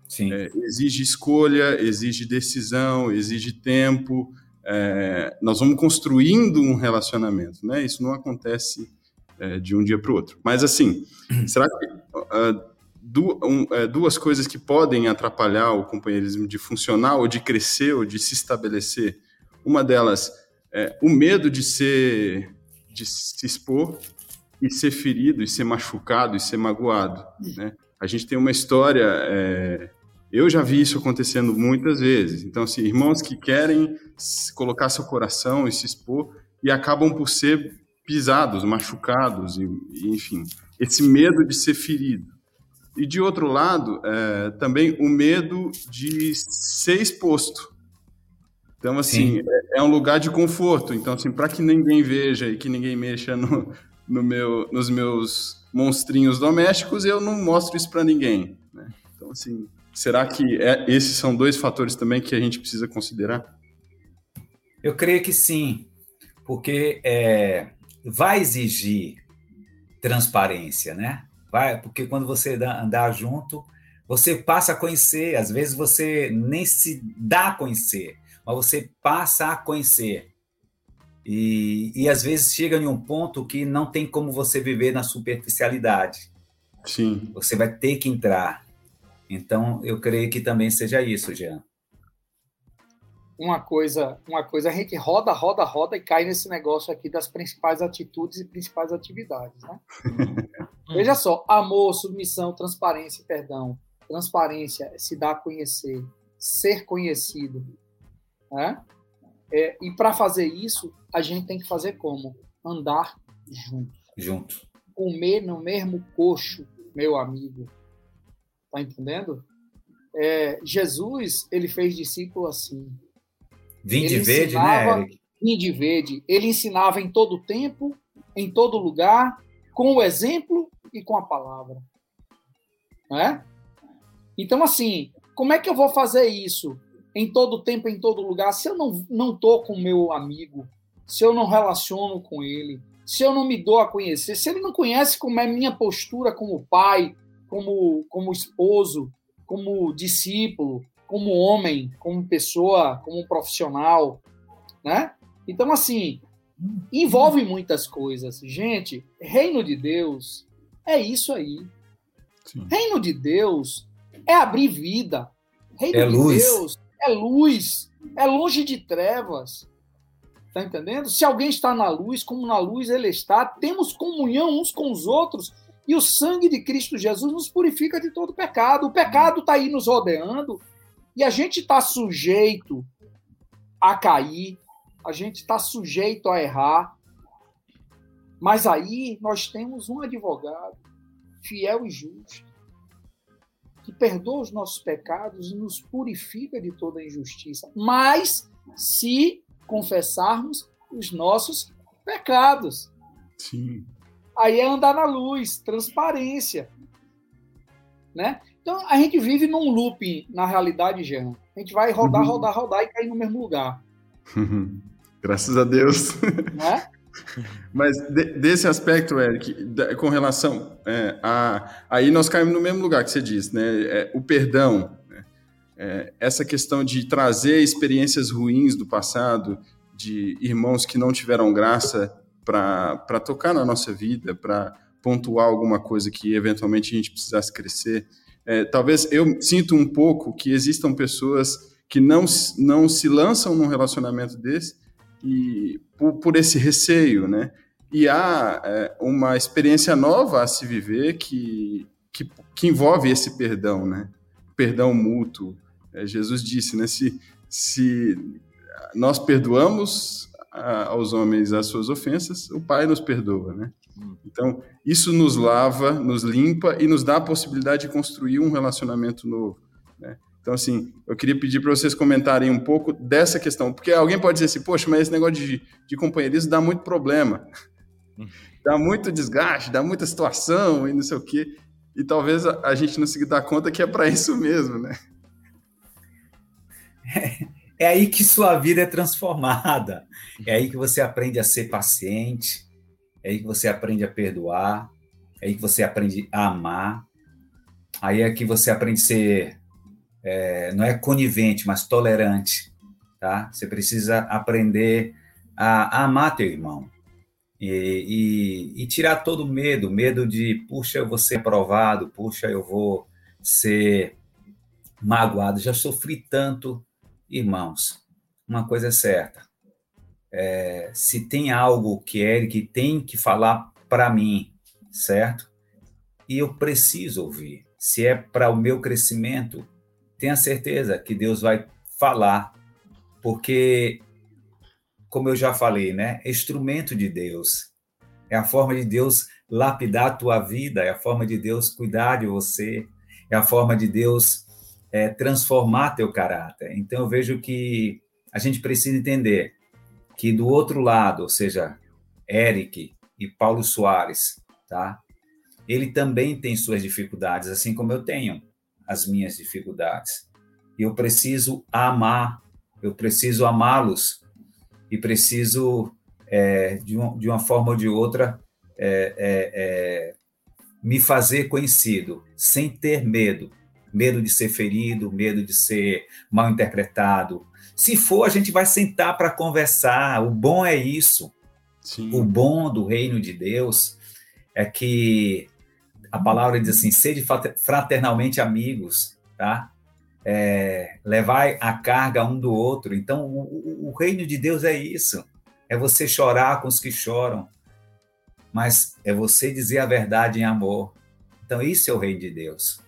Sim.
É, exige escolha, exige decisão, exige tempo. É, nós vamos construindo um relacionamento, né? Isso não acontece é, de um dia para o outro. Mas assim, será que uh, é, duas coisas que podem atrapalhar o companheirismo de funcionar ou de crescer ou de se estabelecer. Uma delas é o medo de ser, de se expor e ser ferido, e ser machucado, e ser magoado. Né? A gente tem uma história, é, eu já vi isso acontecendo muitas vezes. Então, assim, irmãos que querem colocar seu coração e se expor e acabam por ser pisados, machucados, e, e enfim, esse medo de ser ferido. E de outro lado, é, também o medo de ser exposto. Então, assim, é, é, um lugar de conforto. Então, assim, para que ninguém veja e que ninguém mexa no, no meu, nos meus monstrinhos domésticos, eu não mostro isso para ninguém. Né? Então, assim, Será que é, esses são dois fatores também que a gente precisa considerar?
Eu creio que sim, porque é, vai exigir transparência, né? Vai, porque quando você andar junto, você passa a conhecer. Às vezes você nem se dá a conhecer, mas você passa a conhecer. E, e às vezes chega em um ponto que não tem como você viver na superficialidade.
Sim.
Você vai ter que entrar. Então, eu creio que também seja isso, Jean.
Uma coisa, uma coisa, a gente roda, roda, roda e cai nesse negócio aqui das principais atitudes e principais atividades, né? Veja só, amor, submissão, transparência, perdão. Transparência é se dar a conhecer, ser conhecido, né? É, e para fazer isso, a gente tem que fazer como? Andar junto.
Junto.
Comer no mesmo coxo, meu amigo. Tá entendendo? É, Jesus, ele fez discípulo assim.
Vinde verde, né, Eric?
Vinde verde. Ele ensinava em todo tempo, em todo lugar, com o exemplo e com a palavra. Né? Então, assim, como é que eu vou fazer isso em todo tempo, em todo lugar, se eu não, não tô com o meu amigo, se eu não relaciono com ele, se eu não me dou a conhecer, se ele não conhece como é minha postura como pai, como, como esposo, como discípulo, como homem, como pessoa, como profissional, né? Então, assim, envolve muitas coisas. Gente, reino de Deus é isso aí. Sim. Reino de Deus é abrir vida. Reino
é
de
luz.
Deus é luz. É longe de trevas. Tá entendendo? Se alguém está na luz, como na luz ele está, temos comunhão uns com os outros e o sangue de Cristo Jesus nos purifica de todo pecado. O pecado está aí nos rodeando e a gente está sujeito a cair, a gente está sujeito a errar. Mas aí nós temos um advogado fiel e justo que perdoa os nossos pecados e nos purifica de toda injustiça. Mas se confessarmos os nossos pecados.
Sim.
Aí é andar na luz, transparência. Né? Então a gente vive num loop na realidade, Jean. A gente vai rodar, uhum. rodar, rodar e cair no mesmo lugar.
Graças a Deus. Né? Mas de, desse aspecto, Eric, com relação é, a. Aí nós caímos no mesmo lugar que você disse, né? É, o perdão. Né? É, essa questão de trazer experiências ruins do passado, de irmãos que não tiveram graça para tocar na nossa vida, para pontuar alguma coisa que eventualmente a gente precisasse crescer. É, talvez eu sinto um pouco que existam pessoas que não, não se lançam num relacionamento desse e por, por esse receio, né? E há é, uma experiência nova a se viver que, que, que envolve esse perdão, né? Perdão mútuo. É, Jesus disse, né? Se, se nós perdoamos aos homens as suas ofensas, o Pai nos perdoa, né? Hum. Então, isso nos lava, nos limpa e nos dá a possibilidade de construir um relacionamento novo, né? Então, assim, eu queria pedir para vocês comentarem um pouco dessa questão, porque alguém pode dizer assim, poxa, mas esse negócio de, de companheirismo dá muito problema, hum. dá muito desgaste, dá muita situação e não sei o quê, e talvez a, a gente não se dá conta que é para isso mesmo, né?
É aí que sua vida é transformada. É aí que você aprende a ser paciente. É aí que você aprende a perdoar. É aí que você aprende a amar. Aí é que você aprende a ser, é, não é conivente, mas tolerante. Tá? Você precisa aprender a, a amar teu irmão. E, e, e, tirar todo o medo, medo de, puxa, eu vou ser aprovado, puxa, eu vou ser magoado, já sofri tanto, Irmãos, uma coisa é certa. É, se tem algo que Eric tem que falar para mim, certo? E eu preciso ouvir. Se é para o meu crescimento, tenha certeza que Deus vai falar, porque, como eu já falei, né? É instrumento de Deus. É a forma de Deus lapidar a tua vida, é a forma de Deus cuidar de você, é a forma de Deus é, transformar teu caráter. Então eu vejo que a gente precisa entender que do outro lado, ou seja, Eric e Paulo Soares, tá? Ele também tem suas dificuldades, assim como eu tenho. As minhas dificuldades. Eu preciso amar, eu preciso amá-los e preciso, é, de, um, de, uma forma ou de outra, é, é, é, me fazer conhecido, sem ter medo. Medo de ser ferido, medo de ser mal interpretado. Se for, a gente vai sentar para conversar. O bom é isso. Sim. O bom do reino de Deus é que a palavra diz assim: sede fraternalmente amigos, tá? É, levai a carga um do outro. Então, o, o, reino de Deus é isso: é você chorar com os que choram, mas é você dizer a verdade em amor. Então, isso é o reino de Deus.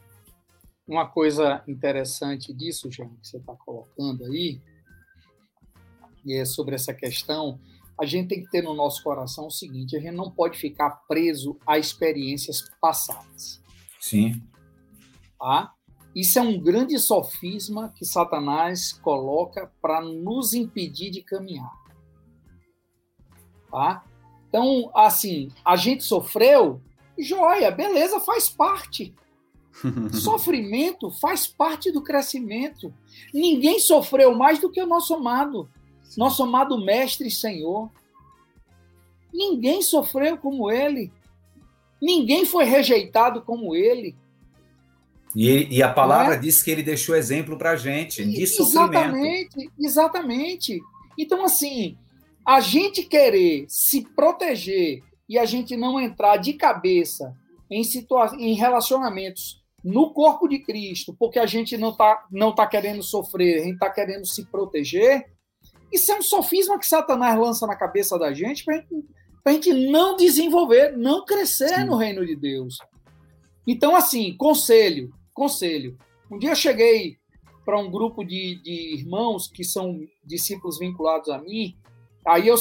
Uma coisa interessante disso, Jean, que você está colocando aí, e é sobre essa questão, a gente tem que ter no nosso coração o seguinte: a gente não pode ficar preso a experiências passadas.
Sim.
Tá? Isso é um grande sofisma que Satanás coloca para nos impedir de caminhar. Tá? Então, assim, a gente sofreu, joia, beleza, faz parte. Sofrimento faz parte do crescimento. Ninguém sofreu mais do que o nosso amado, nosso amado Mestre e Senhor. Ninguém sofreu como ele. Ninguém foi rejeitado como ele.
E, e a palavra é? diz que ele deixou exemplo para a gente de sofrimento.
Exatamente, exatamente. Então, assim, a gente querer se proteger e a gente não entrar de cabeça em, situa em relacionamentos no corpo de Cristo, porque a gente não está não tá querendo sofrer, a gente está querendo se proteger, isso é um sofisma que Satanás lança na cabeça da gente para a gente não desenvolver, não crescer Sim. no reino de Deus. Então, assim, conselho, conselho. Um dia eu cheguei para um grupo de, de irmãos que são discípulos vinculados a mim Aí eu,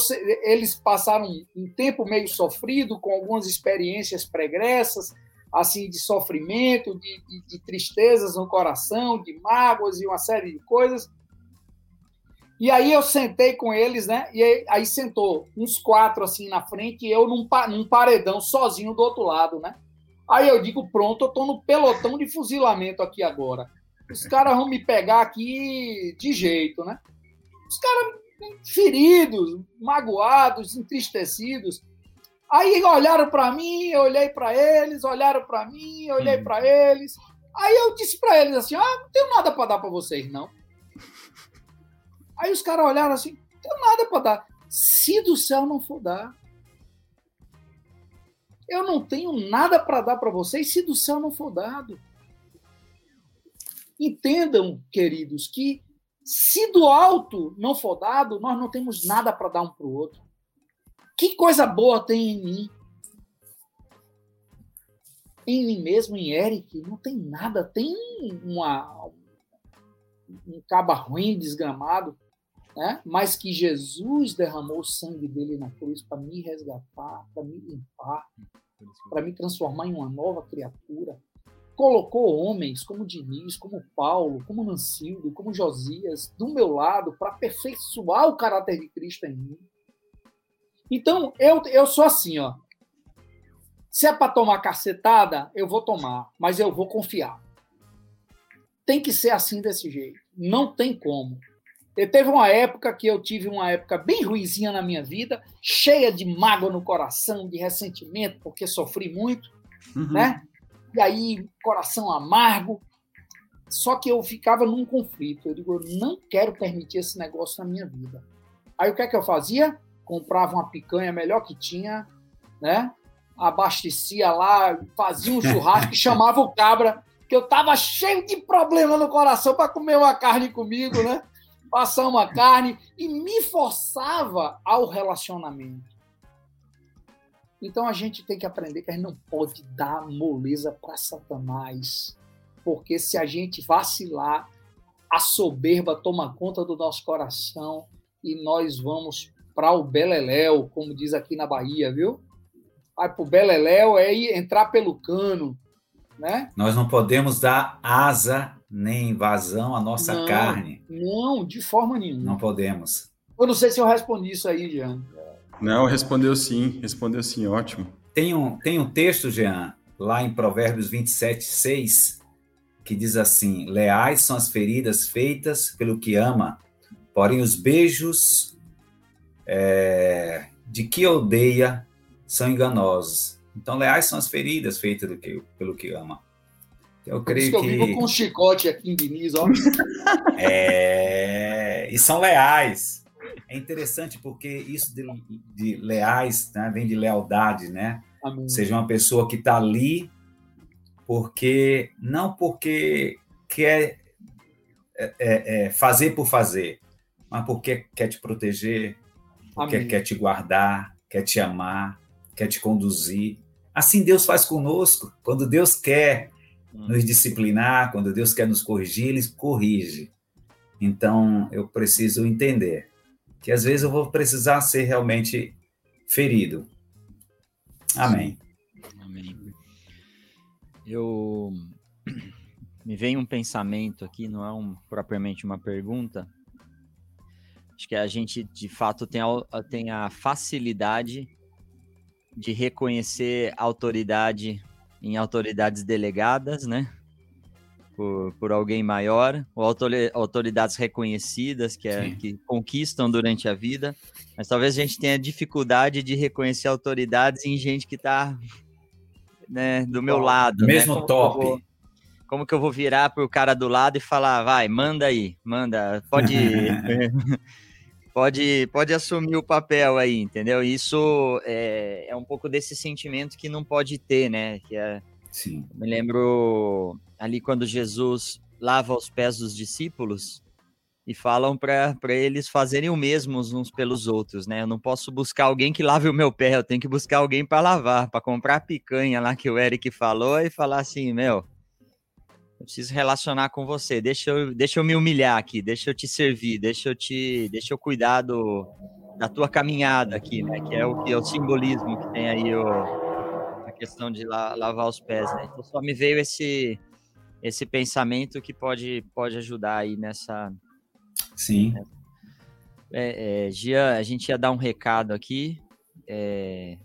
eles passaram um tempo meio sofrido, com algumas experiências pregressas, assim, de sofrimento, de, de, de, tristezas no coração, de mágoas e uma série de coisas. E aí eu sentei com eles, né? E aí, aí sentou uns quatro assim na frente e eu num, num paredão sozinho do outro lado, né? Aí eu digo, pronto, eu tô no pelotão de fuzilamento aqui agora. Os caras vão me pegar aqui de jeito, né? Os caras feridos, magoados, entristecidos. Aí olharam para mim, eu olhei para eles, olharam para mim, eu olhei para eles. Aí eu disse para eles assim: "Ah, não tenho nada para dar para vocês não". Aí os caras olharam assim: "Não tenho nada para dar. Se do céu não for dar, eu não tenho nada para dar para vocês se do céu não for dado". Entendam, queridos, que se do alto não for dado, nós não temos nada para dar um para o outro. Que coisa boa tem em mim? Em mim mesmo, em Eric, não tem nada. Tem uma, um caba ruim, desgramado, né? mas que Jesus derramou o sangue dele na cruz para me resgatar, para me limpar, para me transformar em uma nova criatura colocou homens como Diniz, como Paulo, como Nancildo, como Josias do meu lado para aperfeiçoar o caráter de Cristo em mim. Então, eu, eu sou assim, ó. Se é para tomar cacetada, eu vou tomar, mas eu vou confiar. Tem que ser assim desse jeito. Não tem como. Teve uma época que eu tive uma época bem ruizinha na minha vida, cheia de mágoa no coração, de ressentimento, porque sofri muito, uhum. né? e aí coração amargo. Só que eu ficava num conflito. Eu digo, eu não quero permitir esse negócio na minha vida. Aí o que é que eu fazia? Comprava uma picanha melhor que tinha, né? Abastecia lá, fazia um churrasco e chamava o cabra, que eu tava cheio de problema no coração para comer uma carne comigo, né? Passar uma carne e me forçava ao relacionamento. Então a gente tem que aprender que a gente não pode dar moleza para Satanás, porque se a gente vacilar, a soberba toma conta do nosso coração e nós vamos para o Beleléu, como diz aqui na Bahia, viu? Vai para o Beleléu é entrar pelo cano, né?
Nós não podemos dar asa nem vazão à nossa
não,
carne.
Não, de forma nenhuma.
Não podemos.
Eu não sei se eu respondi isso aí, Jean.
Não, respondeu sim, respondeu sim, ótimo.
Tem um, tem um texto, Jean, lá em Provérbios 27, 6, que diz assim: Leais são as feridas feitas pelo que ama, porém os beijos é, de que odeia são enganosos. Então, leais são as feridas feitas do que, pelo que ama.
Eu creio que eu vivo com um chicote aqui em Diniz, ó.
É, e são leais. É interessante porque isso de, de leais né, vem de lealdade, né? Amém. Seja uma pessoa que está ali porque não porque quer é, é, é, fazer por fazer, mas porque quer te proteger, porque Amém. quer te guardar, quer te amar, quer te conduzir. Assim Deus faz conosco. Quando Deus quer. Nos disciplinar, quando Deus quer nos corrigir, Ele corrige. Então eu preciso entender que às vezes eu vou precisar ser realmente ferido. Amém.
Eu me vem um pensamento aqui, não é um, propriamente uma pergunta. Acho que a gente de fato tem a, tem a facilidade de reconhecer autoridade em autoridades delegadas, né? Por, por alguém maior, ou autoridades reconhecidas que, é, que conquistam durante a vida, mas talvez a gente tenha dificuldade de reconhecer autoridades em gente que está né, do meu lado.
Né? Mesmo
né?
top.
Vou, como que eu vou virar pro cara do lado e falar, vai, manda aí, manda, pode, pode, pode assumir o papel aí, entendeu? Isso é, é um pouco desse sentimento que não pode ter, né? Que é,
Sim.
me lembro ali quando Jesus lava os pés dos discípulos, e falam para eles fazerem o mesmo uns pelos outros, né? Eu não posso buscar alguém que lave o meu pé, eu tenho que buscar alguém para lavar, para comprar a picanha lá que o Eric falou e falar assim, meu, eu preciso relacionar com você, deixa eu, deixa eu me humilhar aqui, deixa eu te servir, deixa eu te, deixa eu cuidar do, da tua caminhada aqui, né? Que é o que é o simbolismo que tem aí o, a questão de la, lavar os pés, né? Então só me veio esse esse pensamento que pode pode ajudar aí nessa
Sim.
É, é, Gia, a gente ia dar um recado aqui é,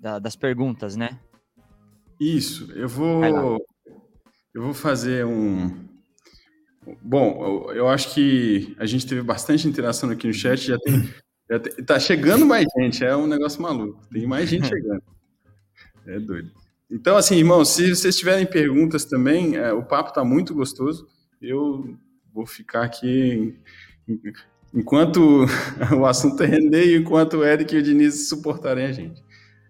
da, das perguntas, né?
Isso, eu vou, eu vou fazer um. Bom, eu, eu, acho que a gente teve bastante interação aqui no chat, já tem, já tem, tá chegando mais gente, é um negócio maluco, tem mais gente chegando. É doido. Então, assim, irmãos, se vocês tiverem perguntas também, é, o papo tá muito gostoso. Eu vou ficar aqui enquanto o assunto é render e enquanto o Eric e o Diniz suportarem a gente.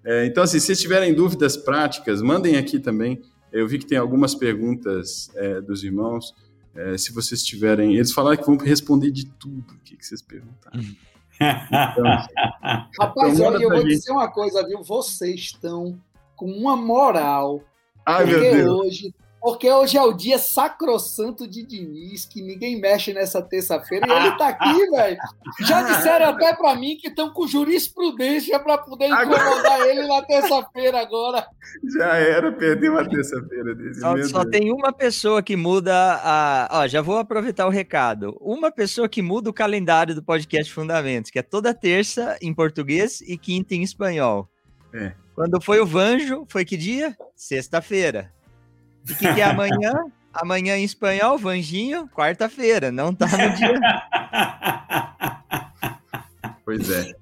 É, então, assim, se vocês tiverem dúvidas práticas, mandem aqui também. Eu vi que tem algumas perguntas é, dos irmãos. É, se vocês tiverem. Eles falaram que vão responder de tudo o que, que vocês perguntaram.
Então, Rapaz, então, olha, eu vou gente. dizer uma coisa, viu? Vocês estão com uma moral.
Ai, meu Deus.
hoje porque hoje é o dia sacrossanto de Diniz, que ninguém mexe nessa terça-feira. E ele tá aqui, velho. Já disseram até para mim que estão com jurisprudência para poder incomodar agora... ele na terça-feira agora.
Já era, perdeu a terça-feira dele.
Só, só tem uma pessoa que muda a. Ó, já vou aproveitar o recado. Uma pessoa que muda o calendário do podcast Fundamentos, que é toda terça em português e quinta em espanhol.
É.
Quando foi o Vanjo, foi que dia? Sexta-feira. O que, que é amanhã? amanhã em espanhol, Vanjinho, quarta-feira, não tá no dia.
Pois é.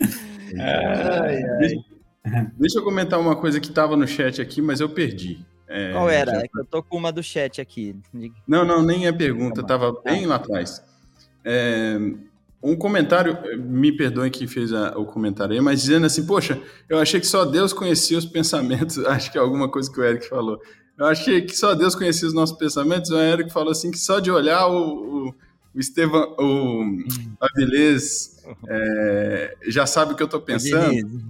Ai, ai. Deixa eu comentar uma coisa que estava no chat aqui, mas eu perdi.
É, Qual era? Já... É eu tô com uma do chat aqui.
Não, não, nem é pergunta, estava bem lá atrás. É, um comentário, me perdoem quem fez a, o comentário aí, mas dizendo assim, poxa, eu achei que só Deus conhecia os pensamentos, acho que é alguma coisa que o Eric falou. Eu achei que só Deus conhecia os nossos pensamentos. O Érico falou assim que só de olhar o, o, o Estevão, o Avilés é, já sabe o que eu estou pensando.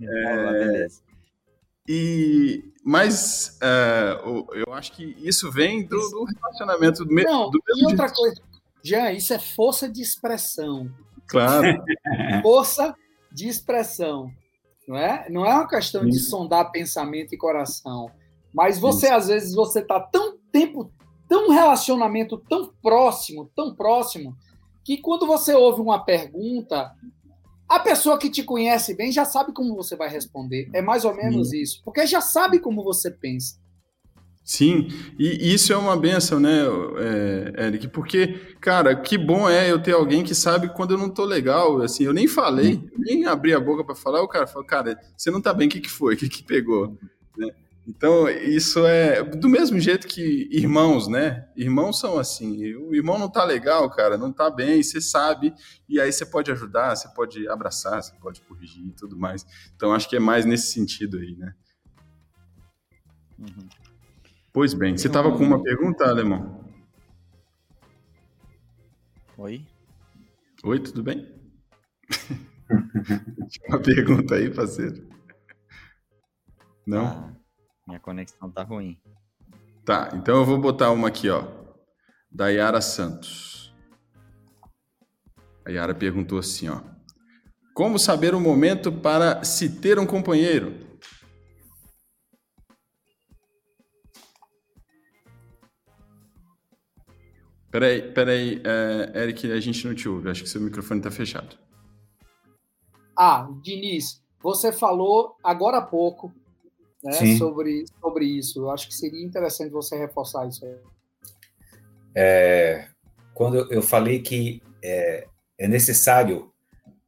É, e mas é, eu acho que isso vem do, do relacionamento do,
Não,
do
mesmo e outra jeito. coisa, Jean, isso é força de expressão.
Claro.
força de expressão. Não é? Não é uma questão Sim. de sondar pensamento e coração. Mas você, Isso. às vezes, você tá tão tempo, tão relacionamento tão próximo, tão próximo, que quando você ouve uma pergunta, a pessoa que te conhece bem já sabe como você vai responder. É mais ou menos isso. Porque já sabe como você pensa.
Sim, e isso é uma benção, né, é, Eric? Porque, cara, que bom é eu ter alguém que sabe quando eu não tô legal, assim, eu nem falei, uhum. nem abri a boca para falar, o cara fala, cara, você não tá bem, o que que foi? O que que pegou? Né? Então, isso é do mesmo jeito que irmãos, né? Irmãos são assim. O irmão não tá legal, cara, não tá bem, você sabe, e aí você pode ajudar, você pode abraçar, você pode corrigir e tudo mais. Então, acho que é mais nesse sentido aí, né? Uhum. Pois bem, você estava com uma pergunta, Alemão?
Oi?
Oi, tudo bem? uma pergunta aí, parceiro. Não? Ah,
minha conexão tá ruim.
Tá, então eu vou botar uma aqui, ó. Da Yara Santos. A Yara perguntou assim, ó. Como saber o momento para se ter um companheiro? Peraí, peraí, é, Eric, a gente não te ouve. Acho que seu microfone está fechado.
Ah, Diniz, você falou agora há pouco né, sobre, sobre isso. Eu acho que seria interessante você reforçar isso aí.
É, quando eu falei que é, é necessário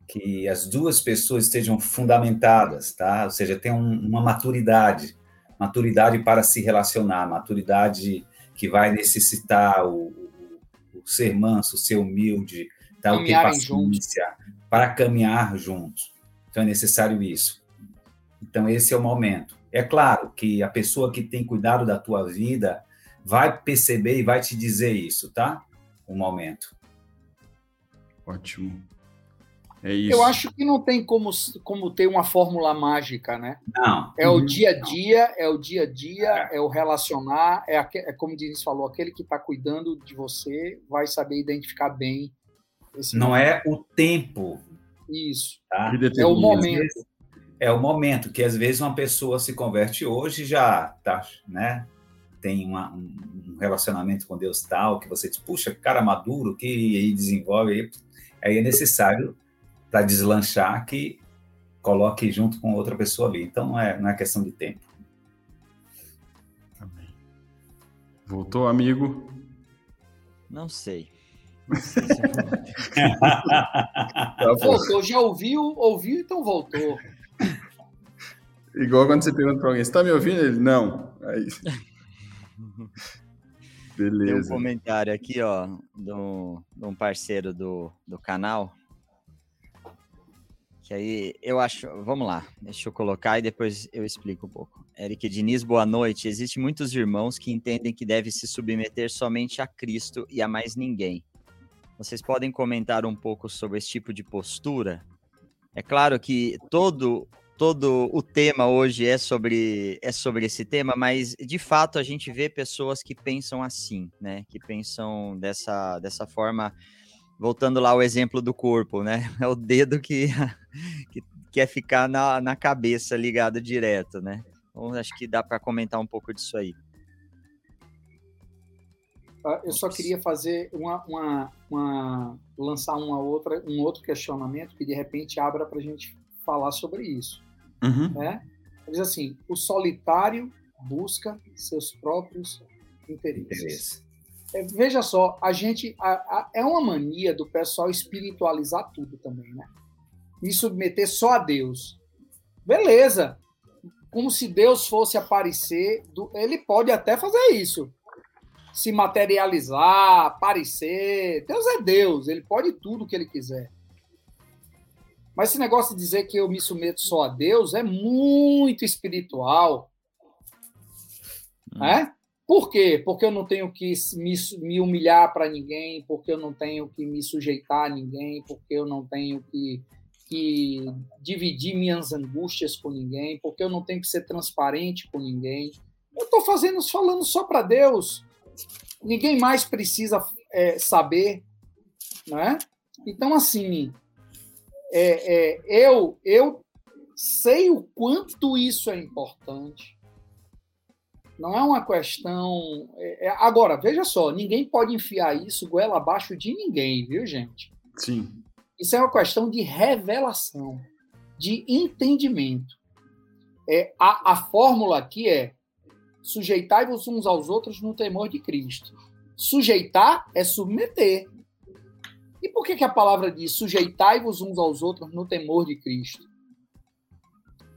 que as duas pessoas estejam fundamentadas, tá? Ou seja, tenham uma maturidade, maturidade para se relacionar, maturidade que vai necessitar o, ser manso, ser humilde, tá? ter paciência, para caminhar juntos. Então é necessário isso. Então esse é o momento. É claro que a pessoa que tem cuidado da tua vida vai perceber e vai te dizer isso, tá? O momento.
Ótimo.
É isso. Eu acho que não tem como, como ter uma fórmula mágica, né?
Não.
É o uhum. dia a dia, é o dia a dia, é, é o relacionar, é, é como o Diniz falou, aquele que está cuidando de você vai saber identificar bem.
não momento. é o tempo.
Isso. Tá? É o momento.
É o momento que às vezes uma pessoa se converte hoje já tá, né? Tem uma, um relacionamento com Deus tal que você diz, puxa, cara maduro que aí desenvolve aí, aí é necessário para deslanchar que coloque junto com outra pessoa ali. Então não é, não é questão de tempo.
Voltou, amigo?
Não sei.
Voltou, já ouviu, ouviu, então voltou.
Igual quando você pergunta para alguém, você está me ouvindo? Ele, não. Aí... Beleza. Tem
um comentário aqui, ó, de um parceiro do, do canal, que aí eu acho. Vamos lá, deixa eu colocar e depois eu explico um pouco. Eric Diniz, boa noite. Existem muitos irmãos que entendem que deve se submeter somente a Cristo e a mais ninguém. Vocês podem comentar um pouco sobre esse tipo de postura? É claro que todo todo o tema hoje é sobre é sobre esse tema, mas de fato a gente vê pessoas que pensam assim, né? Que pensam dessa dessa forma voltando lá ao exemplo do corpo, né? É o dedo que, que quer ficar na, na cabeça ligado direto, né? Então, acho que dá para comentar um pouco disso aí.
Ah, eu só queria fazer uma, uma, uma lançar uma outra, um outro questionamento que de repente abra para a gente falar sobre isso. Uhum. Né? Diz assim: o solitário busca seus próprios interesses. É, veja só, a gente a, a, é uma mania do pessoal espiritualizar tudo também, né? E submeter só a Deus. Beleza. Como se Deus fosse aparecer, do, ele pode até fazer isso. Se materializar, aparecer. Deus é Deus, ele pode tudo que ele quiser. Mas esse negócio de dizer que eu me submeto só a Deus é muito espiritual. Hum. Né? Por quê? Porque eu não tenho que me, me humilhar para ninguém, porque eu não tenho que me sujeitar a ninguém, porque eu não tenho que, que dividir minhas angústias com ninguém, porque eu não tenho que ser transparente com ninguém. Eu estou fazendo, falando só para Deus. Ninguém mais precisa é, saber, né? Então, assim, é, é, eu, eu sei o quanto isso é importante não é uma questão. É, é... Agora, veja só, ninguém pode enfiar isso goela abaixo de ninguém, viu, gente?
Sim.
Isso é uma questão de revelação, de entendimento. É, a, a fórmula aqui é Sujeitai-vos uns aos outros no temor de Cristo. Sujeitar é submeter. E por que, que a palavra diz sujeitai-vos uns aos outros no temor de Cristo?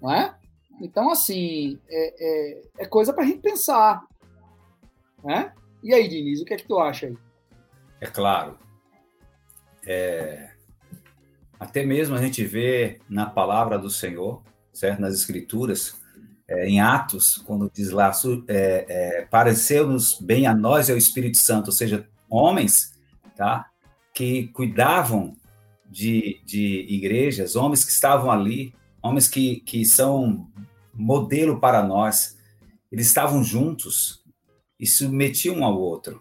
Não é? Então, assim, é, é, é coisa para a gente pensar. Né? E aí, Diniz, o que é que tu acha aí?
É claro. É... Até mesmo a gente vê na palavra do Senhor, certo? Nas Escrituras, é, em Atos, quando diz lá, é, é, pareceu-nos bem a nós e ao Espírito Santo, ou seja, homens, tá? Que cuidavam de, de igrejas, homens que estavam ali, homens que, que são modelo para nós. Eles estavam juntos e submetiam um ao outro.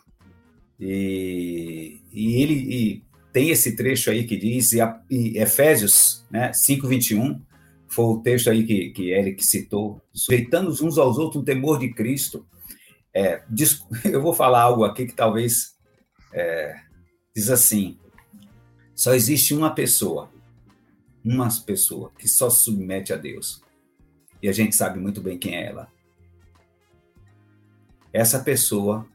E, e ele e tem esse trecho aí que diz, e, a, e Efésios né, 5,21, foi o texto aí que, que Eric citou, sujeitando uns aos outros no temor de Cristo. É, eu vou falar algo aqui que talvez é, diz assim: só existe uma pessoa, uma pessoa que só se submete a Deus. E a gente sabe muito bem quem é ela. Essa pessoa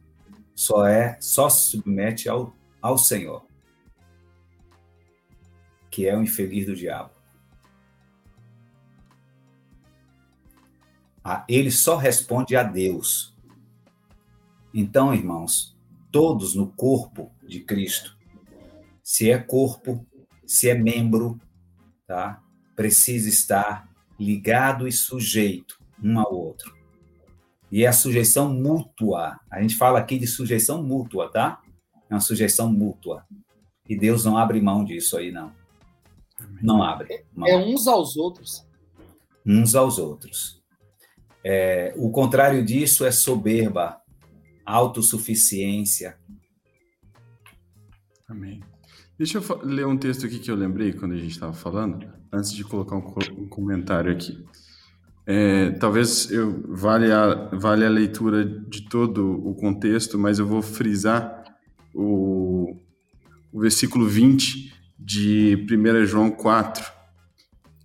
só é, só se submete ao, ao Senhor, que é o infeliz do diabo. Ele só responde a Deus. Então, irmãos, todos no corpo de Cristo, se é corpo, se é membro, tá? Precisa estar ligado e sujeito um ao outro. E é a sujeição mútua. A gente fala aqui de sujeição mútua, tá? É uma sujeição mútua. E Deus não abre mão disso aí, não. Não abre.
Mão. É uns aos outros.
Uns aos outros. É, o contrário disso é soberba, autossuficiência.
Amém. Deixa eu ler um texto aqui que eu lembrei quando a gente estava falando, antes de colocar um, um comentário aqui. É, talvez eu vale a, vale a leitura de todo o contexto, mas eu vou frisar o, o versículo 20 de 1 João 4,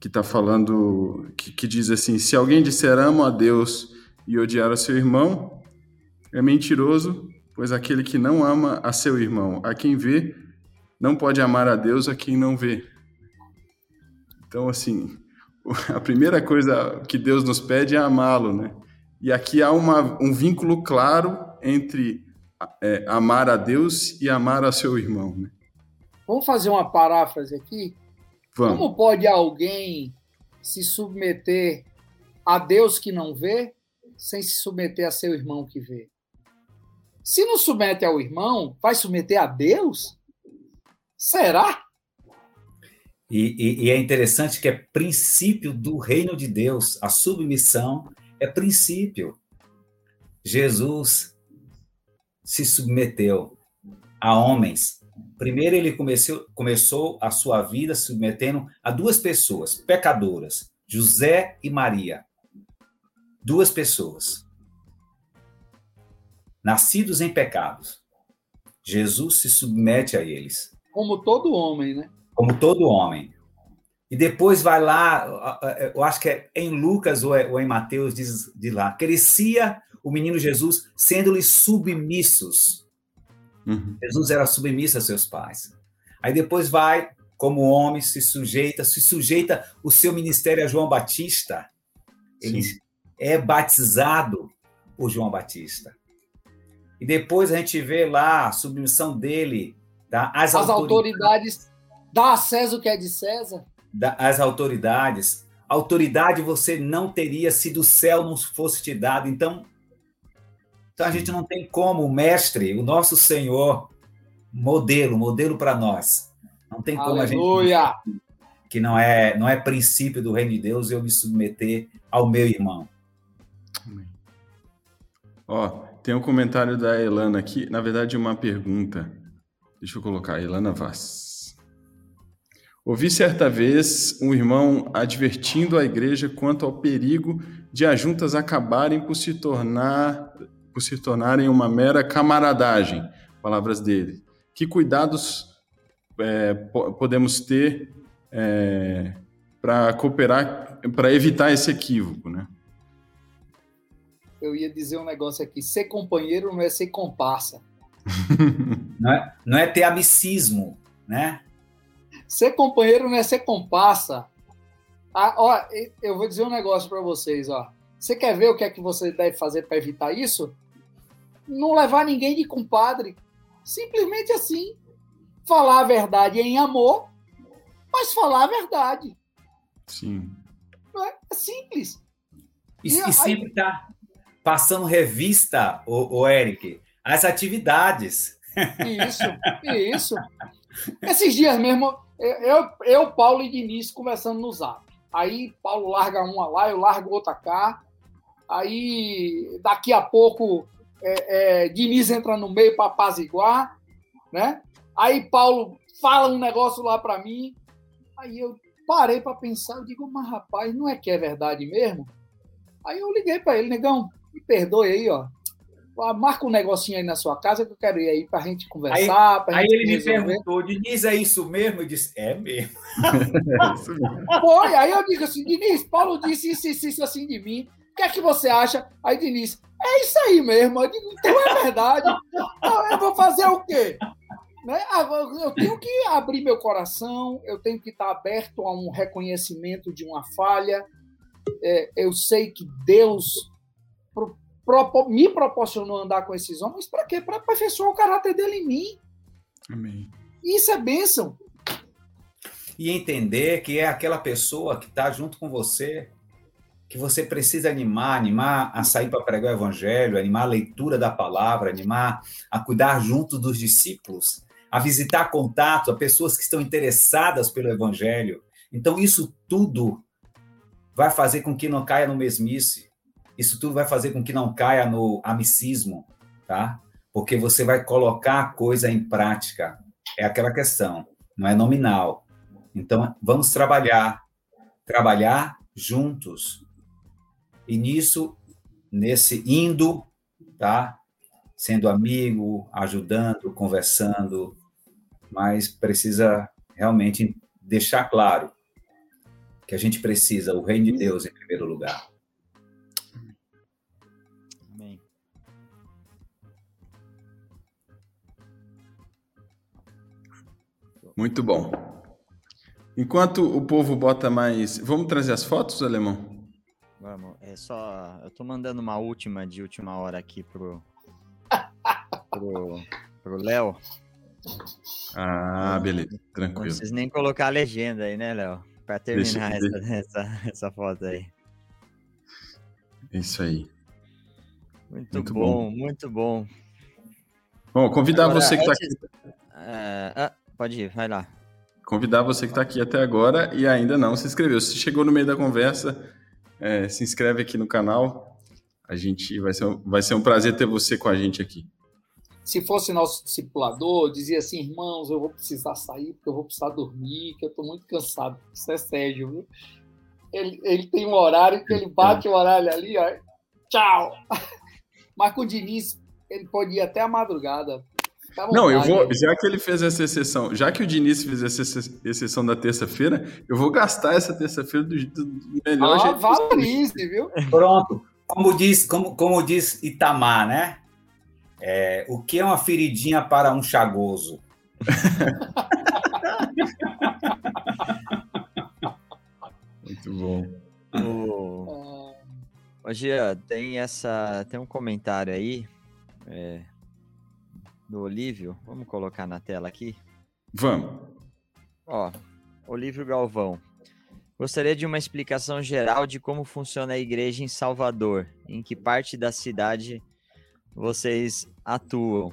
que está falando, que, que diz assim: Se alguém disser amo a Deus e odiar a seu irmão, é mentiroso, pois aquele que não ama a seu irmão, a quem vê, não pode amar a Deus a quem não vê. Então, assim, a primeira coisa que Deus nos pede é amá-lo, né? E aqui há uma, um vínculo claro entre é, amar a Deus e amar a seu irmão, né?
Vamos fazer uma paráfrase aqui? Vamos. Como pode alguém se submeter a Deus que não vê, sem se submeter a seu irmão que vê? Se não submete ao irmão, vai submeter a Deus? Será?
E, e, e, é interessante que é princípio do reino de Deus. A submissão é princípio. Jesus se submeteu a homens. Primeiro, ele começou, começou a sua vida se submetendo a duas pessoas pecadoras, José e Maria. Duas pessoas. Nascidos em pecados. Jesus se submete a eles.
Como todo homem, né?
Como todo homem. E depois vai lá, eu acho que é em Lucas ou, é, em Mateus, diz, diz lá, crescia o menino Jesus sendo-lhe submissos. Uhum. Jesus era submisso a seus pais. Aí depois vai, como homem, se sujeita, se sujeita o seu ministério a João Batista. Ele Sim. é batizado por João Batista. E depois a gente vê lá a submissão dele Tá?
As, As autoridades. Dá a César o que é de César.
As autoridades. Autoridade você não teria se do céu não fosse te dado. Então, então a gente não tem como o mestre, o nosso Senhor, modelo, modelo para nós. Não tem como Aleluia. a gente que não é não é princípio do reino de Deus eu me submeter ao meu irmão.
Ó, tem um comentário da Elana aqui, na verdade uma pergunta. Deixa eu colocar, Ilana Vaz. Ouvi certa vez um irmão advertindo a igreja quanto ao perigo de as juntas acabarem por se tornar por se tornarem uma mera camaradagem, palavras dele. Que cuidados é, podemos ter é, para cooperar, para evitar esse equívoco, né?
Eu ia dizer um negócio aqui. Ser companheiro não é ser comparsa.
não, é, não é ter amicismo, né?
Ser companheiro não é ser comparsa. Ah, ó, eu vou dizer um negócio para vocês, ó. Você quer ver o que é que você deve fazer para evitar isso? Não levar ninguém de compadre. Simples assim. Falar a verdade em amor, mas falar a verdade.
Sim.
É? é simples.
E, e, e sempre tá passando revista, o, o Eric, as atividades.
Isso, isso. Esses dias mesmo, eu, eu, Paulo e Diniz conversando no zap. Aí Paulo larga uma lá, eu largo outra cá. Aí daqui a pouco é, é, Diniz entra no meio para apaziguar, né? Aí Paulo fala um negócio lá para mim. Aí eu parei para pensar, eu digo, mas rapaz, não é que é verdade mesmo? Aí eu liguei para ele, negão, me perdoe aí, ó. Marca um negocinho aí na sua casa que eu quero ir aí para a gente conversar.
Aí, aí ele resolver. me perguntou, Diniz, é isso mesmo? Eu disse, é mesmo.
Foi, aí eu digo assim, Diniz, Paulo disse isso, isso, isso assim de mim. O que é que você acha? Aí Diniz, é isso aí mesmo. Eu digo, então é verdade. Então, eu vou fazer o quê? Né? Eu tenho que abrir meu coração, eu tenho que estar aberto a um reconhecimento de uma falha. É, eu sei que Deus me proporcionou andar com esses homens para quê? Para aperfeiçoar o caráter dele em mim.
Amém.
Isso é bênção.
E entender que é aquela pessoa que está junto com você, que você precisa animar, animar a sair para pregar o evangelho, animar a leitura da palavra, animar a cuidar junto dos discípulos, a visitar contato, a pessoas que estão interessadas pelo evangelho. Então, isso tudo vai fazer com que não caia no mesmice, isso tudo vai fazer com que não caia no amicismo, tá? Porque você vai colocar a coisa em prática. É aquela questão, não é nominal. Então, vamos trabalhar, trabalhar juntos. E nisso, nesse indo, tá? Sendo amigo, ajudando, conversando, mas precisa realmente deixar claro que a gente precisa o reino de Deus em primeiro lugar.
Muito bom. Enquanto o povo bota mais. Vamos trazer as fotos, alemão?
Vamos. É só. Eu tô mandando uma última de última hora aqui pro. pro. pro Léo.
Ah, beleza. Tranquilo. Não
precisa nem colocar a legenda aí, né, Léo? Pra terminar essa. Essa, essa foto aí.
Isso aí.
Muito, muito bom, bom, muito bom.
Bom, convidar Agora, você que está aqui.
Uh, Pode ir, vai lá.
Convidar você que está aqui até agora e ainda não se inscreveu. Se chegou no meio da conversa, é, se inscreve aqui no canal. A gente vai ser, vai ser um prazer ter você com a gente aqui.
Se fosse nosso discipulador, dizia assim, irmãos, eu vou precisar sair porque eu vou precisar dormir, que eu estou muito cansado. Isso é Sérgio, viu? Ele, ele tem um horário que ele bate o horário ali, ó. Tchau! Mas com o Diniz, ele pode ir até a madrugada.
Não, eu vou, já que ele fez essa exceção, já que o Diniz fez essa exceção da terça-feira, eu vou gastar essa terça-feira do, do, melhor
ah, jeito. Valorize, viu?
Pronto. Como diz, como, como diz Itamar, né? É, o que é uma feridinha para um chagoso?
Muito bom.
O... Ô, Gia, tem essa. Tem um comentário aí. É, do Olívio. Vamos colocar na tela aqui?
Vamos.
Ó, Olívio Galvão. Gostaria de uma explicação geral de como funciona a igreja em Salvador, em que parte da cidade vocês atuam.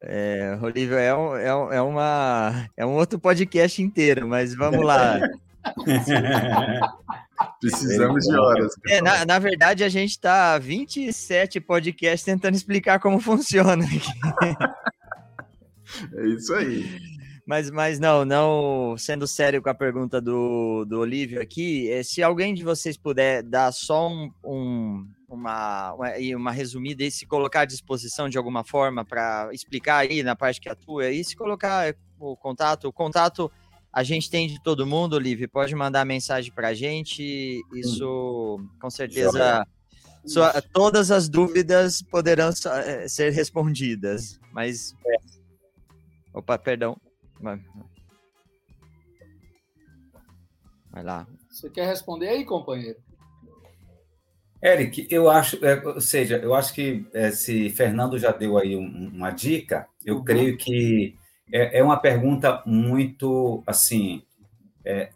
É, Olívio, é, um, é, um, é, uma, é um outro podcast inteiro, mas vamos lá.
Precisamos de horas.
É, na, na, verdade, a gente está 27 podcasts tentando explicar como funciona.
é isso aí.
Mas, mas não, não sendo sério com a pergunta do, do Olívio aqui, é, se alguém de vocês puder dar só um, um uma, uma, uma resumida e se colocar à disposição de alguma forma para explicar aí na parte que atua e se colocar o contato, o contato a gente tem de todo mundo, Olivia. Pode mandar mensagem para a gente. Isso, com certeza, sua, todas as dúvidas poderão é, ser respondidas, mas... É. Opa, perdão. Vai lá.
Você quer responder aí, companheiro?
Eric, eu acho, é, ou seja, eu acho que é, se Fernando já deu aí um, uma dica, eu uhum. creio que é, é, uma pergunta muito, assim, é,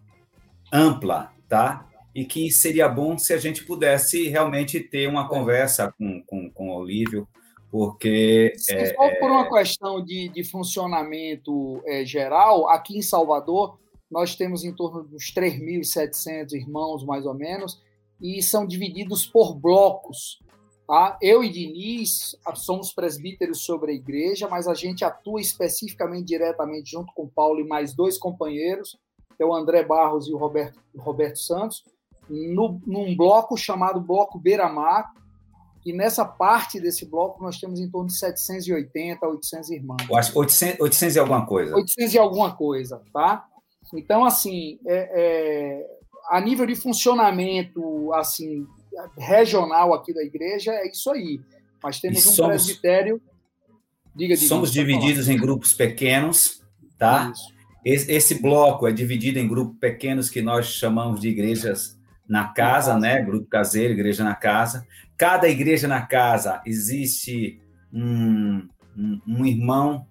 ampla, tá? E que seria bom se a gente pudesse realmente ter uma conversa com, com, com o Olívio, porque...
Se é, for por uma questão de, de funcionamento geral, aqui em Salvador, nós temos em torno dos 3.700 irmãos, mais ou menos, e são divididos por blocos. Tá? Eu e Diniz somos presbíteros sobre a igreja, mas a gente atua especificamente, diretamente, junto com Paulo e mais dois companheiros, que é o André Barros e o Roberto, o Roberto Santos, no, num bloco chamado Bloco Beira-Mar, e nessa parte desse bloco nós temos em torno de 780 a 800 irmãos.
Eu acho 800, 800 e alguma coisa.
800 e alguma coisa, tá? Então, assim, é, é, a nível de funcionamento assim regional aqui da igreja, é isso aí. Mas temos e um somos, presbitério.
Diga, diga, somos divididos em grupos pequenos, tá? Esse, esse, bloco é dividido em grupos pequenos que nós chamamos de igrejas na casa, na casa. né? Grupo caseiro, igreja na casa. Cada igreja na casa existe um, um, um irmão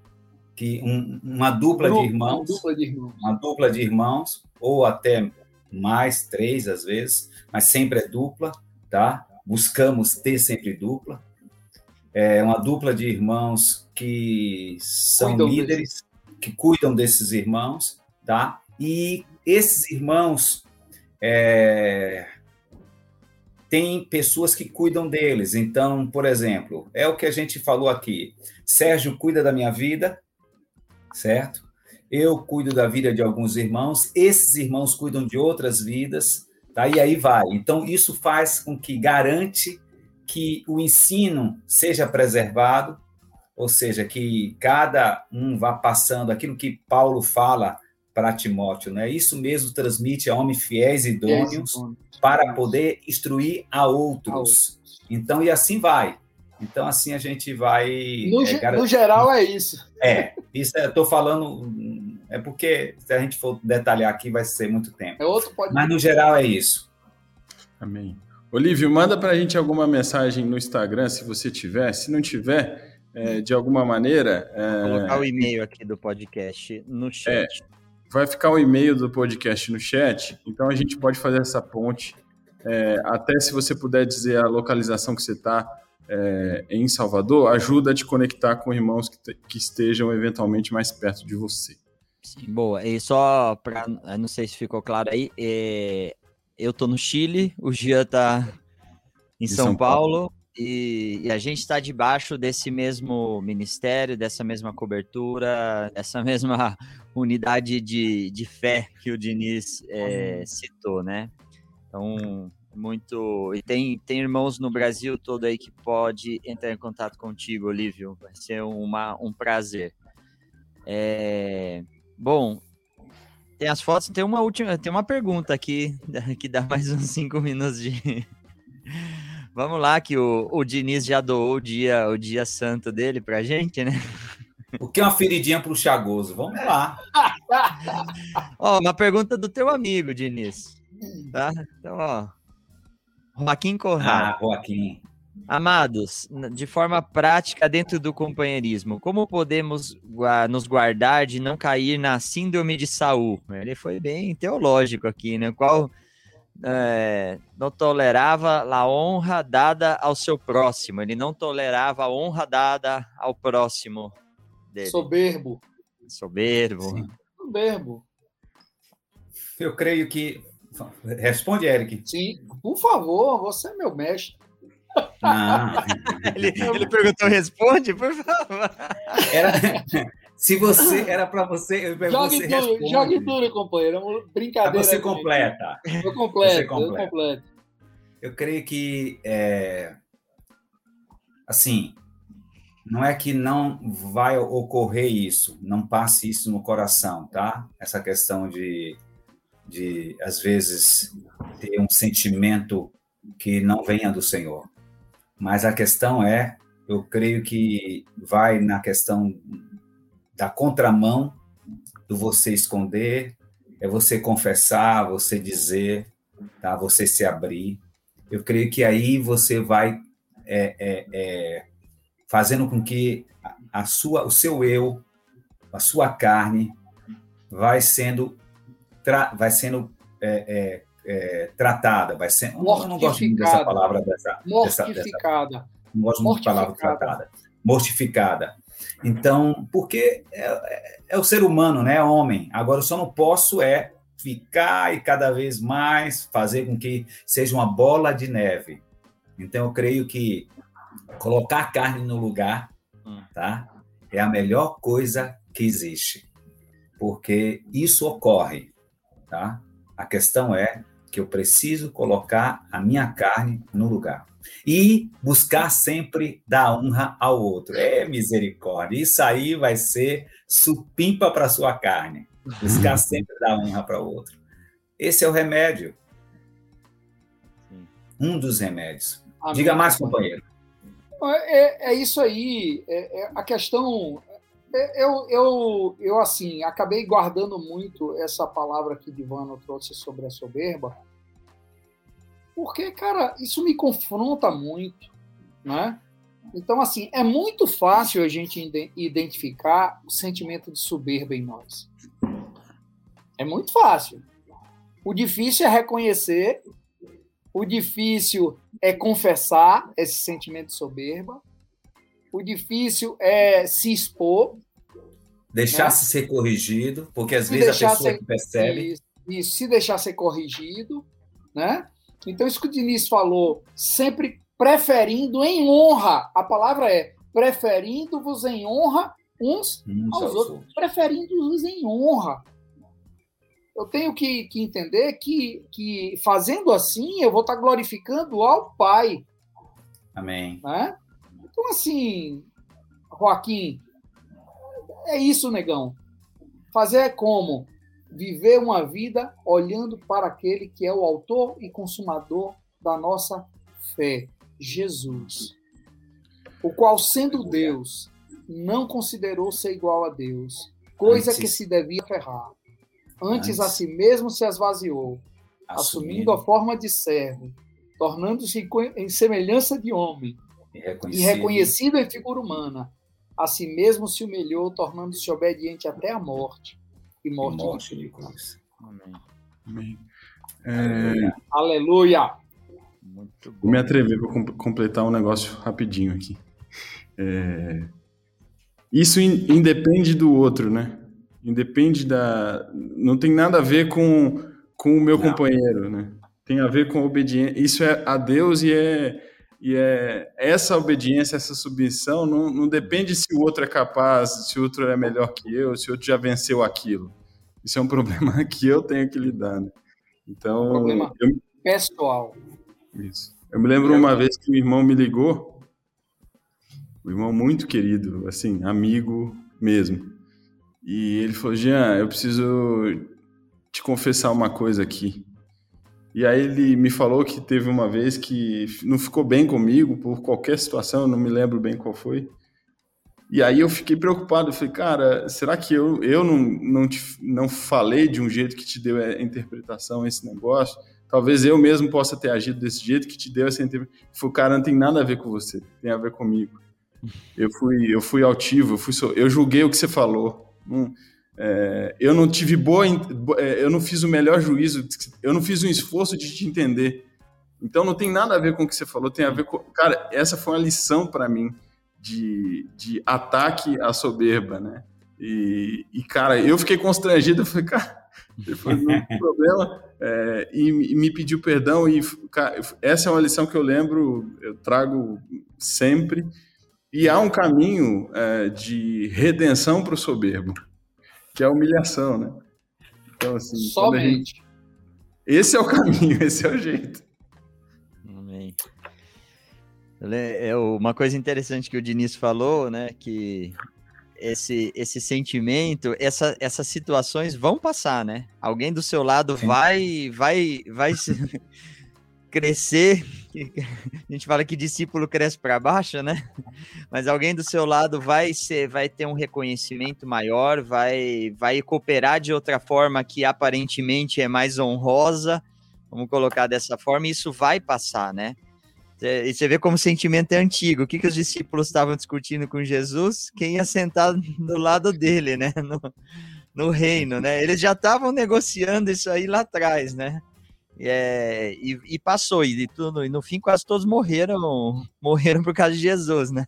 que um, uma dupla de irmãos, uma dupla de irmãos, uma dupla de irmãos, ou até mais três às vezes, mas sempre é dupla, tá? Buscamos ter sempre dupla. É uma dupla de irmãos que são cuidam líderes, que cuidam desses irmãos, tá? E esses irmãos é, tem pessoas que cuidam deles. Então, por exemplo, é o que a gente falou aqui. Sérgio cuida da minha vida, certo? Eu cuido da vida de alguns irmãos, esses irmãos cuidam de outras vidas, tá? E aí vai. Então isso faz com que garante que o ensino seja preservado, ou seja, que cada um vá passando aquilo que Paulo fala para Timóteo, né? Isso mesmo transmite a homens fiéis e idôneos para poder instruir a outros. Então, e assim vai. Então, assim a gente vai.
No, é, no geral, é isso.
É, isso é, estou falando. É porque, se a gente for detalhar aqui, vai ser muito tempo.
É outro pode...
Mas, no geral, é isso.
Amém. Olívio, manda para a gente alguma mensagem no Instagram, se você tiver. Se não tiver, é, de alguma maneira.
É... Vou colocar o e-mail aqui do podcast no chat. É,
vai ficar o e-mail do podcast no chat, então a gente pode fazer essa ponte. É, até se você puder dizer a localização que você está é, em Salvador ajuda a te conectar com irmãos que, te, que estejam eventualmente mais perto de você.
Sim, boa. E só para, não sei se ficou claro aí, é, eu tô no Chile, o Gia tá em São, São, Paulo, Paulo. E, e, a gente está debaixo desse mesmo ministério, dessa mesma cobertura, dessa mesma unidade de, de fé que o Diniz é, citou, né? Então, muito. E tem, tem irmãos no Brasil todo aí que pode entrar em contato contigo, Olívio. Vai ser uma, um prazer. É... Bom, tem as fotos, tem uma última, tem uma pergunta aqui que dá mais uns cinco minutos de. Vamos lá, que o, o Diniz já doou o dia, o dia santo dele pra gente, né?
O que é uma feridinha pro Chagoso? Vamos lá.
ó, uma pergunta do teu amigo, Diniz. Tá? Então, ó. Joaquim Corral.
Ah, Joaquim.
Amados, de forma prática dentro do companheirismo, como podemos nos guardar de não cair na síndrome de Saul? Ele foi bem teológico aqui, né? Qual é, não tolerava a honra dada ao seu próximo, ele não tolerava a honra dada ao próximo dele.
Soberbo.
Soberbo.
Sim. Soberbo.
Eu creio que Responde, Eric.
Sim, por favor, você é meu mestre.
Ah. ele, ele, perguntou, responde, por favor.
Era, se você era para você, eu
jogue
você
duro, responde. jogue duro, companheiro. Brincadeira.
você completa.
Eu completo, você completa. eu completo.
Eu creio que é, assim, não é que não vai ocorrer isso, não passe isso no coração, tá? Essa questão de de, às vezes, ter um sentimento que não venha do Senhor. Mas a questão é, eu creio que vai na questão da contramão do você esconder, é você confessar, você dizer, tá? Você se abrir. Eu creio que aí você vai é, é, é, fazendo com que a sua, o seu eu, a sua carne, vai sendo, vai sendo é, é, é, tratada, vai ser. Eu
não gosto muito dessa palavra dessa. Mortificada. Dessa, dessa,
não gosto muito da palavra tratada. Mortificada. Então, porque é, é, é, o ser humano, né? É homem. Agora, eu só não posso é ficar e cada vez mais fazer com que seja uma bola de neve. Então, eu creio que colocar a carne no lugar, hum. tá? É a melhor coisa que existe. Porque isso ocorre, tá? A questão é que eu preciso colocar a minha carne no lugar. E buscar sempre dar honra ao outro. É misericórdia. Isso aí vai ser supimpa para sua carne. Buscar sempre dar honra para o outro. Esse é o remédio. Um dos remédios. Amém. Diga mais, companheiro.
É, é isso aí. É, é, a questão. Eu, eu, eu, assim, acabei guardando muito essa palavra que Divano trouxe sobre a soberba, porque, cara, isso me confronta muito, né? Então, assim, é muito fácil a gente identificar o sentimento de soberba em nós. É muito fácil. O difícil é reconhecer, o difícil é confessar esse sentimento de soberba, o difícil é se expor.
Deixar-se né? ser corrigido, porque às se vezes a pessoa ser, percebe.
Isso, isso, se deixar ser corrigido, né? Então, isso que o Diniz falou, sempre preferindo em honra, a palavra é preferindo-vos em honra uns aos outros, preferindo-vos em honra. Eu tenho que, que entender que, que, fazendo assim, eu vou estar glorificando ao Pai.
Amém.
Né? Então, assim, Joaquim, é isso, negão. Fazer é como? viver uma vida olhando para aquele que é o autor e consumador da nossa fé, Jesus, o qual, sendo Deus, não considerou ser igual a Deus, coisa Antes... que se devia ferrar. Antes, Antes, a si mesmo se esvaziou, assumindo, assumindo a forma de servo, tornando-se em semelhança de homem, e reconhecido. reconhecido em figura humana. A si mesmo se humilhou, tornando-se obediente até a morte e morte, e morte de cruz. Amém. Amém. É... Aleluia!
Muito bom. Vou me atrever para completar um negócio rapidinho aqui. É... Isso in independe do outro, né? Independe da. Não tem nada a ver com, com o meu Não. companheiro, né? Tem a ver com a obediência. Isso é a Deus e é e é essa obediência, essa submissão não, não depende se o outro é capaz, se o outro é melhor que eu, se o outro já venceu aquilo. Isso é um problema que eu tenho que lidar. Né? Então,
problema eu, pessoal.
Isso. Eu me lembro uma vez que o irmão me ligou, um irmão muito querido, assim, amigo mesmo. E ele falou: Jean, eu preciso te confessar uma coisa aqui. E aí ele me falou que teve uma vez que não ficou bem comigo por qualquer situação, não me lembro bem qual foi. E aí eu fiquei preocupado, eu falei, cara, será que eu, eu não, não, te, não falei de um jeito que te deu a interpretação esse negócio? Talvez eu mesmo possa ter agido desse jeito que te deu essa interpretação. Falei, cara, não tem nada a ver com você, tem a ver comigo. Eu fui, eu fui altivo, eu, fui, eu julguei o que você falou. Hum, é, eu não tive boa, é, eu não fiz o melhor juízo, eu não fiz um esforço de te entender. Então não tem nada a ver com o que você falou, tem a ver com. Cara, essa foi uma lição para mim de, de ataque à soberba, né? E, e, cara, eu fiquei constrangido, eu falei, cara, depois não tem problema, é, e, e, me pediu perdão, e cara, essa é uma lição que eu lembro, eu trago sempre, e há um caminho é, de redenção para o soberbo que é a humilhação, né?
Então, assim. Somente. Gente...
Esse é o caminho, esse é o jeito.
Amém. É uma coisa interessante que o Diniz falou, né? Que esse, esse sentimento, essa, essas situações vão passar, né? Alguém do seu lado vai, vai, vai. Crescer, a gente fala que discípulo cresce para baixo, né? Mas alguém do seu lado vai ser, vai ter um reconhecimento maior, vai, vai cooperar de outra forma que aparentemente é mais honrosa, vamos colocar dessa forma, e isso vai passar, né? E você vê como o sentimento é antigo. O que, que os discípulos estavam discutindo com Jesus? Quem ia sentar do lado dele, né? No, no reino, né? Eles já estavam negociando isso aí lá atrás, né? É, e, e, passou, e, tudo, e no fim quase todos morreram, morreram por causa de Jesus, né?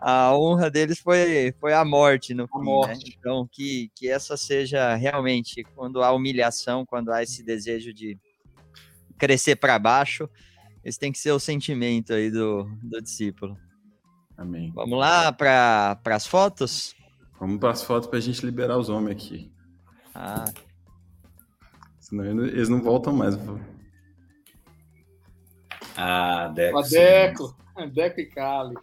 A honra deles foi, foi a morte no fim, né? morte. Né? Então, que, que essa seja realmente, quando há humilhação, quando há esse desejo de crescer para baixo, esse tem que ser o sentimento aí do, do discípulo.
Amém.
Vamos lá para as fotos?
Vamos para as fotos para a gente liberar os homens aqui.
Ah.
Senão eles não voltam mais.
Ah, Deco.
A Deco. Deco e Cali.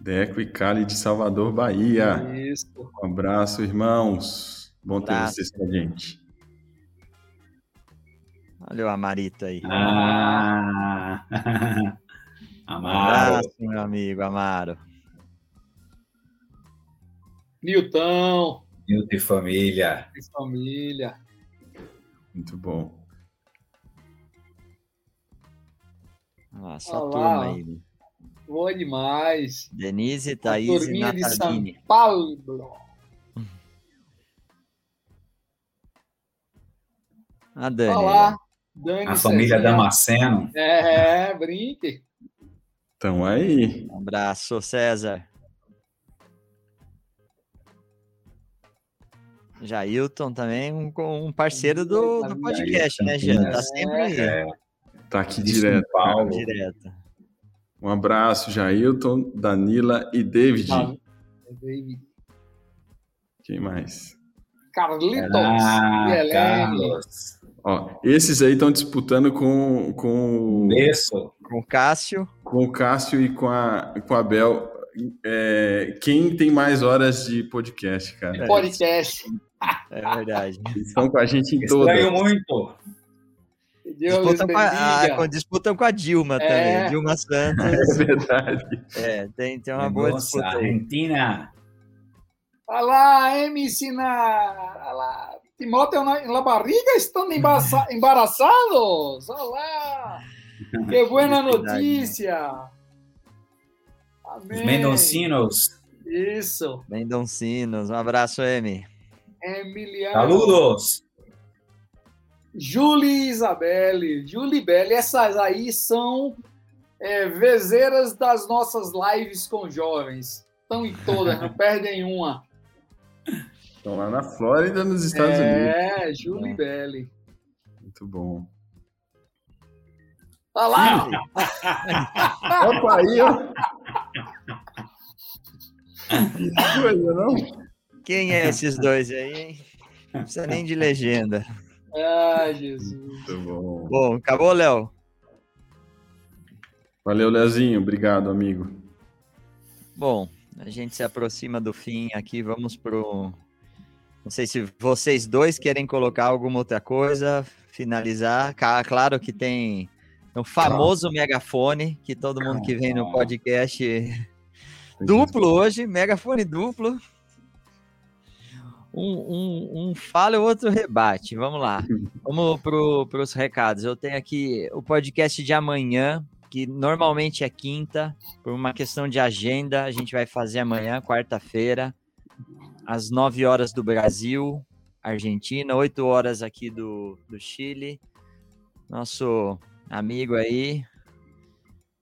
Deco e Cali de Salvador, Bahia.
Isso.
Um abraço, irmãos. Bom ter vocês com a gente.
Olha o Amarito aí.
Ah.
Amaro. Um abraço, meu amigo, Amaro.
Nilton.
Nilton e família.
E família.
Muito bom.
Ah, só Olá. turma aí. Né?
Boa demais.
Denise, Thaís e Nataline.
São Paulo.
A Dani.
Olá. Dani
a família Cezinha. Damasceno.
É, brinque.
Então aí.
Um abraço, César. Jailton também, um, um parceiro do, do podcast, né, Jean? Tá sempre aí. É,
tá aqui direto.
Paulo. direto.
Um abraço, Jailton, Danila e David.
Ah, David.
Quem mais?
Carlitos ah, e
Carlos. Ó, esses aí estão disputando com, com,
Isso.
com o Cássio.
Com o Cássio e com a, com a Bel. É, quem tem mais horas de podcast, cara?
Podcast.
É verdade.
estão com a gente em todas.
Estranho muito.
Disputam com, a, disputam com a Dilma é. também, Dilma Santos.
É verdade.
É, tem, tem uma boa disputa.
Argentina.
Olha lá, MC na. Olha lá. Timóteo na, na barriga estão embaraçados. Olha lá. Que boa notícia.
Amém. Os Mendoncinos.
Isso.
Mendoncinos. Um abraço, M.
Emiliano.
Saludos!
Julie Isabelle, Julie Belli, essas aí são é, vezeiras das nossas lives com jovens. Estão em todas, não perdem uma.
Estão lá na Flórida, nos Estados é, Unidos.
É, Julie Belli.
Muito bom.
Tá lá!
Opa, aí, ó. Que coisa, não?
Quem é esses dois aí, hein? Não precisa nem de legenda.
Ai, Jesus.
Muito bom.
Bom, acabou, Léo?
Valeu, Leozinho. Obrigado, amigo.
Bom, a gente se aproxima do fim aqui. Vamos pro. Não sei se vocês dois querem colocar alguma outra coisa, finalizar. Claro que tem o famoso megafone, que todo mundo que vem no podcast duplo hoje, megafone duplo um, um, um fala e o outro rebate. Vamos lá. Vamos para os recados. Eu tenho aqui o podcast de amanhã, que normalmente é quinta, por uma questão de agenda, a gente vai fazer amanhã, quarta-feira, às 9 horas do Brasil, Argentina, 8 horas aqui do, do Chile. Nosso amigo aí,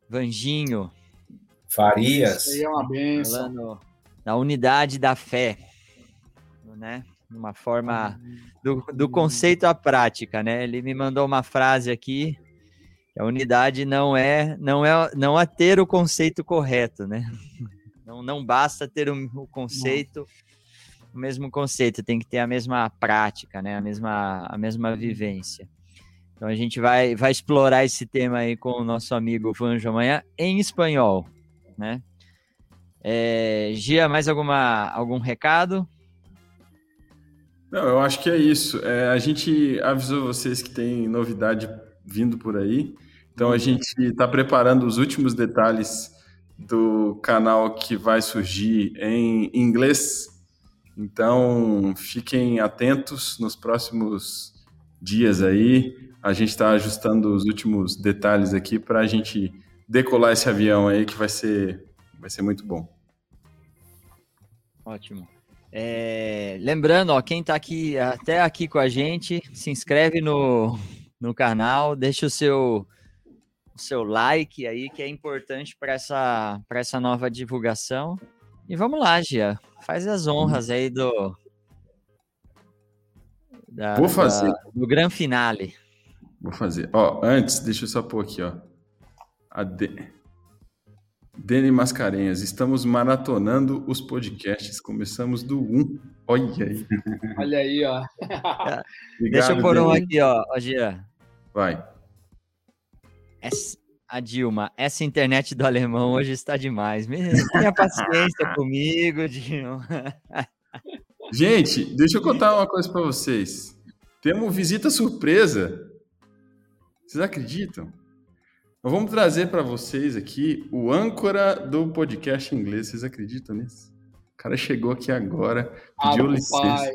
Vanginho.
Farias.
Isso aí é uma benção.
Falando da unidade da fé né? Uma forma do, do conceito à prática, né? Ele me mandou uma frase aqui. a unidade não é, não é, não é ter o conceito correto, né? Não, não basta ter o, o conceito, o mesmo conceito, tem que ter a mesma prática, né? A mesma, a mesma vivência. Então a gente vai, vai explorar esse tema aí com o nosso amigo Vanjo amanhã em espanhol, né? É, Gia, mais alguma, algum recado?
Não, eu acho que é isso. É, a gente avisou vocês que tem novidade vindo por aí. Então a gente está preparando os últimos detalhes do canal que vai surgir em inglês. Então fiquem atentos nos próximos dias aí. A gente está ajustando os últimos detalhes aqui para a gente decolar esse avião aí que vai ser, vai ser muito bom.
Ótimo. É, lembrando, ó, quem está aqui até aqui com a gente, se inscreve no, no canal, deixa o seu o seu like aí, que é importante para essa, essa nova divulgação. E vamos lá, Gia, faz as honras aí do.
Da, Vou fazer. Da,
do grande finale.
Vou fazer. Ó, antes, deixa eu só pôr aqui, ó. A de... Dene Mascarenhas, estamos maratonando os podcasts. Começamos do 1. Olha aí.
Olha aí, ó.
Obrigado, Deixa eu pôr um aqui, ó, ó Gia.
Vai.
Essa, a Dilma, essa internet do alemão hoje está demais. Tenha paciência comigo, Dilma.
Gente, deixa eu contar uma coisa para vocês. Temos visita surpresa. Vocês acreditam? Nós vamos trazer para vocês aqui o âncora do podcast inglês. Vocês acreditam nisso? O cara chegou aqui agora, pediu ah, licença,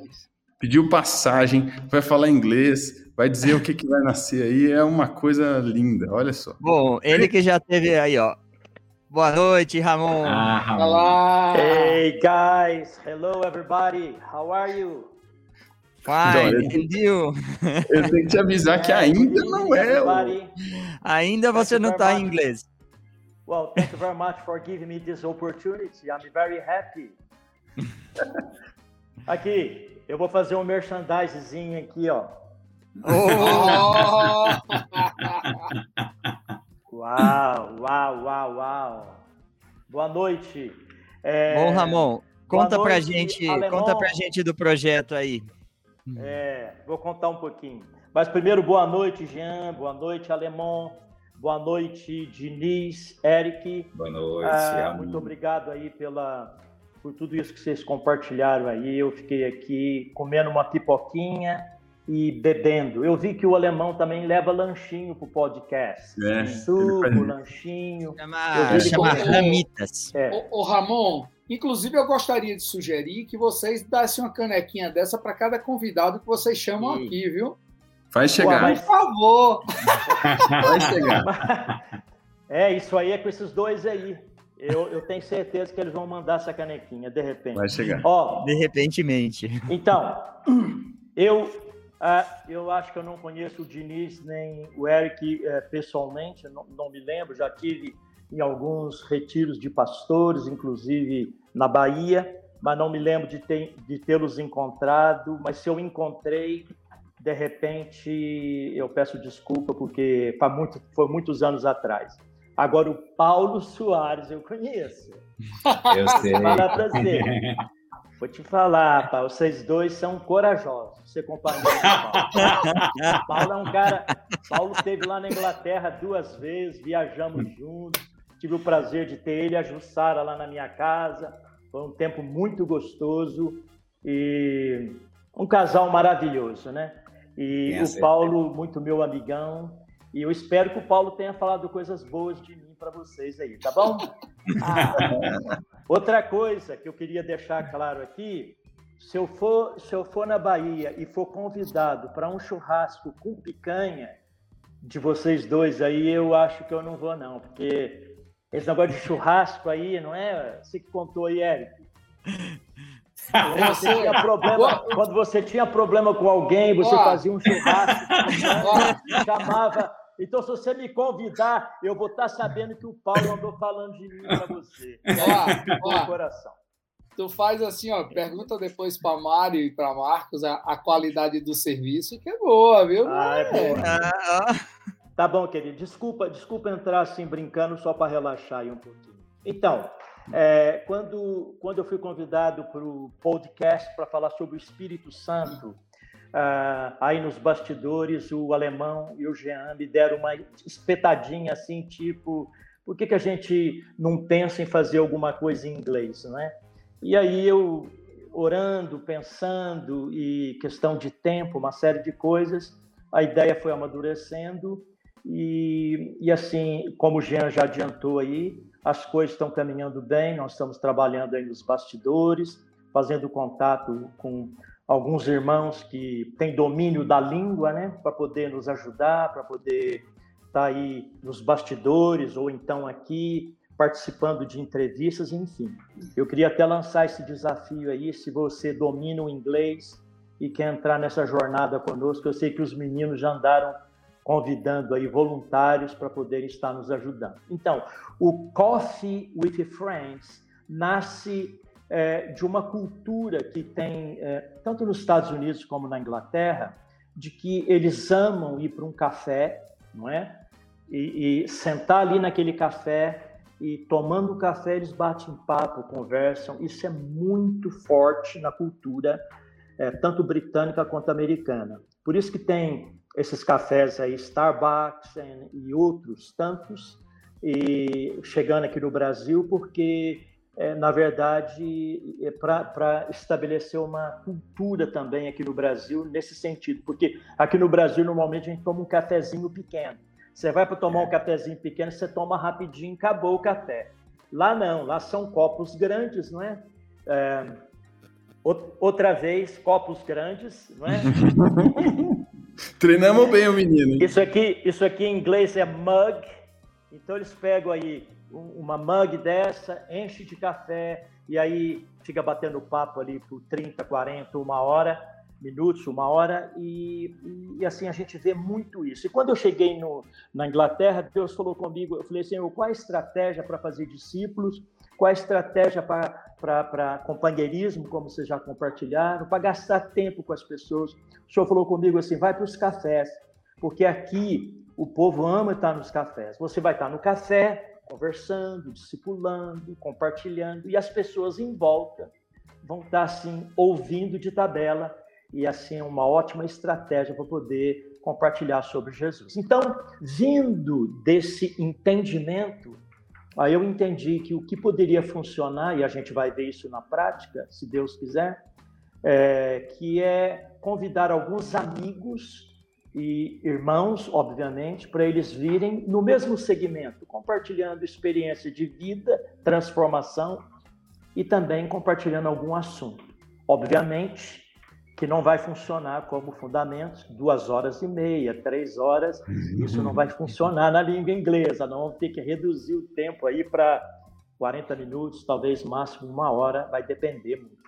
pediu passagem, vai falar inglês, vai dizer o que, que vai nascer aí. É uma coisa linda, olha só.
Bom, ele que já teve aí, ó. Boa noite, Ramon. Ah,
Ramon. Olá.
Hey, guys. Hello, everybody. How are you?
Fine, entendeu?
Eu tenho que te avisar que ainda não é. O...
Ainda você não está em inglês.
Well, thank you very much for giving me this opportunity. I'm very happy. aqui, eu vou fazer um merchandisezinho aqui, ó. Oh! uau, uau, uau, uau. Boa noite.
É... Bom, Ramon, conta noite, pra gente, Alemão. conta pra gente do projeto aí.
É, vou contar um pouquinho. Mas primeiro, boa noite, Jean, boa noite, Alemão, boa noite, Diniz, Eric.
Boa noite.
Ah, muito obrigado aí pela, por tudo isso que vocês compartilharam aí. Eu fiquei aqui comendo uma pipoquinha e bebendo. Eu vi que o alemão também leva lanchinho pro podcast. É, Suco, lanchinho.
Chama, chama ramitas.
É. Ô, ô, Ramon, Inclusive, eu gostaria de sugerir que vocês dessem uma canequinha dessa para cada convidado que vocês chamam Sim. aqui, viu?
Vai chegar.
Por favor.
Vai chegar.
É, isso aí é com esses dois aí. Eu, eu tenho certeza que eles vão mandar essa canequinha, de repente.
Vai chegar.
Ó, de repentemente.
Então, eu, uh, eu acho que eu não conheço o Diniz nem o Eric uh, pessoalmente, não, não me lembro, já tive em alguns retiros de pastores, inclusive na Bahia, mas não me lembro de, ter, de tê-los encontrado. Mas se eu encontrei, de repente eu peço desculpa, porque foi, muito, foi muitos anos atrás. Agora, o Paulo Soares eu conheço.
Eu sei.
Para prazer. Vou te falar, Paulo, vocês dois são corajosos. Você compara com o Paulo. Paulo é um cara. Paulo esteve lá na Inglaterra duas vezes, viajamos juntos Tive o prazer de ter ele e a Jussara lá na minha casa. Foi um tempo muito gostoso e um casal maravilhoso, né? E o Paulo, muito meu amigão. E eu espero que o Paulo tenha falado coisas boas de mim para vocês aí, tá bom? Ah, outra coisa que eu queria deixar claro aqui, se eu for, se eu for na Bahia e for convidado para um churrasco com picanha de vocês dois aí, eu acho que eu não vou não, porque esse negócio de churrasco aí, não é? Você que contou aí, Eric. Quando você, tinha problema, quando você tinha problema com alguém, você fazia um churrasco, chamava. Então, se você me convidar, eu vou estar sabendo que o Paulo andou falando de mim para você. Ó, ó, coração.
Tu faz assim, ó, pergunta depois para Mário e para Marcos a, a, qualidade do serviço, que é boa, viu? Ah, é boa.
Ah, Tá bom, querido. Desculpa, desculpa entrar assim brincando só para relaxar aí um pouquinho. Então, é, quando, quando eu fui convidado para o podcast para falar sobre o Espírito Santo, ah, aí nos bastidores o alemão e o Jean me deram uma espetadinha assim, tipo, por que, que a gente não pensa em fazer alguma coisa em inglês, né? E aí eu, orando, pensando e questão de tempo, uma série de coisas, a ideia foi amadurecendo E, e assim, como o Jean já adiantou aí, as coisas estão caminhando bem, nós estamos trabalhando aí nos bastidores, fazendo contato com alguns irmãos que têm domínio da língua, né, para poder nos ajudar, para poder estar tá aí nos bastidores ou então aqui participando de entrevistas, enfim. Eu queria até lançar esse desafio aí, se você domina o inglês e quer entrar nessa jornada conosco, eu sei que os meninos já andaram convidando aí voluntários para poderem estar nos ajudando. Então, o Coffee with Friends nasce é, de uma cultura que tem, é, tanto nos Estados Unidos como na Inglaterra, de que eles amam ir para um café, não é? E, e, sentar ali naquele café e tomando café eles batem papo, conversam. Isso é muito forte na cultura, é, tanto britânica quanto americana. Por isso que tem esses cafés aí, Starbucks e outros tantos, e chegando aqui no Brasil, porque é, na verdade, é para estabelecer uma cultura também aqui no Brasil nesse sentido, porque aqui no Brasil normalmente a gente toma um cafezinho pequeno. Você vai para tomar um cafezinho pequeno, você toma rapidinho, acabou o café. Lá não, lá são copos grandes, não é? é outra vez, copos grandes, não é?
Treinamos bem o menino.
Isso aqui, isso aqui em inglês é mug. Então eles pegam aí uma mug dessa, enche de café e aí fica batendo papo ali por 30, 40, uma hora, minutos, uma hora, e, e assim a gente vê muito isso. E quando eu cheguei no, na Inglaterra, Deus falou comigo, eu falei, Senhor, qual a estratégia para fazer discípulos? Qual a estratégia para companheirismo, como vocês já compartilharam, para gastar tempo com as pessoas? O Senhor falou comigo assim, vai para os cafés, porque aqui o povo ama estar nos cafés. Você vai estar no café, conversando, discipulando, compartilhando, e as pessoas em volta vão estar assim ouvindo de tabela e assim uma ótima estratégia para poder compartilhar sobre Jesus. Então, vindo desse entendimento, aí eu entendi que o que poderia funcionar e a gente vai ver isso na prática, se Deus quiser, é, que é convidar alguns amigos e irmãos, obviamente, para eles virem no mesmo segmento, compartilhando experiência de vida, transformação e também compartilhando algum assunto. Obviamente que não vai funcionar como fundamentos, duas horas e meia, três horas, isso não vai funcionar na língua inglesa, não vamos ter que reduzir o tempo aí para 40 minutos, talvez máximo uma hora, vai depender muito.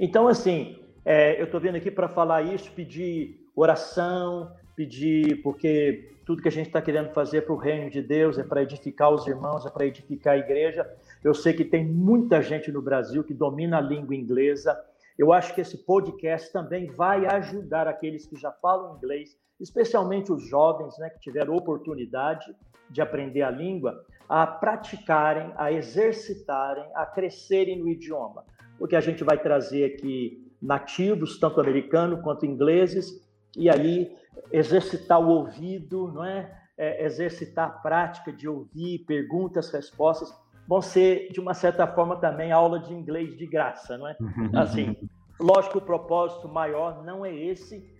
Então, assim, é, eu estou vindo aqui para falar isso, pedir oração, pedir, porque tudo que a gente está querendo fazer para o reino de Deus é para edificar os irmãos, é para edificar a igreja. Eu sei que tem muita gente no Brasil que domina a língua inglesa. Eu acho que esse podcast também vai ajudar aqueles que já falam inglês, especialmente os jovens, né, que tiveram oportunidade de aprender a língua, a praticarem, a exercitarem, a crescerem no idioma. Porque a gente vai trazer aqui nativos, tanto americanos quanto ingleses, e aí exercitar o ouvido, não é? é? exercitar a prática de ouvir perguntas, respostas, vão ser de uma certa forma também aula de inglês de graça, não é? Assim, lógico, o propósito maior não é esse,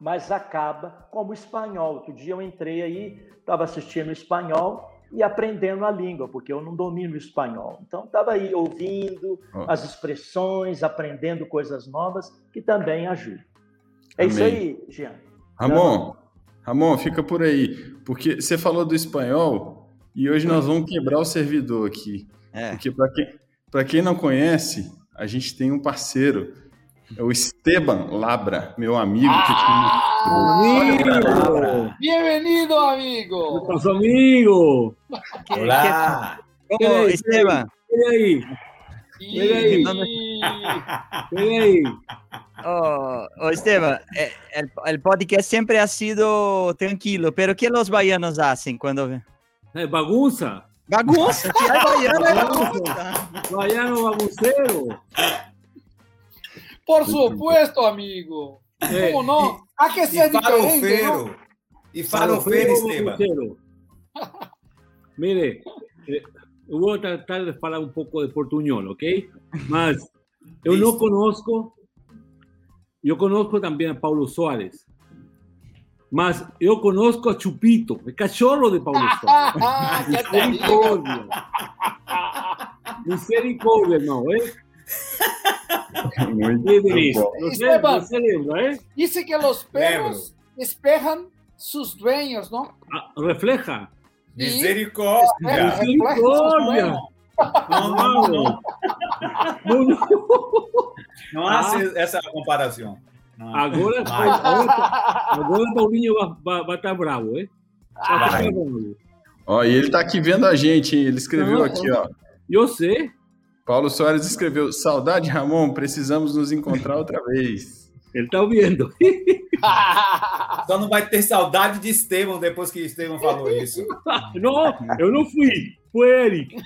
mas acaba como espanhol. Outro dia eu entrei aí, estava assistindo espanhol e aprendendo a língua, porque eu não domino o espanhol. Então, estava aí ouvindo as expressões, aprendendo coisas novas, que também ajudam. É Amém. isso aí, Jean.
Ramon, Ramon, fica por aí, porque você falou do espanhol e hoje nós vamos quebrar o servidor aqui. É. Porque para quem, quem não conhece, a gente tem um parceiro, é o Esteban Labra, meu amigo.
Ah, que amigo! Bem-vindo, amigo!
Nosso amigo!
Olá! Que, Ô, Esteban!
E aí? E aí?
E aí? Oh, oh, Esteban, eh, el, el, podcast siempre ha sido tranquilo, pero ¿qué los baianos hacen cuando...
Eh, bagunza.
Bagunza, ¿qué hay
bagunza? Baiano baguncero.
Por supuesto, amigo. Eh, ¿Cómo no? Hay que ser diferente, ¿no?
Y farofeiro, Esteban.
Mire, eh, voy a tratar de falar un poco de portuñol, ¿ok? Mas eu não conozco Yo conozco también a Paulo Suárez. Mas eu conosco a Chupito, o cachorro de Paulo Soares. Misericórdia. Misericórdia, irmão, ¿eh?
Muito
Denise,
bom.
você,
Esteban.
você lembra, ¿eh?
Dice que los perros espejan sus dueños, ¿no?
Ah, refleja.
Misericórdia.
Reflejan sus
Misericórdia.
dueños.
Não, não, não.
Não, não.
Não há
Ah.
essa comparação.
Agora,
Vai.
agora, agora Paulinho vai, vai, vai estar bravo, ¿eh? Vai
Vai.
bravo.
Ó, e ele tá aqui vendo a gente, hein? Ele escreveu
Não,
aqui, ó.
Eu sei.
Paulo Soares escreveu: Saudade, Ramon, precisamos nos encontrar outra vez.
Ele está ouvindo.
Só não vai ter saudade de Estevão depois que Estevão falou isso.
Não, eu não fui. Foi Eric.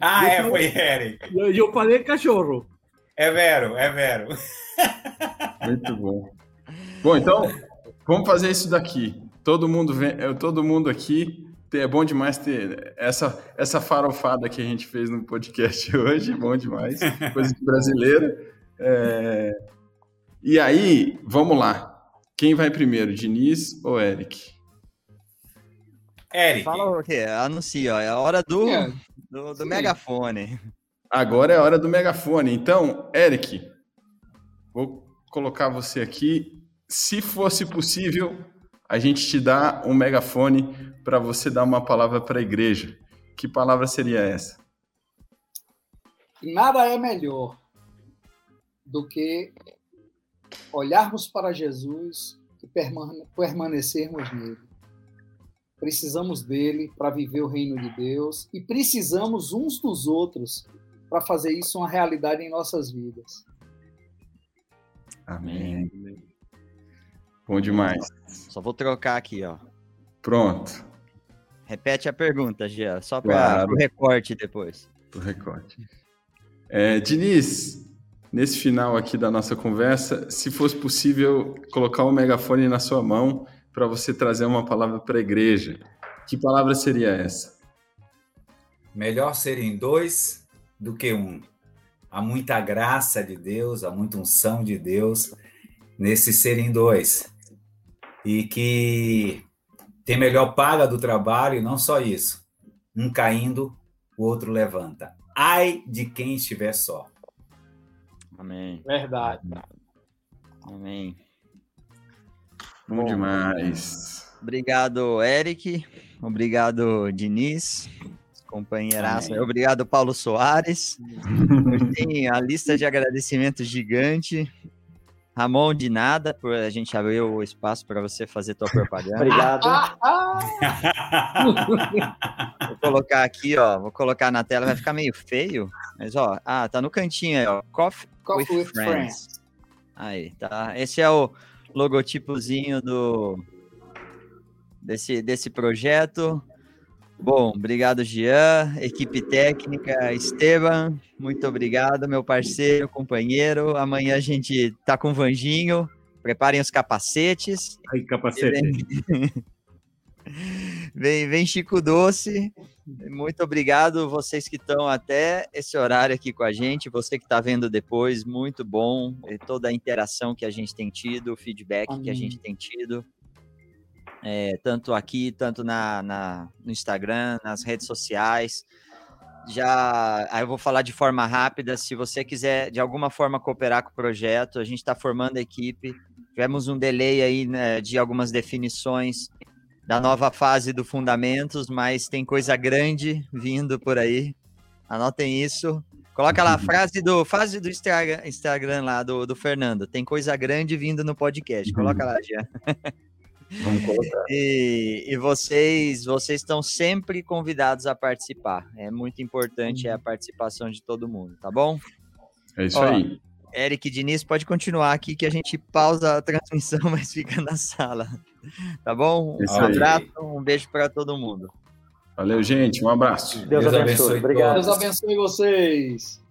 Ah, é, foi Eric.
Eu, eu falei cachorro.
É vero, é vero.
Muito bom. Bom, então, vamos fazer isso daqui. Todo mundo, vem, eu- todo mundo aqui. É bom demais ter essa, essa farofada que a gente fez no podcast hoje. Bom demais. Coisa de brasileira. É, E aí, vamos lá. Quem vai primeiro, Diniz ou Eric?
Eric.
Fala o quê? Anuncia, ó. É a hora do,
É,
do, do megafone.
Agora é a hora do megafone. Então, Eric, vou colocar você aqui. Se fosse possível, a gente te dá um megafone para você dar uma palavra para a igreja. Que palavra seria essa?
Nada é melhor do que olharmos para Jesus e permane- permanecermos nele. Precisamos dele para viver o reino de Deus e precisamos uns dos outros para fazer isso uma realidade em nossas vidas.
Amém. Bom demais.
Só vou trocar aqui, ó.
Pronto.
Repete a pergunta, Gia, só para
Claro.
o recorte depois.
O recorte. É, Diniz, nesse final aqui da nossa conversa, se fosse possível colocar o megafone na sua mão para você trazer uma palavra para a igreja, que palavra seria essa?
Melhor serem dois do que um. Há muita graça de Deus, há muita unção de Deus nesse serem dois. E que tem melhor paga do trabalho, e não só isso. Um caindo, o outro levanta. Ai de quem estiver só.
Amém.
Verdade.
Amém.
Bom demais.
Obrigado, Eric. Obrigado, Diniz. Companheiraço.
Amém.
Obrigado, Paulo Soares. Tem a lista de agradecimentos gigante. Ramon, de nada, por a gente abrir o espaço para você fazer tua propaganda.
Obrigado.
Vou colocar aqui, ó. Vou colocar na tela, vai ficar meio feio. Mas, ó, ah, tá no cantinho aí, ó. Coffee,
Coffee
with,
with
friends.
friends.
Aí, tá. Esse é o logotipozinho do desse, desse projeto. Bom, obrigado, Jean, equipe técnica, Esteban, muito obrigado, meu parceiro, companheiro. Amanhã a gente tá com o Vanginho. Preparem os capacetes.
Ai, capacete.
Vem, vem Chico Doce. Muito obrigado vocês que estão até esse horário aqui com a gente, você que está vendo depois, muito bom. E toda a interação que a gente tem tido, o feedback que a
Amém.
gente tem tido. É, tanto aqui, tanto na, na- no Instagram, nas redes sociais. Já aí eu vou falar de forma rápida. Se você quiser de alguma forma cooperar com o projeto, a gente está formando a equipe. Tivemos um delay aí né, de algumas definições da nova fase do Fundamentos, mas tem coisa grande vindo por aí. Anotem isso. Coloca lá a frase do fase do Instagram, Instagram lá do, do Fernando. Tem coisa grande vindo no podcast. Coloca lá, já.
Vamos colocar.
E, e vocês, vocês estão sempre convidados a participar. É muito importante a participação de todo mundo, tá bom?
É isso
Ó,
aí.
Eric Diniz, pode continuar aqui que a gente pausa a transmissão, mas fica na sala. Tá bom?
Isso
um
aí.
abraço, um beijo para todo mundo.
Valeu, gente. Um abraço.
Deus,
Deus
abençoe.
abençoe
Obrigado.
Deus abençoe vocês.